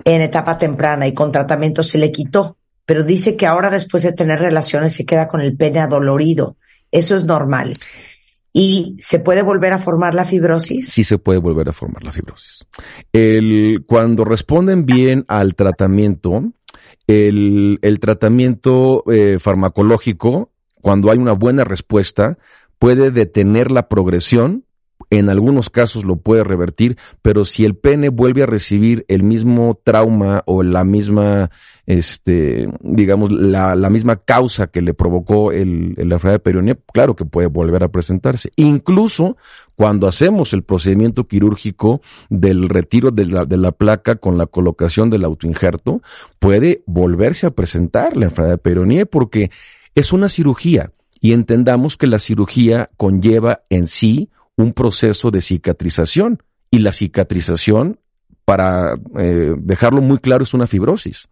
en etapa temprana y con tratamiento se le quitó, pero dice que ahora después de tener relaciones se queda con el pene adolorido. Eso es normal. ¿Y se puede volver a formar la fibrosis? Sí se puede volver a formar la fibrosis. El, cuando responden bien al tratamiento, el, tratamiento eh, farmacológico, cuando hay una buena respuesta, puede detener la progresión en algunos casos lo puede revertir, pero si el pene vuelve a recibir el mismo trauma o la misma, este, digamos, la, la misma causa que le provocó el, enfermedad de Peyronie, claro que puede volver a presentarse. Incluso cuando hacemos el procedimiento quirúrgico del retiro de la, placa con la colocación del autoinjerto, puede volverse a presentar la enfermedad de Peyronie porque es una cirugía y entendamos que la cirugía conlleva en sí un proceso de cicatrización y la cicatrización, para eh, dejarlo muy claro, es una fibrosis.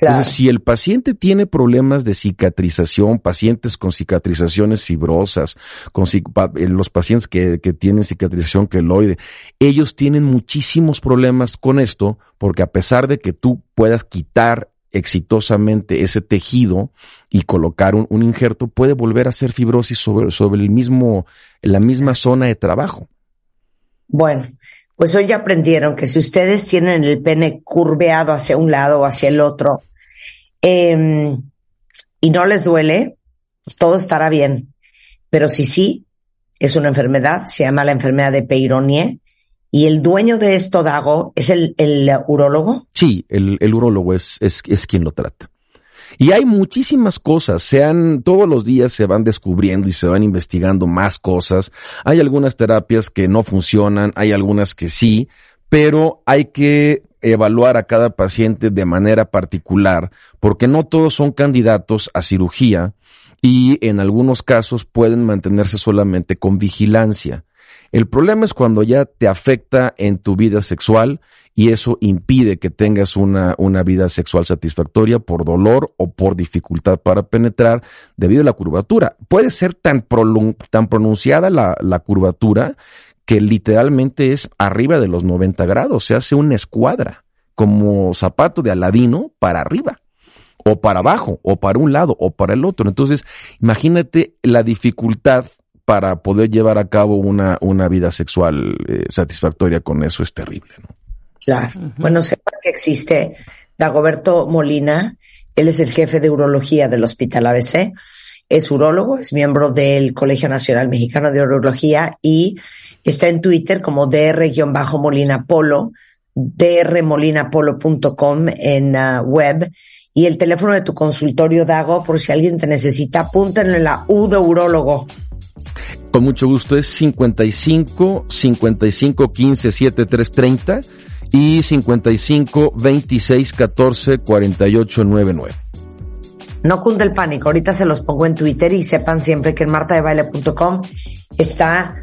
Entonces, si el paciente tiene problemas de cicatrización, pacientes con cicatrizaciones fibrosas, con eh, los pacientes que, que tienen cicatrización queloide, ellos tienen muchísimos problemas con esto, porque a pesar de que tú puedas quitar exitosamente ese tejido y colocar un, injerto, puede volver a ser fibrosis sobre, sobre el mismo, la misma zona de trabajo. Bueno, pues hoy aprendieron que si ustedes tienen el pene curveado hacia un lado o hacia el otro eh, y no les duele, pues todo estará bien. Pero si sí, es una enfermedad, se llama la enfermedad de Peyronie ¿Y el dueño de esto, Dago, es el, el urólogo? Sí, el, el urólogo es, es, es quien lo trata. Y hay muchísimas cosas, sean, todos los días se van descubriendo y se van investigando más cosas. Hay algunas terapias que no funcionan, hay algunas que sí, pero hay que evaluar a cada paciente de manera particular, porque no todos son candidatos a cirugía y en algunos casos pueden mantenerse solamente con vigilancia. El problema es cuando ya te afecta en tu vida sexual y eso impide que tengas una, una vida sexual satisfactoria por dolor o por dificultad para penetrar debido a la curvatura. Puede ser tan, tan pronunciada la, la curvatura que literalmente es arriba de los 90 grados, se hace una escuadra, como zapato de aladino para arriba o para abajo, o para un lado, o para el otro. Entonces, imagínate la dificultad para poder llevar a cabo una, una vida sexual eh, satisfactoria con eso es terrible, ¿no? Claro. Bueno, sepa que existe Dagoberto Molina, él es el jefe de urología del Hospital ABC, es urólogo, es miembro del Colegio Nacional Mexicano de Urología y Está en Twitter como dr-molina polo, drmolinapolo.com en uh, web. Y el teléfono de tu consultorio Dago, por si alguien te necesita, apúntenle la U de urólogo. Con mucho gusto es 55 55 15 73 30 y 55 26 14 48 99. No cunde el pánico, ahorita se los pongo en Twitter y sepan siempre que en martadebaile.com está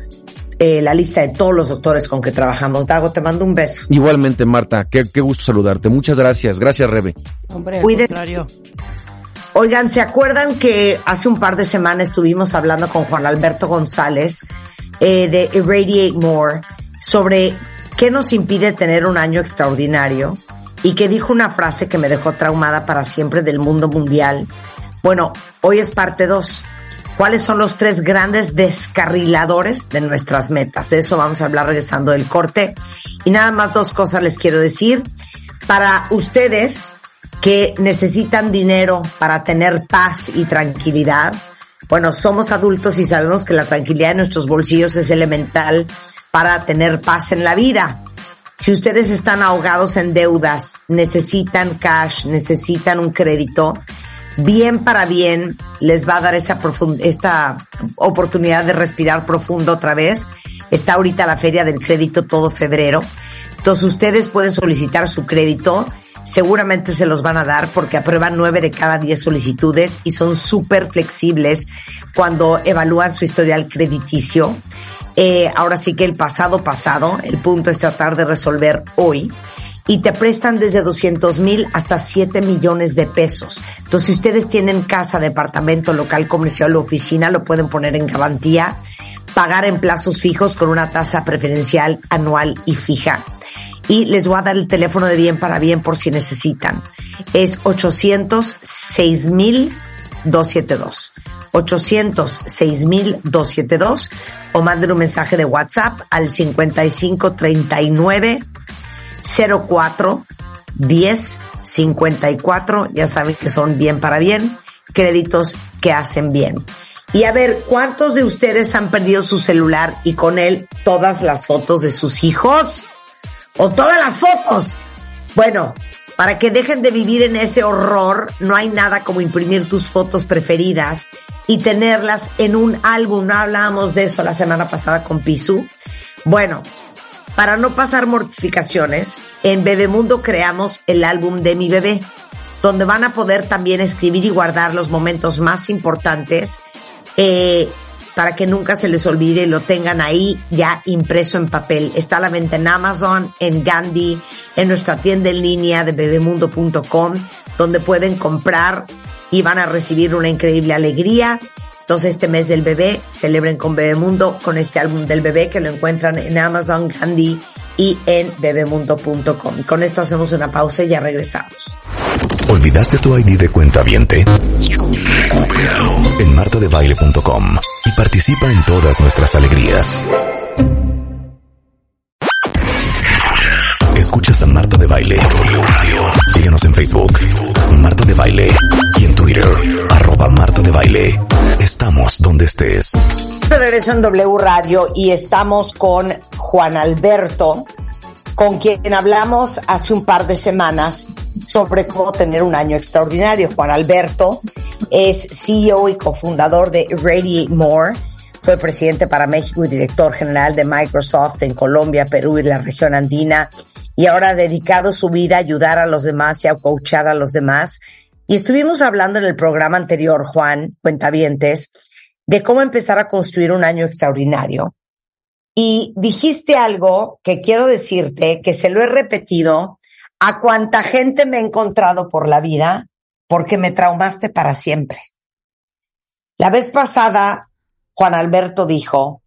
eh, la lista de todos los doctores con que trabajamos. Dago, te mando un beso. Igualmente, Marta, qué, qué gusto saludarte. Muchas gracias. Gracias, Rebe. Hombre, al Cuídate. contrario. Oigan, ¿se acuerdan que hace un par de semanas estuvimos hablando con Juan Alberto González eh, de Irradiate More sobre qué nos impide tener un año extraordinario y que dijo una frase que me dejó traumada para siempre del mundo mundial? Bueno, hoy es parte 2. ¿Cuáles son los tres grandes descarriladores de nuestras metas? De eso vamos a hablar regresando del corte. Y nada más dos cosas les quiero decir. Para ustedes que necesitan dinero para tener paz y tranquilidad, bueno, somos adultos y sabemos que la tranquilidad de nuestros bolsillos es elemental para tener paz en la vida. Si ustedes están ahogados en deudas, necesitan cash, necesitan un crédito, bien para bien les va a dar esa esta oportunidad de respirar profundo otra vez. Está ahorita la feria del crédito todo febrero. Entonces ustedes pueden solicitar su crédito. Seguramente se los van a dar porque aprueban nueve de cada diez solicitudes y son súper flexibles cuando evalúan su historial crediticio. Eh, ahora sí que el pasado pasado, el punto es tratar de resolver hoy y te prestan desde 200 mil hasta 7 millones de pesos. Entonces, si ustedes tienen casa, departamento, local comercial o oficina, lo pueden poner en garantía, pagar en plazos fijos con una tasa preferencial anual y fija. Y les voy a dar el teléfono de bien para bien por si necesitan. Es 806 mil 272. 806 mil 272 o manden un mensaje de WhatsApp al 5539 04 10 54. Ya saben que son bien para bien, créditos que hacen bien. Y a ver, ¿cuántos de ustedes han perdido su celular y con él todas las fotos de sus hijos? ¿O todas las fotos? Bueno, para que dejen de vivir en ese horror, no hay nada como imprimir tus fotos preferidas y tenerlas en un álbum. No hablábamos de eso la semana pasada con Pisu. Bueno, para no pasar mortificaciones, en Bebemundo creamos el álbum de mi bebé, donde van a poder también escribir y guardar los momentos más importantes eh, para que nunca se les olvide y lo tengan ahí ya impreso en papel. Está a la venta en Amazon, en Gandhi, en nuestra tienda en línea de bebemundo.com, donde pueden comprar y van a recibir una increíble alegría. Entonces este mes del bebé celebren con Bebemundo con este álbum del bebé que lo encuentran en Amazon, Gandhi y en bebemundo.com. Con esto hacemos una pausa y ya regresamos. ¿Olvidaste tu ID de cuenta viente? En martadebaile.com y participa en todas nuestras alegrías. Escuchas a Marta de Baile. Síguenos en Facebook, Marta de Baile. Y en Twitter, arroba de Baile. Estamos donde estés. Regreso en W Radio y estamos con Juan Alberto, con quien hablamos hace un par de semanas sobre cómo tener un año extraordinario. Juan Alberto es CEO y cofundador de Radiate More. Fue presidente para México y director general de Microsoft en Colombia, Perú y la región andina. Y ahora ha dedicado su vida a ayudar a los demás y a coachar a los demás. Y estuvimos hablando en el programa anterior, Juan, cuentavientes, de cómo empezar a construir un año extraordinario. Y dijiste algo que quiero decirte, que se lo he repetido a cuánta gente me he encontrado por la vida, porque me traumaste para siempre. La vez pasada, Juan Alberto dijo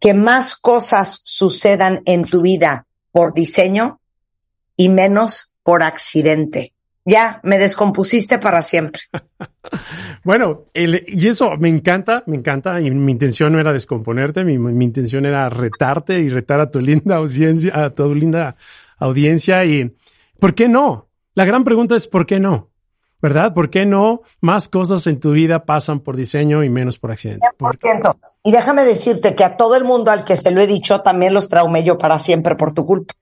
que más cosas sucedan en tu vida por diseño y menos por accidente. Ya, me descompusiste para siempre. Bueno, el- y eso me encanta, me encanta. Y mi intención no era descomponerte, mi, mi intención era retarte y retar a tu linda audiencia, a tu linda audiencia. Y ¿por qué no? La gran pregunta es ¿por qué no? ¿verdad? ¿Por qué no más cosas en tu vida pasan por diseño y menos por accidente? Por- 100%. Y déjame decirte que a todo el mundo al que se lo he dicho también los traumé yo para siempre por tu culpa.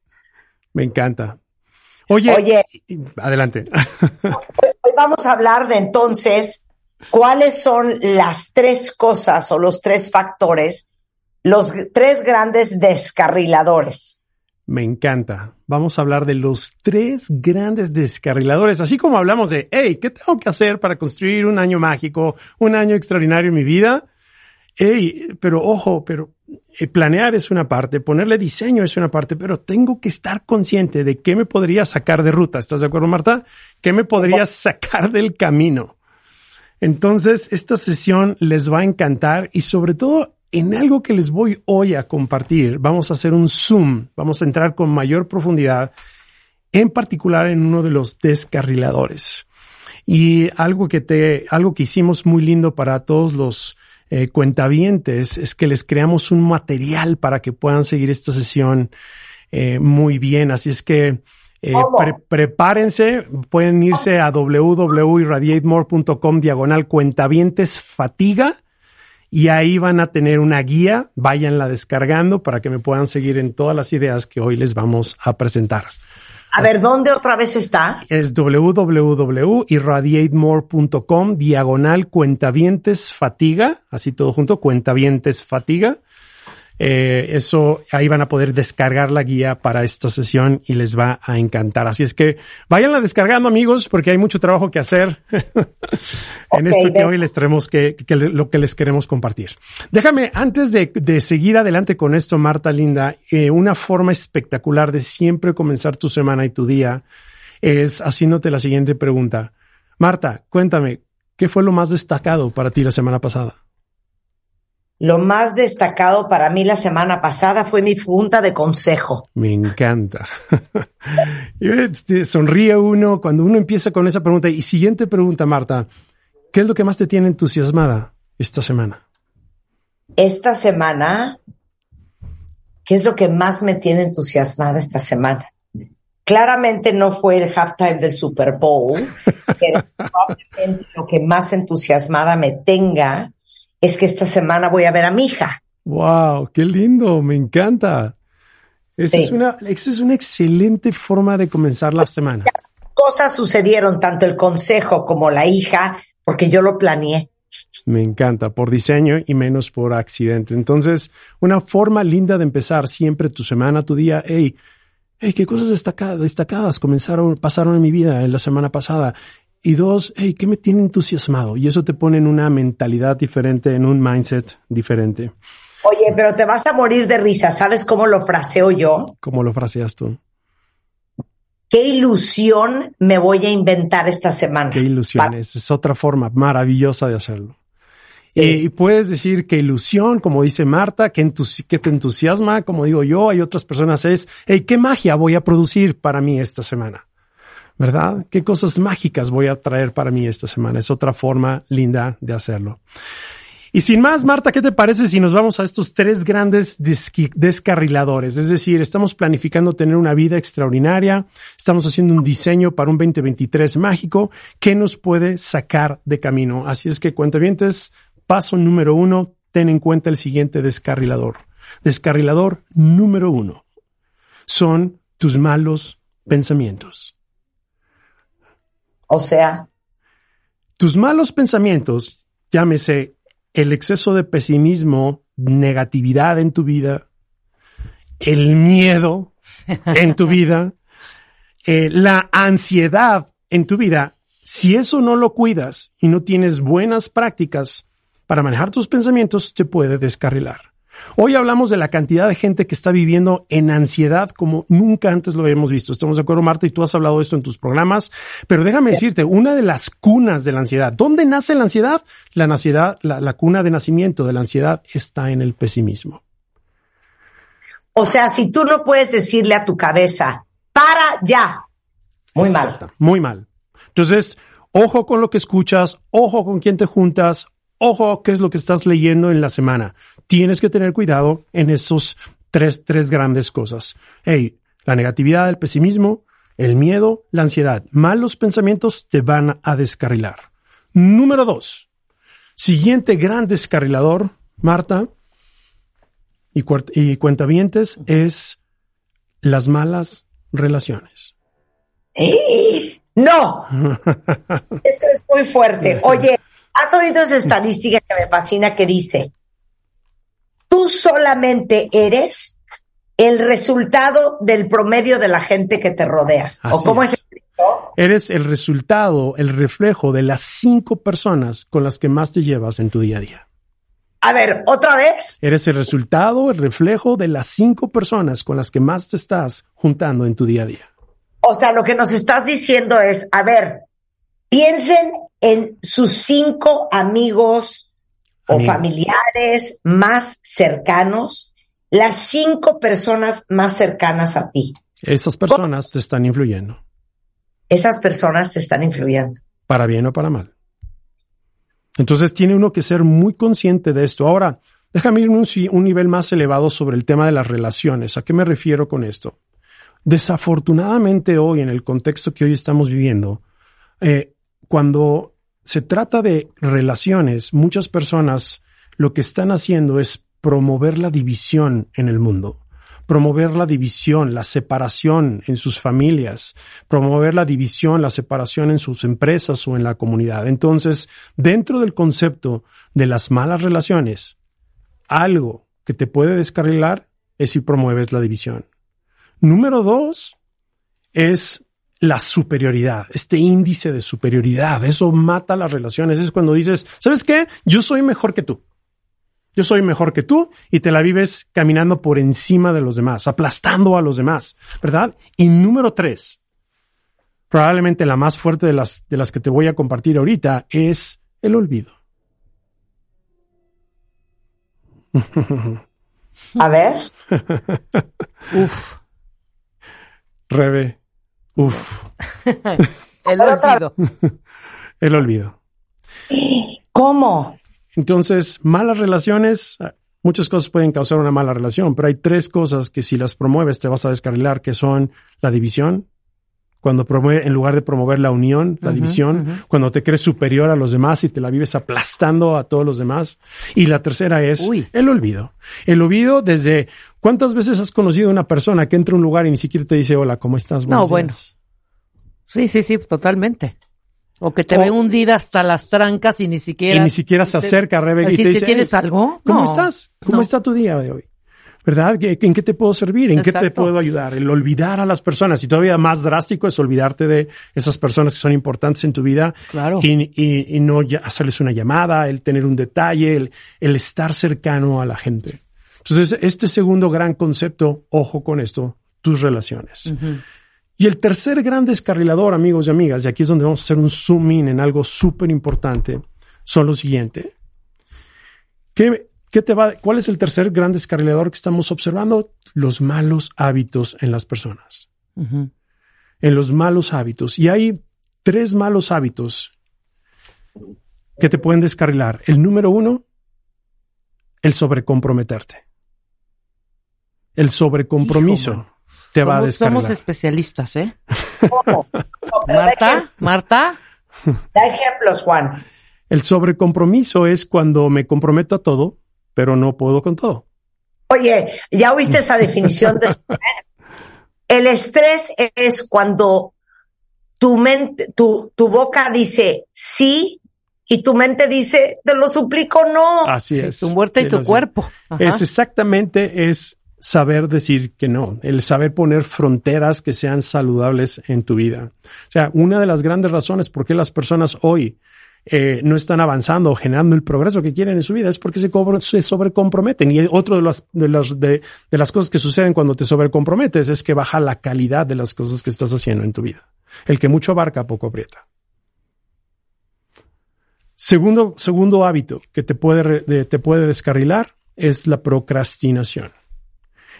Me encanta. Oye, Oye. adelante. Hoy vamos a hablar de entonces cuáles son las tres cosas o los tres factores, los tres grandes descarriladores. Me encanta. Vamos a hablar de los tres grandes descarriladores, así como hablamos de, hey, ¿qué tengo que hacer para construir un año mágico, un año extraordinario en mi vida? Hey, pero ojo, pero planear es una parte, ponerle diseño es una parte, pero tengo que estar consciente de qué me podría sacar de ruta. ¿Estás de acuerdo, Marta? ¿Qué me podría sacar del camino? Entonces, esta sesión les va a encantar y sobre todo en algo que les voy hoy a compartir, vamos a hacer un zoom, vamos a entrar con mayor profundidad, en particular en uno de los descarriladores. Y algo que te, algo que hicimos muy lindo para todos los eh, cuentavientes es que les creamos un material para que puedan seguir esta sesión eh, muy bien. Así es que eh, prepárense, pueden irse a www.irradiatemore.com diagonal cuentavientes fatiga y ahí van a tener una guía, váyanla descargando para que me puedan seguir en todas las ideas que hoy les vamos a presentar. A ver, ¿dónde otra vez está? Es www.irradiatemore.com diagonal cuentavientes fatiga, así todo junto, cuentavientes fatiga. Eh, eso, ahí van a poder descargar la guía para esta sesión y les va a encantar. Así es que váyanla descargando amigos porque hay mucho trabajo que hacer en esto que hoy les tenemos que, que lo que les queremos compartir. Déjame, antes de, de seguir adelante con esto, Marta Linda, eh, una forma espectacular de siempre comenzar tu semana y tu día es haciéndote la siguiente pregunta. Marta, cuéntame, ¿qué fue lo más destacado para ti la semana pasada? Lo más destacado para mí la semana pasada fue mi junta de consejo. Me encanta. Este, Sonríe uno cuando uno empieza con esa pregunta. Y siguiente pregunta, Marta. ¿Qué es lo que más te tiene entusiasmada esta semana? Esta semana, ¿qué es lo que más me tiene entusiasmada esta semana? Claramente no fue el halftime del Super Bowl, pero probablemente lo que más entusiasmada me tenga es que esta semana voy a ver a mi hija. ¡Wow! ¡Qué lindo! Me encanta. Esa, Sí. es una, esa es una excelente forma de comenzar la semana. Cosas sucedieron, tanto el consejo como la hija, porque yo lo planeé. Me encanta, por diseño y menos por accidente. Entonces, una forma linda de empezar siempre tu semana, tu día. Hey, hey, qué cosas destaca- destacadas comenzaron, pasaron en mi vida en la semana pasada. Y dos, hey, ¿qué me tiene entusiasmado? Y eso te pone en una mentalidad diferente, en un mindset diferente. Oye, pero te vas a morir de risa. ¿Sabes cómo lo fraseo yo? ¿Cómo lo fraseas tú? ¿Qué ilusión me voy a inventar esta semana? Qué ilusiones. Es otra forma maravillosa de hacerlo. Sí. Eh, y puedes decir que ilusión, como dice Marta, que, que te entusiasma, como digo yo, hay otras personas es, hey, ¿qué magia voy a producir para mí esta semana? ¿Verdad? ¿Qué cosas mágicas voy a traer para mí esta semana? Es otra forma linda de hacerlo. Y sin más, Marta, ¿qué te parece si nos vamos a estos tres grandes descarriladores? Es decir, estamos planificando tener una vida extraordinaria, estamos haciendo un diseño para un 2023 mágico que nos puede sacar de camino. Así es que, cuentavientes, paso número uno, ten en cuenta el siguiente descarrilador. Descarrilador número uno son tus malos pensamientos. O sea, Tus malos pensamientos, llámese el exceso de pesimismo, negatividad en tu vida, el miedo en tu vida, eh, la ansiedad en tu vida, si eso no lo cuidas y no tienes buenas prácticas para manejar tus pensamientos, te puede descarrilar. Hoy hablamos de la cantidad de gente que está viviendo en ansiedad como nunca antes lo habíamos visto. Estamos de acuerdo, Marta, y tú has hablado de esto en tus programas. Pero déjame decirte, una de las cunas de la ansiedad, ¿dónde nace la ansiedad? La ansiedad, la, la cuna de nacimiento de la ansiedad está en el pesimismo. o sea, si tú no puedes decirle a tu cabeza, para ya. Muy mal. Muy mal. Entonces, ojo con lo que escuchas, ojo con quién te juntas, ojo qué es lo que estás leyendo en la semana. Tienes que tener cuidado en esos tres, tres grandes cosas. Hey, la negatividad, el pesimismo, el miedo, la ansiedad, malos pensamientos te van a descarrilar. Número dos. Siguiente gran descarrilador, Marta y, y cuentavientes, es las malas relaciones. ¡Eh! ¡No! Esto es muy fuerte. Oye, ¿has oído esa estadística que me fascina que dice, tú solamente eres el resultado del promedio de la gente que te rodea? ¿O cómo es. es? Eres el resultado, el reflejo de las cinco personas con las que más te llevas en tu día a día. A ver, otra vez. Eres el resultado, el reflejo de las cinco personas con las que más te estás juntando en tu día a día. O sea, lo que nos estás diciendo es, a ver, piensen en sus cinco amigos o Amigos. familiares más cercanos, las cinco personas más cercanas a ti. Esas personas te están influyendo, Esas personas te están influyendo. para bien o para mal. Entonces tiene uno que ser muy consciente de esto. Ahora, déjame ir un, un nivel más elevado sobre el tema de las relaciones. ¿A qué me refiero con esto? Desafortunadamente hoy, en el contexto que hoy estamos viviendo, eh, cuando se trata de relaciones, muchas personas lo que están haciendo es promover la división en el mundo, promover la división, la separación en sus familias, promover la división, la separación en sus empresas o en la comunidad. Entonces, dentro del concepto de las malas relaciones, algo que te puede descarrilar es si promueves la división. Número dos es la superioridad, este índice de superioridad. Eso mata las relaciones. Es cuando dices, ¿sabes qué? Yo soy mejor que tú. Yo soy mejor que tú y te la vives caminando por encima de los demás, aplastando a los demás, ¿verdad? Y número tres, probablemente la más fuerte de las, de las que te voy a compartir ahorita es el olvido. A ver. Uf. Rebe, uf, El olvido. el olvido. ¿Cómo? Entonces, malas relaciones, muchas cosas pueden causar una mala relación, pero hay tres cosas que si las promueves te vas a descarrilar, que son la división, cuando promueve, en lugar de promover la unión, la división, cuando te crees superior a los demás y te la vives aplastando a todos los demás. Y la tercera es Uy. el olvido. El olvido desde cuántas veces has conocido a una persona que entra a un lugar y ni siquiera te dice hola, ¿cómo estás? No, bueno. días". Sí, sí, sí, totalmente. O que te O- ve hundida hasta las trancas y ni siquiera. Y ni siquiera se acerca a Rebe y Así, te ¿te dice, ¿tienes "Hey, algo? ¿Cómo No. estás? ¿Cómo No. está tu día de hoy? ¿Verdad? ¿Qué- ¿En qué te puedo servir? ¿En qué te puedo ayudar? El olvidar a las personas. Y todavía más drástico es olvidarte de esas personas que son importantes en tu vida. Claro. Y, y- y no hacerles una llamada, el tener un detalle, el, el estar cercano a la gente. Entonces, este segundo gran concepto, ojo con esto, tus relaciones. Y el tercer gran descarrilador, amigos y amigas, y aquí es donde vamos a hacer un zoom in en algo súper importante, son lo siguiente. ¿Qué, qué te va, ¿Cuál es el tercer gran descarrilador que estamos observando? Los malos hábitos en las personas. En los malos hábitos. Y hay tres malos hábitos que te pueden descarrilar. El número uno, el sobrecomprometerte. El sobrecompromiso Hijo, te va a descarrilar. somos especialistas, ¿eh? ¿Cómo? Marta, Marta. Da ejemplos, Juan. El sobrecompromiso es cuando me comprometo a todo, pero no puedo con todo. Oye, ¿ya oíste esa definición de estrés? El estrés es cuando tu mente, tu, tu boca dice sí y tu mente dice, te lo suplico, no. Así Sí, es. tu muerte y tu cuerpo. Ajá. Es exactamente, es saber decir que no, el saber poner fronteras que sean saludables en tu vida. O sea, una de las grandes razones por qué las personas hoy eh, no están avanzando o generando el progreso que quieren en su vida es porque se, sobrecomprometen. Y otro de las, de, las, de, las cosas que suceden cuando te sobrecomprometes es que baja la calidad de las cosas que estás haciendo en tu vida. El que mucho abarca, poco aprieta. Segundo, segundo hábito que te puede, te puede descarrilar es la procrastinación.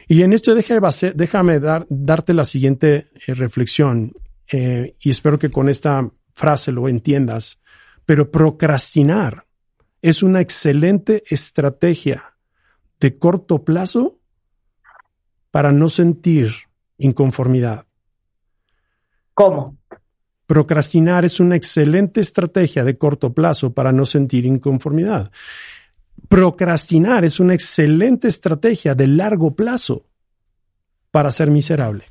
Y en esto déjame dar, darte la siguiente eh, reflexión eh, y espero que con esta frase lo entiendas. Pero procrastinar es una excelente estrategia de corto plazo para no sentir inconformidad. ¿Cómo? Procrastinar es una excelente estrategia de corto plazo para no sentir inconformidad. Procrastinar es una excelente estrategia de largo plazo para ser miserable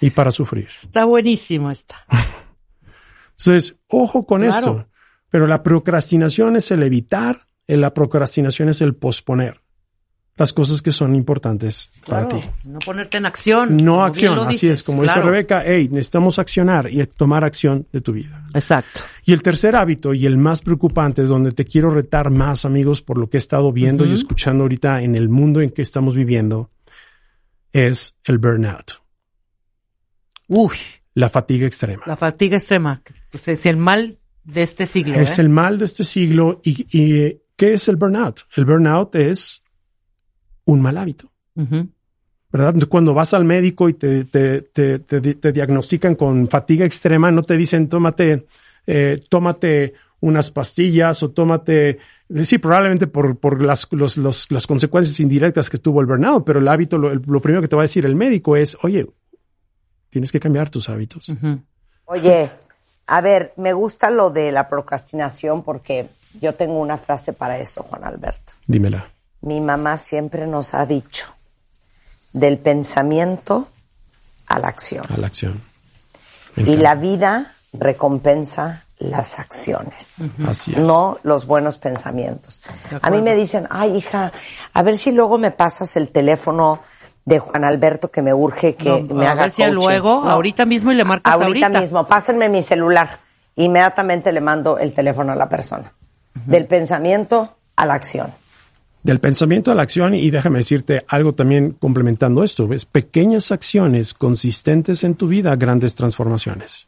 y para sufrir. Está buenísimo esta. Entonces, ojo con Claro. esto. Pero la procrastinación es el evitar, eh, la procrastinación es el posponer las cosas que son importantes para ti. no ponerte en acción. No acción, así dices, es. Como dice. Rebeca, hey, necesitamos accionar y tomar acción de tu vida. Exacto. Y el tercer hábito y el más preocupante, donde te quiero retar más, amigos, por lo que he estado viendo y escuchando ahorita en el mundo en que estamos viviendo, es el burnout, Uy, la fatiga extrema. la fatiga extrema. Pues es el mal de este siglo. Es ¿eh? el mal de este siglo. Y, y ¿qué es el burnout? El burnout es un mal hábito. ¿verdad? Cuando vas al médico y te, te, te, te, te diagnostican con fatiga extrema, no te dicen tómate, eh, tómate unas pastillas o tómate, sí, probablemente por, por las, los, los- las consecuencias indirectas que tuvo el burnout, pero el hábito, lo, lo primero que te va a decir el médico es, oye, tienes que cambiar tus hábitos. Oye, a ver, me gusta lo de la procrastinación porque yo tengo una frase para eso, Juan Alberto. Dímela. Mi mamá siempre nos ha dicho, del pensamiento a la acción. A la acción. Y la vida recompensa las acciones, Así es. no los buenos pensamientos. A mí me dicen, ay hija, a ver si luego me pasas el teléfono de Juan Alberto que me urge que No, me a haga ver si coaching". luego, No. ahorita mismo y le marcas ahorita, ahorita. mismo, pásenme mi celular. Inmediatamente le mando el teléfono a la persona. Del pensamiento a la acción. Del pensamiento a la acción, y déjame decirte algo también complementando esto, ves pequeñas acciones consistentes en tu vida, grandes transformaciones.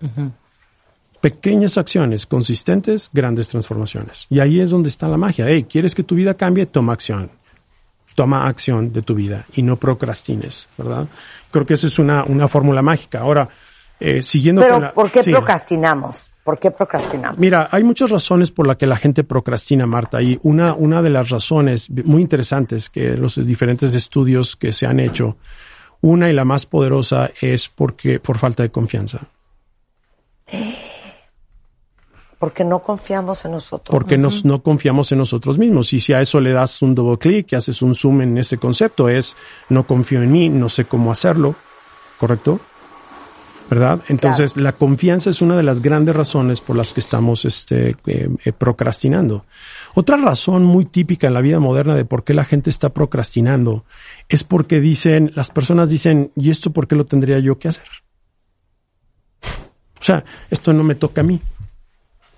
Pequeñas acciones consistentes, grandes transformaciones. Y ahí es donde está la magia. Hey, ¿quieres que tu vida cambie? Toma acción. Toma acción de tu vida y no procrastines, ¿verdad? Creo que esa es una, una fórmula mágica. Ahora, eh, siguiendo con Pero, la- ¿por qué sí. procrastinamos? ¿Por qué procrastinamos? Mira, hay muchas razones por las que la gente procrastina, Marta, y una, una de las razones muy interesantes que los diferentes estudios que se han hecho, una y la más poderosa es porque por falta de confianza, Porque no confiamos en nosotros. porque nos, no confiamos en nosotros mismos. Y si a eso le das un doble clic y haces un zoom en ese concepto, es no confío en mí, no sé cómo hacerlo, ¿correcto? ¿verdad? Entonces, la confianza es una de las grandes razones por las que estamos este, eh, eh, procrastinando. Otra razón muy típica en la vida moderna de por qué la gente está procrastinando es porque dicen, las personas dicen, ¿y esto por qué lo tendría yo que hacer? O sea, esto no me toca a mí,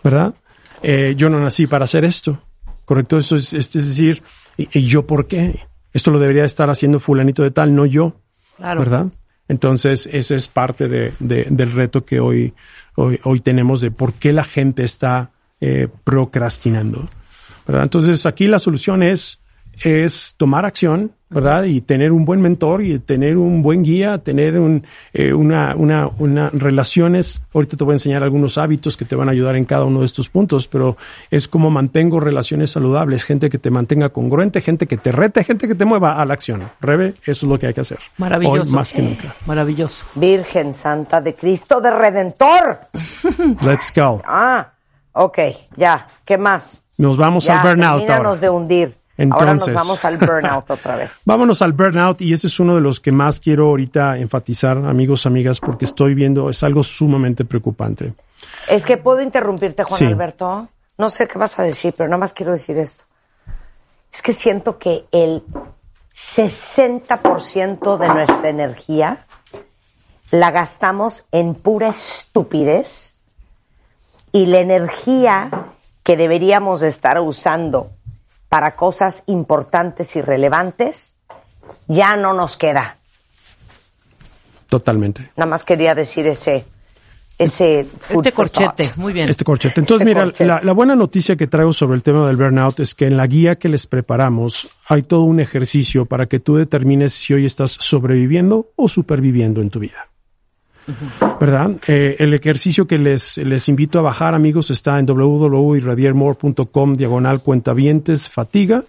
¿verdad? Eh, yo no nací para hacer esto, ¿correcto? Eso es, es decir, ¿y, y yo por qué? Esto lo debería estar haciendo fulanito de tal, no yo, Claro. ¿verdad? Entonces, ese es parte de, de- del reto que hoy, hoy, hoy tenemos de por qué la gente está eh, procrastinando. ¿verdad? Entonces, aquí la solución es, es tomar acción, ¿verdad? Y tener un buen mentor y tener un buen guía, tener un, eh, una, una, una relaciones. Ahorita te voy a enseñar algunos hábitos que te van a ayudar en cada uno de estos puntos, pero es como mantengo relaciones saludables, gente que te mantenga congruente, gente que te rete, gente que te mueva a la acción. Rebe, eso es lo que hay que hacer. Maravilloso. Hoy más que nunca. Maravilloso. Virgen Santa de Cristo de Redentor. Let's go. Ah, ok, ya. ¿Qué más? Nos vamos Ya, al burnout ahora. de hundir. Ahora nos Entonces. vamos al burnout otra vez. Vámonos al burnout y ese es uno de los que más quiero ahorita enfatizar, amigos, amigas, porque estoy viendo, es algo sumamente preocupante. Es que puedo interrumpirte, Juan Sí. Alberto. No sé qué vas a decir, pero nada más quiero decir esto. Es que siento que el 60% de nuestra energía la gastamos en pura estupidez y la energía que deberíamos de estar usando para cosas importantes y relevantes ya no nos queda. Totalmente. Nada más quería decir ese ese food Este corchete, thought. muy bien. Este corchete. Entonces, Este mira, corchete. La, la buena noticia que traigo sobre el tema del burnout es que en la guía que les preparamos hay todo un ejercicio para que tú determines si hoy estás sobreviviendo o superviviendo en tu vida. ¿Verdad? Eh, el ejercicio que les, les invito a bajar, amigos, está en www.irradiermore.com diagonal cuentavientes fatiga.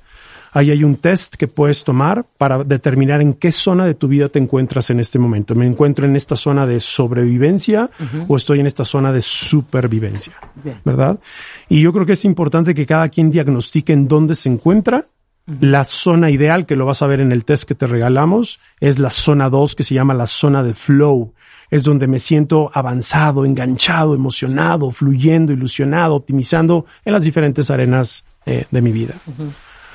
Ahí hay un test que puedes tomar para determinar en qué zona de tu vida te encuentras en este momento. ¿Me encuentro en esta zona de sobrevivencia o estoy en esta zona de supervivencia? Bien. ¿Verdad? Y yo creo que es importante que cada quien diagnostique en dónde se encuentra. La zona ideal, que lo vas a ver en el test que te regalamos, es la zona 2, que se llama la zona de flow. Es donde me siento avanzado, enganchado, emocionado, fluyendo, ilusionado, optimizando en las diferentes arenas eh, de mi vida.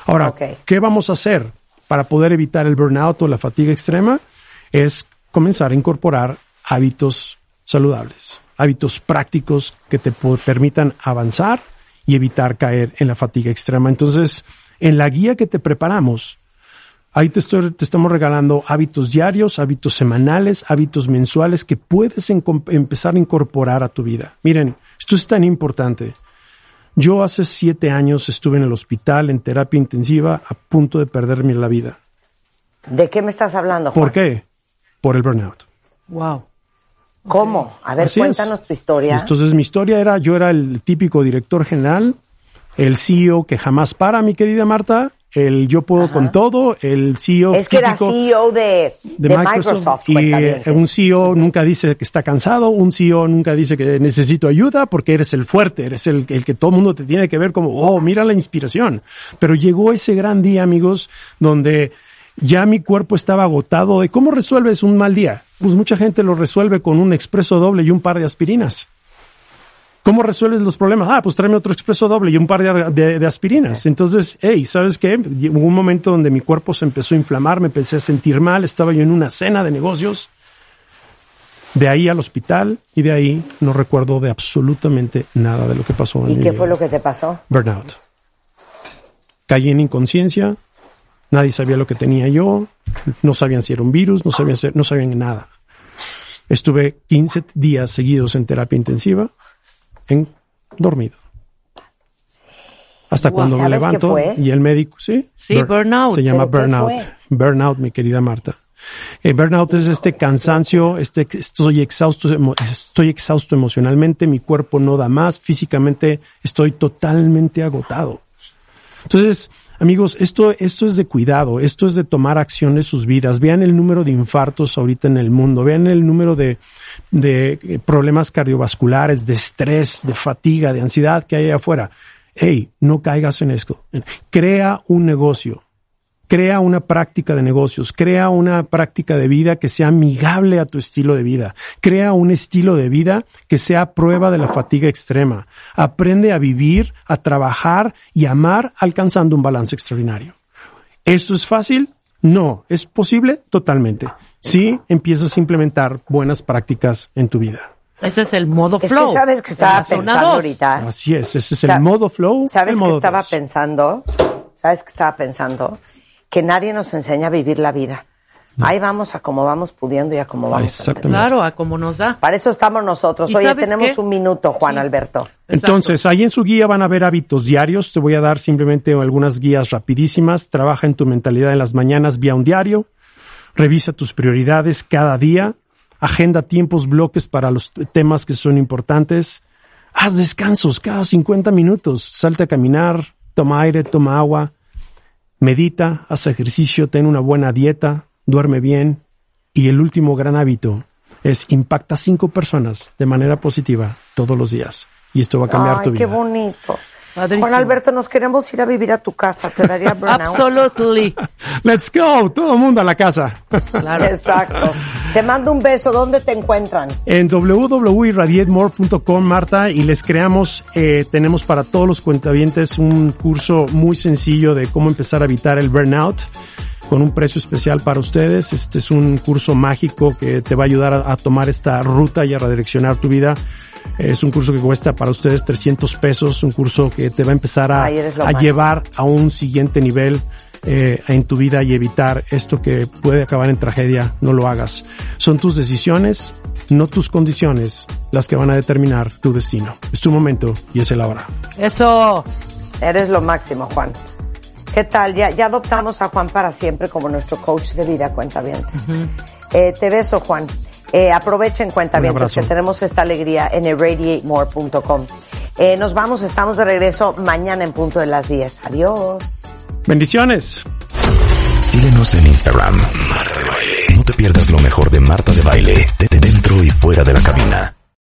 Ahora. ¿qué vamos a hacer para poder evitar el burnout o la fatiga extrema? Es comenzar a incorporar hábitos saludables, hábitos prácticos que te permitan avanzar y evitar caer en la fatiga extrema. Entonces, en la guía que te preparamos, ahí te, estoy- te estamos regalando hábitos diarios, hábitos semanales, hábitos mensuales que puedes empezar a incorporar a tu vida. Miren, esto es tan importante. Yo hace siete años estuve en el hospital en terapia intensiva a punto de perderme la vida. ¿De qué me estás hablando, Juan? ¿Por qué? Por el burnout. Wow. ¿Cómo? A ver, Así es. cuéntanos tu historia. Entonces mi historia era, yo era el típico director general, el CEO que jamás para, mi querida Marta, el yo puedo con todo, el CEO es que era CEO de, de, de Microsoft, Microsoft. y eh, un CEO nunca dice que está cansado, un CEO nunca dice que necesito ayuda porque eres el fuerte, eres el, el que todo el mundo te tiene que ver como, oh, mira la inspiración. Pero llegó ese gran día, amigos, donde ya mi cuerpo estaba agotado de cómo resuelves un mal día. Pues mucha gente lo resuelve con un expreso doble y un par de aspirinas. ¿Cómo resuelves los problemas? Ah, pues tráeme otro expreso doble y un par de, de- de aspirinas. Entonces, hey, ¿sabes qué? Hubo un momento donde mi cuerpo se empezó a inflamar, me empecé a sentir mal, estaba yo en una cena de negocios. De ahí al hospital y de ahí no recuerdo de absolutamente nada de lo que pasó en ¿Y qué vida. fue lo que te pasó? Burnout. Caí en inconsciencia, nadie sabía lo que tenía yo, no sabían si era un virus, no sabían, no sabían nada. Estuve 15 días seguidos en terapia intensiva, en dormido. Hasta Wow. cuando me ¿Sabes qué levanto y el médico, sí. Sí, burnout. Se llama ¿Pero qué burnout. Burnout, mi querida Marta. El burnout es este cansancio, este, estoy exhausto, estoy exhausto emocionalmente, mi cuerpo no da más, físicamente estoy totalmente agotado. Entonces, amigos, esto, esto es de cuidado, esto es de tomar acción en sus vidas. Vean el número de infartos ahorita en el mundo, vean el número de, de eh, problemas cardiovasculares, de estrés, de fatiga, de ansiedad que hay allá afuera. Hey, no caigas en esto. Crea un negocio. Crea una práctica de negocios, crea una práctica de vida que sea amigable a tu estilo de vida, crea un estilo de vida que sea prueba de la fatiga extrema. Aprende a vivir, a trabajar y amar alcanzando un balance extraordinario. ¿Esto es fácil? No. ¿Es posible? Totalmente. Si empiezas a implementar buenas prácticas en tu vida. Ese es el modo Es flow. que sabes que estaba pensando dos. ahorita. Así es, ese es el modo flow. ¿Sabes el modo estaba dos. pensando? ¿Sabes qué estaba pensando? Que nadie nos enseña a vivir la vida. Ahí vamos a como vamos pudiendo y a como vamos. Exactamente. Claro, a como nos da. Para eso estamos nosotros. ¿Y Oye, sabes tenemos qué? un minuto, Juan Sí. Alberto. Entonces, ahí en su guía van a ver hábitos diarios. Te voy a dar simplemente algunas guías rapidísimas. Trabaja en tu mentalidad en las mañanas vía un diario. Revisa tus prioridades cada día. Agenda tiempos, bloques para los temas que son importantes. Haz descansos cada 50 minutos. Salte a caminar, toma aire, toma agua. Medita, haz ejercicio, ten una buena dieta, duerme bien. Y el último gran hábito es impacta a cinco personas de manera positiva todos los días. Y esto va a cambiar Ay, tu qué vida. bonito. Padrísimo. Juan Alberto, nos queremos ir a vivir a tu casa. ¿Te daría burnout? Absolutely. Let's go, todo el mundo a la casa. Claro. Exacto. Te mando un beso. ¿Dónde te encuentran? En www.irradiatemore.com, Marta, y les creamos, eh, tenemos para todos los cuentavientes un curso muy sencillo de cómo empezar a evitar el burnout con un precio especial para ustedes. Este es un curso mágico que te va a ayudar a, a tomar esta ruta y a redireccionar tu vida. Es un curso que cuesta para ustedes 300 pesos, un curso que te va a empezar a, llevar a un siguiente nivel eh, en tu vida y evitar esto que puede acabar en tragedia, no lo hagas. Son tus decisiones, no tus condiciones, las que van a determinar tu destino. Es tu momento y es el ahora. Eso. Eres lo máximo, Juan. ¿Qué tal? Ya, ya adoptamos a Juan para siempre como nuestro coach de vida, cuentavientes. Eh, te beso, Juan. Eh, aprovechen, abrazo. que tenemos esta alegría en irradiatemore.com. Eh, nos vamos, estamos de regreso mañana en punto de las 10. Adiós. Bendiciones. Síguenos en Instagram. Marta de Baile. No te pierdas lo mejor de Marta de Baile, de dentro y fuera de la cabina.